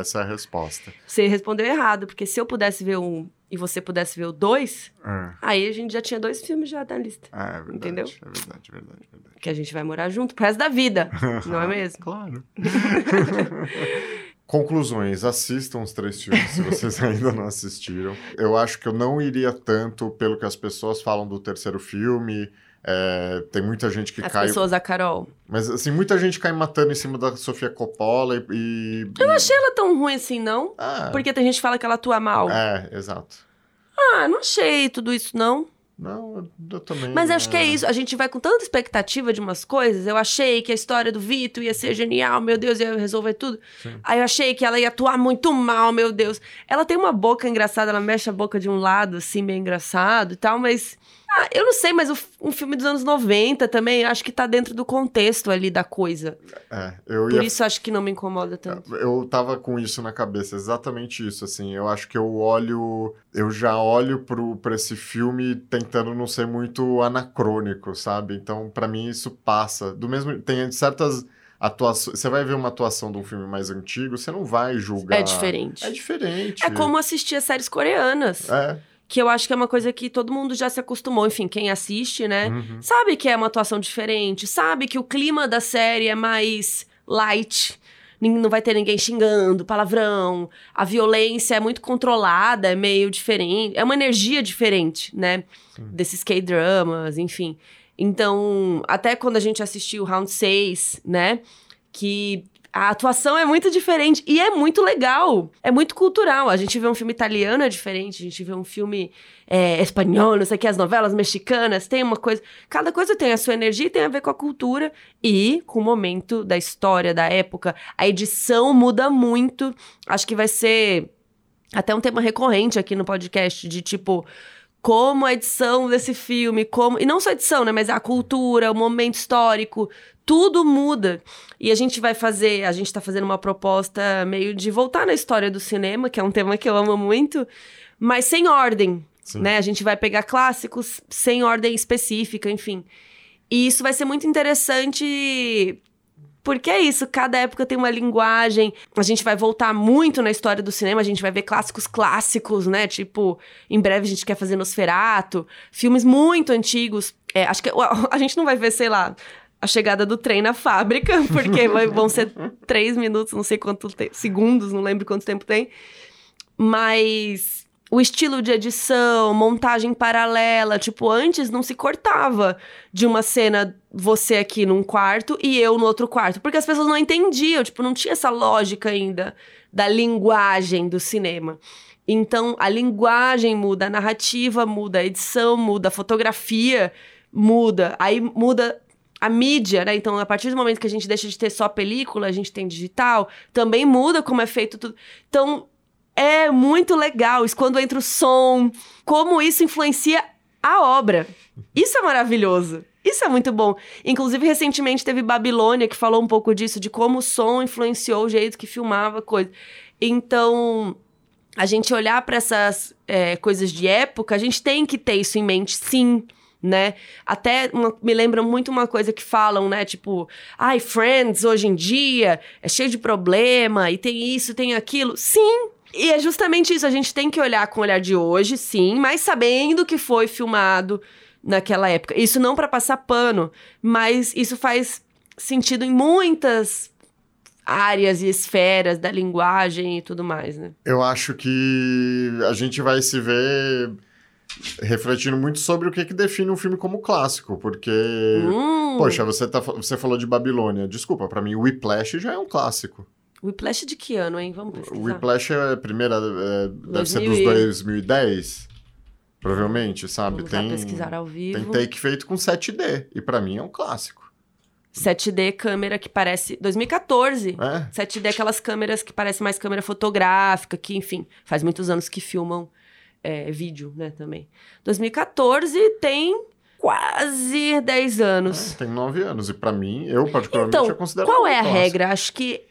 essa é a resposta. Você respondeu errado, porque se eu pudesse ver um e você pudesse ver o dois, É, aí a gente já tinha dois filmes já na lista. é verdade. Entendeu? É verdade, verdade, verdade. Que a gente vai morar junto pro resto da vida, não é mesmo? Claro. Conclusões, assistam os três filmes se vocês ainda não assistiram. Eu acho que eu não iria tanto pelo que as pessoas falam do terceiro filme. É, tem muita gente que As cai. pessoas, a Carol. Mas assim, muita gente cai matando em cima da Sofia Coppola e. e- Eu não achei ela tão ruim assim, não. Ah, Porque tem gente que fala que ela atua mal. É, exato. Ah, não achei tudo isso, não. Não, eu, também. Mas acho que é né? isso. A gente vai com tanta expectativa de umas coisas. Eu achei que a história do Vitor ia ser genial, meu Deus, ia resolver tudo. Sim. Aí eu achei que ela ia atuar muito mal, meu Deus. Ela tem uma boca engraçada, ela mexe a boca de um lado, assim, meio engraçado e tal, mas. Ah, eu não sei, mas o um filme dos anos 90 também, acho que tá dentro do contexto ali da coisa. É, eu Por ia isso acho que não me incomoda tanto. Eu tava com isso na cabeça, exatamente isso, assim. Eu acho que eu olho, eu já olho pro, pra esse filme tentando não ser muito anacrônico, sabe? Então, pra mim, isso passa. Do mesmo, tem certas atuações. Você vai ver uma atuação de um filme mais antigo, você não vai julgar. É diferente. É diferente. É como assistir as séries coreanas. É. Que eu acho que é uma coisa que todo mundo já se acostumou. Enfim, quem assiste, né? Uhum. Sabe que é uma atuação diferente, sabe que o clima da série é mais light. Não vai ter ninguém xingando, palavrão. A violência é muito controlada, é meio diferente. É uma energia diferente, né? Desses K-dramas, enfim. Então, até quando a gente assistiu Round 6, né? Que a atuação é muito diferente e é muito legal. É muito cultural. A gente vê um filme italiano é diferente, a gente vê um filme é, espanhol, não sei o que, as novelas mexicanas, tem uma coisa. Cada coisa tem a sua energia e tem a ver com a cultura e com o momento da história, da época. A edição muda muito. Acho que vai ser até um tema recorrente aqui no podcast de tipo como a edição desse filme, como e não só a edição, né, mas a cultura, o momento histórico, tudo muda. E a gente vai fazer, a gente tá fazendo uma proposta meio de voltar na história do cinema, que é um tema que eu amo muito, mas sem ordem, Sim. né? A gente vai pegar clássicos sem ordem específica, enfim. E isso vai ser muito interessante porque é isso, cada época tem uma linguagem. A gente vai voltar muito na história do cinema, a gente vai ver clássicos clássicos, né? Tipo, em breve a gente quer fazer Nosferato, filmes muito antigos. É, acho que a, a gente não vai ver, sei lá, a chegada do trem na fábrica, porque vão ser três minutos, não sei quanto segundos, não lembro quanto tempo tem. Mas o estilo de edição, montagem paralela, tipo, antes não se cortava de uma cena você aqui num quarto e eu no outro quarto, porque as pessoas não entendiam, tipo, não tinha essa lógica ainda da linguagem do cinema. Então, a linguagem muda, a narrativa muda, a edição muda, a fotografia muda, aí muda a mídia, né? Então, a partir do momento que a gente deixa de ter só película, a gente tem digital, também muda como é feito tudo. Então, é muito legal isso quando entra o som, como isso influencia a obra. Isso é maravilhoso. Isso é muito bom. Inclusive, recentemente teve Babilônia que falou um pouco disso, de como o som influenciou o jeito que filmava coisa. Então, a gente olhar para essas é, coisas de época, a gente tem que ter isso em mente, sim. Né? Até uma- me lembra muito uma coisa que falam, né? Tipo, ai, Friends hoje em dia é cheio de problema e tem isso, tem aquilo. Sim, e é justamente isso. A gente tem que olhar com o olhar de hoje, sim, mas sabendo que foi filmado naquela época. Isso não para passar pano, mas isso faz sentido em muitas áreas e esferas da linguagem e tudo mais, né? Eu acho que a gente vai se ver refletindo muito sobre o que, que define um filme como clássico, porque. Hum, Poxa, você, tá, você falou de Babilônia. Desculpa, pra mim, o Whiplash já é um clássico. Whiplash de que ano, hein? Vamos O pesquisar. Whiplash é a primeira. é, deve ser 2000 dos e- 2010, provavelmente, sabe? Vamos Tem, pesquisar ao vivo. tem take feito com 7D, e pra mim é um clássico. 7D câmera que parece... 2014. É? 7D, aquelas câmeras que parecem mais câmera fotográfica, que, enfim, faz muitos anos que filmam é, vídeo, né, também. 2014 tem quase 10 anos. É, tem 9 anos, e pra mim, eu particularmente, Então, eu considero qual é a clássico. regra? Acho que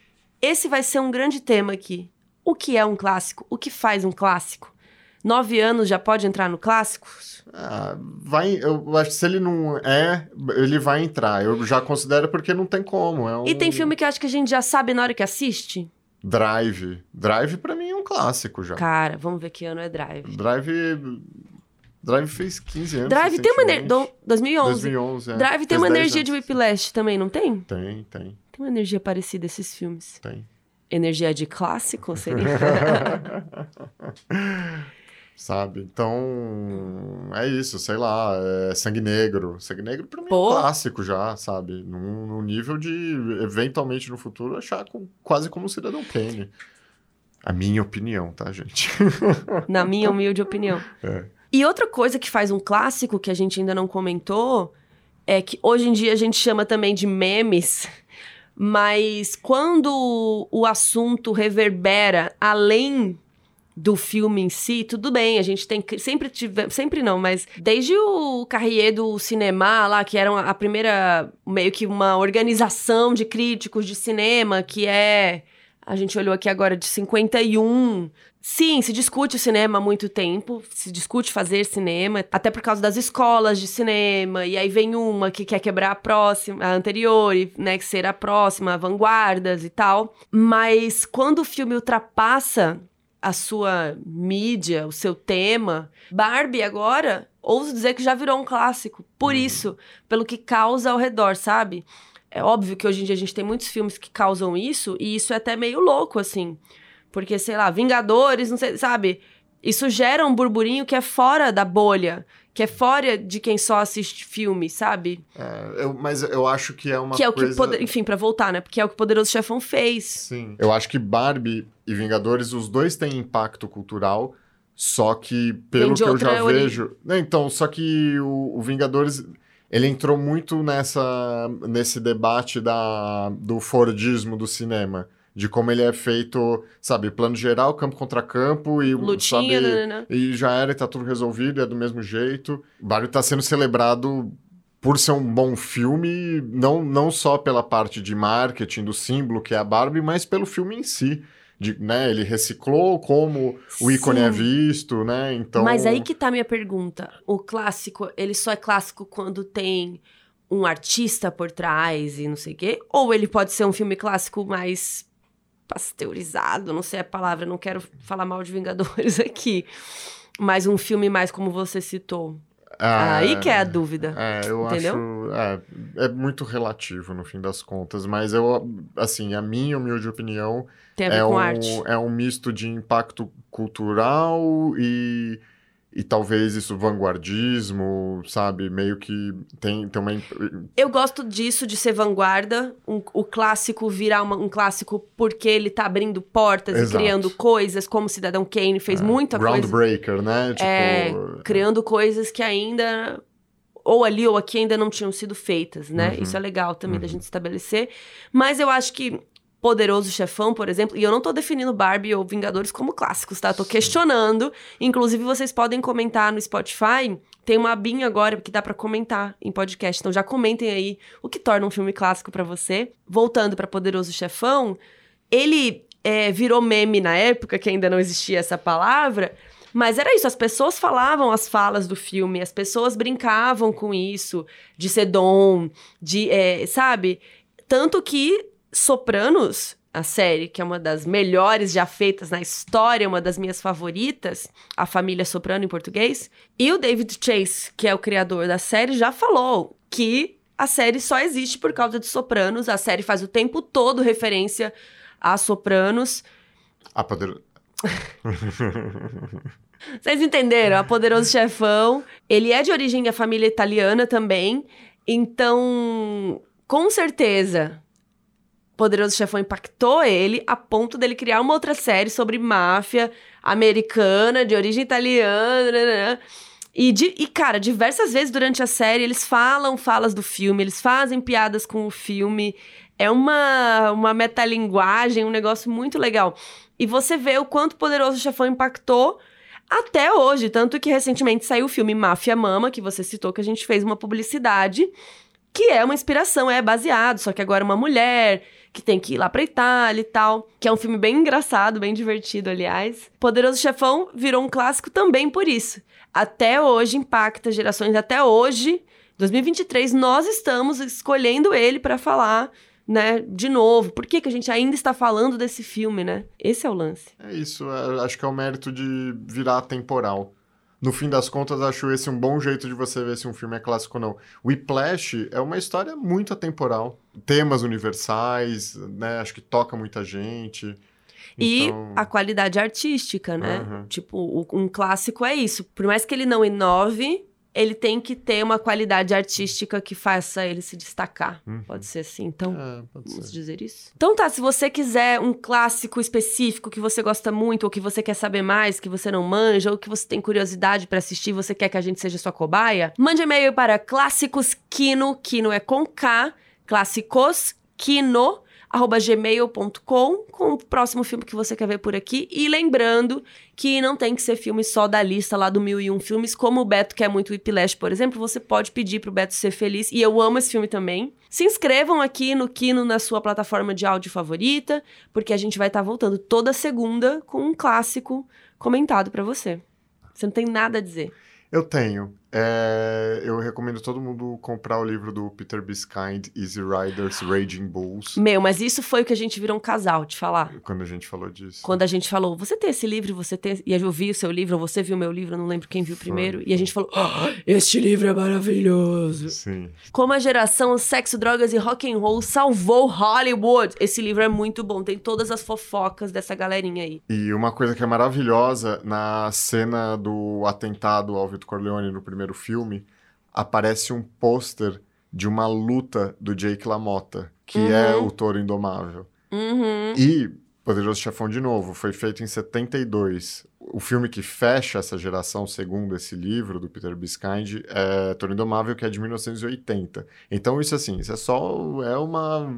esse vai ser um grande tema aqui. O que é um clássico? O que faz um clássico? Nove anos já pode entrar no clássico? Ah, vai, eu acho que se ele não é, ele vai entrar. Eu já considero porque não tem como. É um E tem filme que acho que a gente já sabe na hora que assiste? Drive. Drive pra mim é um clássico já. Cara, vamos ver que ano é Drive. Drive. Drive fez 15 anos. Drive tem uma energia. recentemente. 2011. 2011, é. Drive tem Fez uma 10 energia de anos. Whiplash também, não tem? Tem, tem, Tem uma energia parecida esses filmes. tem. Energia de clássico seria? Sabe? Então, é isso, sei lá, é Sangue Negro. Sangue Negro pra mim é Pô. um clássico já, sabe? Num, num nível de, eventualmente no futuro, achar com- quase como um Cidadão Kane. A minha opinião, tá, gente? na minha humilde opinião. É. E outra coisa que faz um clássico que a gente ainda não comentou é que hoje em dia a gente chama também de memes, mas quando o assunto reverbera além do filme em si, tudo bem, a gente tem sempre tive, sempre não, mas desde o Carrier do Cinema lá, que era a primeira meio que uma organização de críticos de cinema, que é a gente olhou aqui agora de 51. Sim, se discute o cinema há muito tempo, se discute fazer cinema, até por causa das escolas de cinema, e aí vem uma que quer quebrar a próxima, a anterior, e né, que ser a próxima, vanguardas e tal. Mas quando o filme ultrapassa a sua mídia, o seu tema, Barbie agora, ouso dizer que já virou um clássico. Por isso, pelo que causa ao redor, sabe? É óbvio que hoje em dia a gente tem muitos filmes que causam isso, e isso é até meio louco, assim. Porque, sei lá, Vingadores, não sei, sabe? Isso gera um burburinho que é fora da bolha, que é fora de quem só assiste filme, sabe? É, eu, mas eu acho que é uma que é coisa... o que, poder, enfim, para voltar, né? Porque é o que o Poderoso Chefão fez. Sim. Eu acho que Barbie e Vingadores, os dois têm impacto cultural, só que pelo que eu já origem. vejo, então, só que o, o Vingadores ele entrou muito nessa nesse debate da, do Fordismo do cinema. De como ele é feito, sabe, plano geral, campo contra campo e, Lutinha, sabe, né, né? e já era, e tá tudo resolvido, é do mesmo jeito. Barbie tá sendo celebrado por ser um bom filme, não, não só pela parte de marketing do símbolo que é a Barbie, mas pelo filme em si de, né, ele reciclou como o ícone é Sim. é visto, né? Então. Mas aí que tá a minha pergunta. O clássico, ele só é clássico quando tem um artista por trás e não sei o quê? Ou ele pode ser um filme clássico mais pasteurizado, não sei a palavra, não quero falar mal de Vingadores aqui. Mas um filme mais como você citou. Ah, Aí que é a dúvida. É, eu entendeu? acho. É, é muito relativo no fim das contas, mas eu, assim, a minha humilde opinião tem a ver é com um, arte. É um misto de impacto cultural e, e talvez isso vanguardismo, sabe? Meio que tem, tem uma. Eu gosto disso, de ser vanguarda. Um, o clássico virar uma, um clássico porque ele tá abrindo portas Exato. e criando coisas, como Cidadão Kane fez é. muita Groundbreaker, coisa. né? Tipo... É, criando coisas que ainda ou ali ou aqui ainda não tinham sido feitas, né? Uhum. Isso é legal também uhum. da gente estabelecer. Mas eu acho que Poderoso Chefão, por exemplo, e eu não tô definindo Barbie ou Vingadores como clássicos, tá? tô questionando. Inclusive, vocês podem comentar no Spotify. Tem uma abinha agora que dá para comentar em podcast. Então já comentem aí o que torna um filme clássico para você. Voltando para Poderoso Chefão, ele é, virou meme na época, que ainda não existia essa palavra. Mas era isso, as pessoas falavam as falas do filme, as pessoas brincavam com isso, de ser dom, de, é, sabe? Tanto que Sopranos, a série, que é uma das melhores já feitas na história, uma das minhas favoritas, a família Soprano em português, e o David Chase, que é o criador da série, já falou que a série só existe por causa de Sopranos. A série faz o tempo todo referência a Sopranos. A poder... Vocês entenderam? A Poderoso Chefão. Ele é de origem da família italiana também. Então, com certeza, Poderoso Chefão impactou ele a ponto dele criar uma outra série sobre máfia americana, de origem italiana. Né, né, né. E, de, e, cara, diversas vezes durante a série eles falam falas do filme, eles fazem piadas com o filme. É uma, uma metalinguagem, um negócio muito legal. E você vê o quanto Poderoso Chefão impactou até hoje. Tanto que recentemente saiu o filme Máfia Mama, que você citou, que a gente fez uma publicidade, que é uma inspiração, é baseado, só que agora uma mulher que tem que ir lá pra Itália e tal. Que é um filme bem engraçado, bem divertido, aliás. Poderoso Chefão virou um clássico também por isso. Até hoje impacta gerações, até hoje, 2023, nós estamos escolhendo ele para falar né, de novo. Por que, que a gente ainda está falando desse filme, né? Esse é o lance. É isso, é, acho que é o mérito de virar temporal no fim das contas, acho esse um bom jeito de você ver se um filme é clássico ou não. Whiplash é uma história muito atemporal. Temas universais, né? Acho que toca muita gente. E então... a qualidade artística, né? Uhum. Tipo, um clássico é isso. Por mais que ele não inove, ele tem que ter uma qualidade artística que faça ele se destacar. Uhum. Pode ser assim, então, é, vamos ser. dizer isso? Então tá, se você quiser um clássico específico que você gosta muito, ou que você quer saber mais, que você não manja, ou que você tem curiosidade para assistir, você quer que a gente seja sua cobaia, mande e-mail para clássicosquino, quino é com K, clássicosquino, arroba gmail.com com o próximo filme que você quer ver por aqui. E lembrando que não tem que ser filme só da lista lá do Mil e Um Filmes, como o Beto quer muito Whiplash, por exemplo, você pode pedir pro Beto ser feliz, e eu amo esse filme também. Se inscrevam aqui no Kino na sua plataforma de áudio favorita, porque a gente vai estar tá voltando toda segunda com um clássico comentado para você. Você não tem nada a dizer. Eu tenho. É, eu recomendo todo mundo comprar o livro do Peter Biskind, Easy Riders, Raging Bulls. Meu, mas isso foi o que a gente virou um casal, te falar. Quando a gente falou disso. Quando a gente falou, você tem esse livro, você tem. E eu vi o seu livro, ou você viu o meu livro, eu não lembro quem viu primeiro. E a gente falou, "Ah, este livro é maravilhoso. Sim. Como a geração sexo, drogas e rock and roll salvou Hollywood. Esse livro é muito bom, tem todas as fofocas dessa galerinha aí. E uma coisa que é maravilhosa, na cena do atentado ao Vito Corleone no primeiro filme, aparece um pôster de uma luta do Jake LaMotta, que é o Touro Indomável. Uhum. E Poderoso Chefão de novo, foi feito em 72. O filme que fecha essa geração, segundo esse livro do Peter Biskind, é Touro Indomável, que é de 1980. Então isso assim, isso é só é uma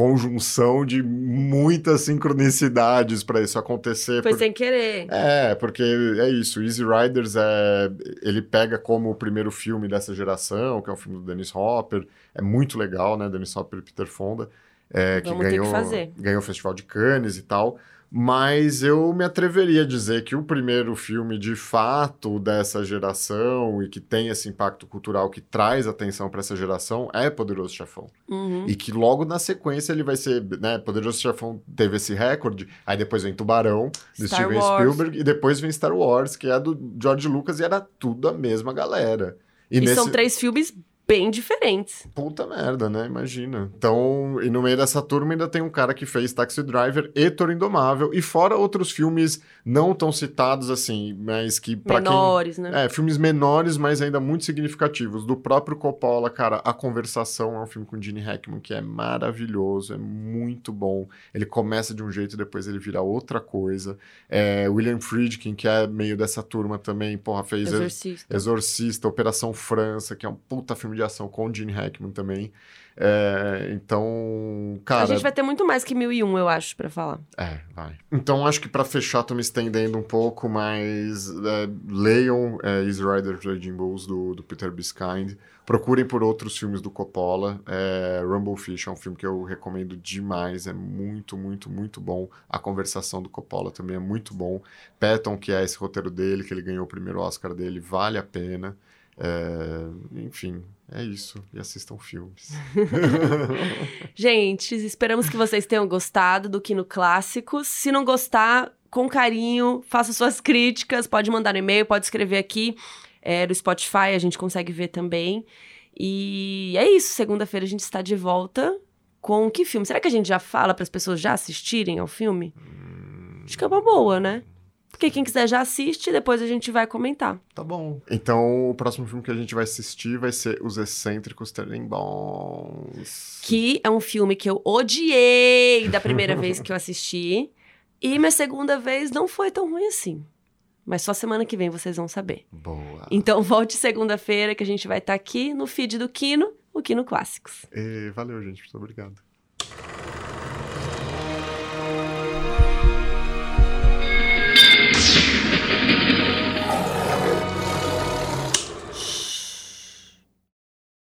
conjunção de muitas sincronicidades para isso acontecer. Foi por- sem querer. é, porque é isso. Easy Riders é. Ele pega como o primeiro filme dessa geração, que é um filme do Dennis Hopper. É muito legal, né? Dennis Hopper e Peter Fonda. é, que Vamos que ganhou, fazer. ganhou o Festival de Cannes e tal. Mas eu me atreveria a dizer que o primeiro filme de fato dessa geração e que tem esse impacto cultural que traz atenção para essa geração é Poderoso Chefão. Uhum. E que logo na sequência ele vai ser, né? Poderoso Chefão teve esse recorde, aí depois vem Tubarão, do Star Steven Wars. Spielberg, e depois vem Star Wars, que é do George Lucas, e era tudo a mesma galera. E, E nesse. são três filmes bem diferentes. Puta merda, né? Imagina. Então, e no meio dessa turma ainda tem um cara que fez Taxi Driver e Toro Indomável, e fora outros filmes não tão citados assim, mas que pra quem. menores, né? É, filmes menores, mas ainda muito significativos. Do próprio Coppola, cara, A Conversação é um filme com Gene Hackman que é maravilhoso, é muito bom. Ele começa de um jeito e depois ele vira outra coisa. É, William Friedkin, que é meio dessa turma também, porra, fez Exorcista. Exorcista, Operação França, que é um puta filme de ação com Gene Hackman também. É, então, cara... A gente vai ter muito mais que mil e um, eu acho, pra falar. É, vai. Então acho que pra fechar, tô me estendendo um pouco, mas é, leiam é, Easy Rider Raging Bulls do, do Peter Biskind. Procurem por outros filmes do Coppola. É, Rumble Fish é um filme que eu recomendo demais. É muito, muito, muito bom. A conversação do Coppola também é muito bom. Patton, que é esse roteiro dele, que ele ganhou o primeiro Oscar dele, vale a pena. É, enfim, é isso. E assistam filmes. Gente, esperamos que vocês tenham gostado do Kino Clássicos. Se não gostar, com carinho, faça suas críticas. Pode mandar no e-mail, pode escrever aqui. É, no Spotify a gente consegue ver também. E é isso. Segunda-feira a gente está de volta com que filme? Será que a gente já fala para as pessoas já assistirem ao filme? Acho que é uma boa, né? Porque quem quiser já assiste, depois a gente vai comentar. Tá bom. Então, o próximo filme que a gente vai assistir vai ser Os Excêntricos Tenenbaums. Que é um filme que eu odiei da primeira vez que eu assisti. E minha segunda vez não foi tão ruim assim. Mas só semana que vem vocês vão saber. Boa. Então volte segunda-feira que a gente vai estar aqui no feed do Kino, o Kino Clássicos. E valeu, gente. Muito obrigado.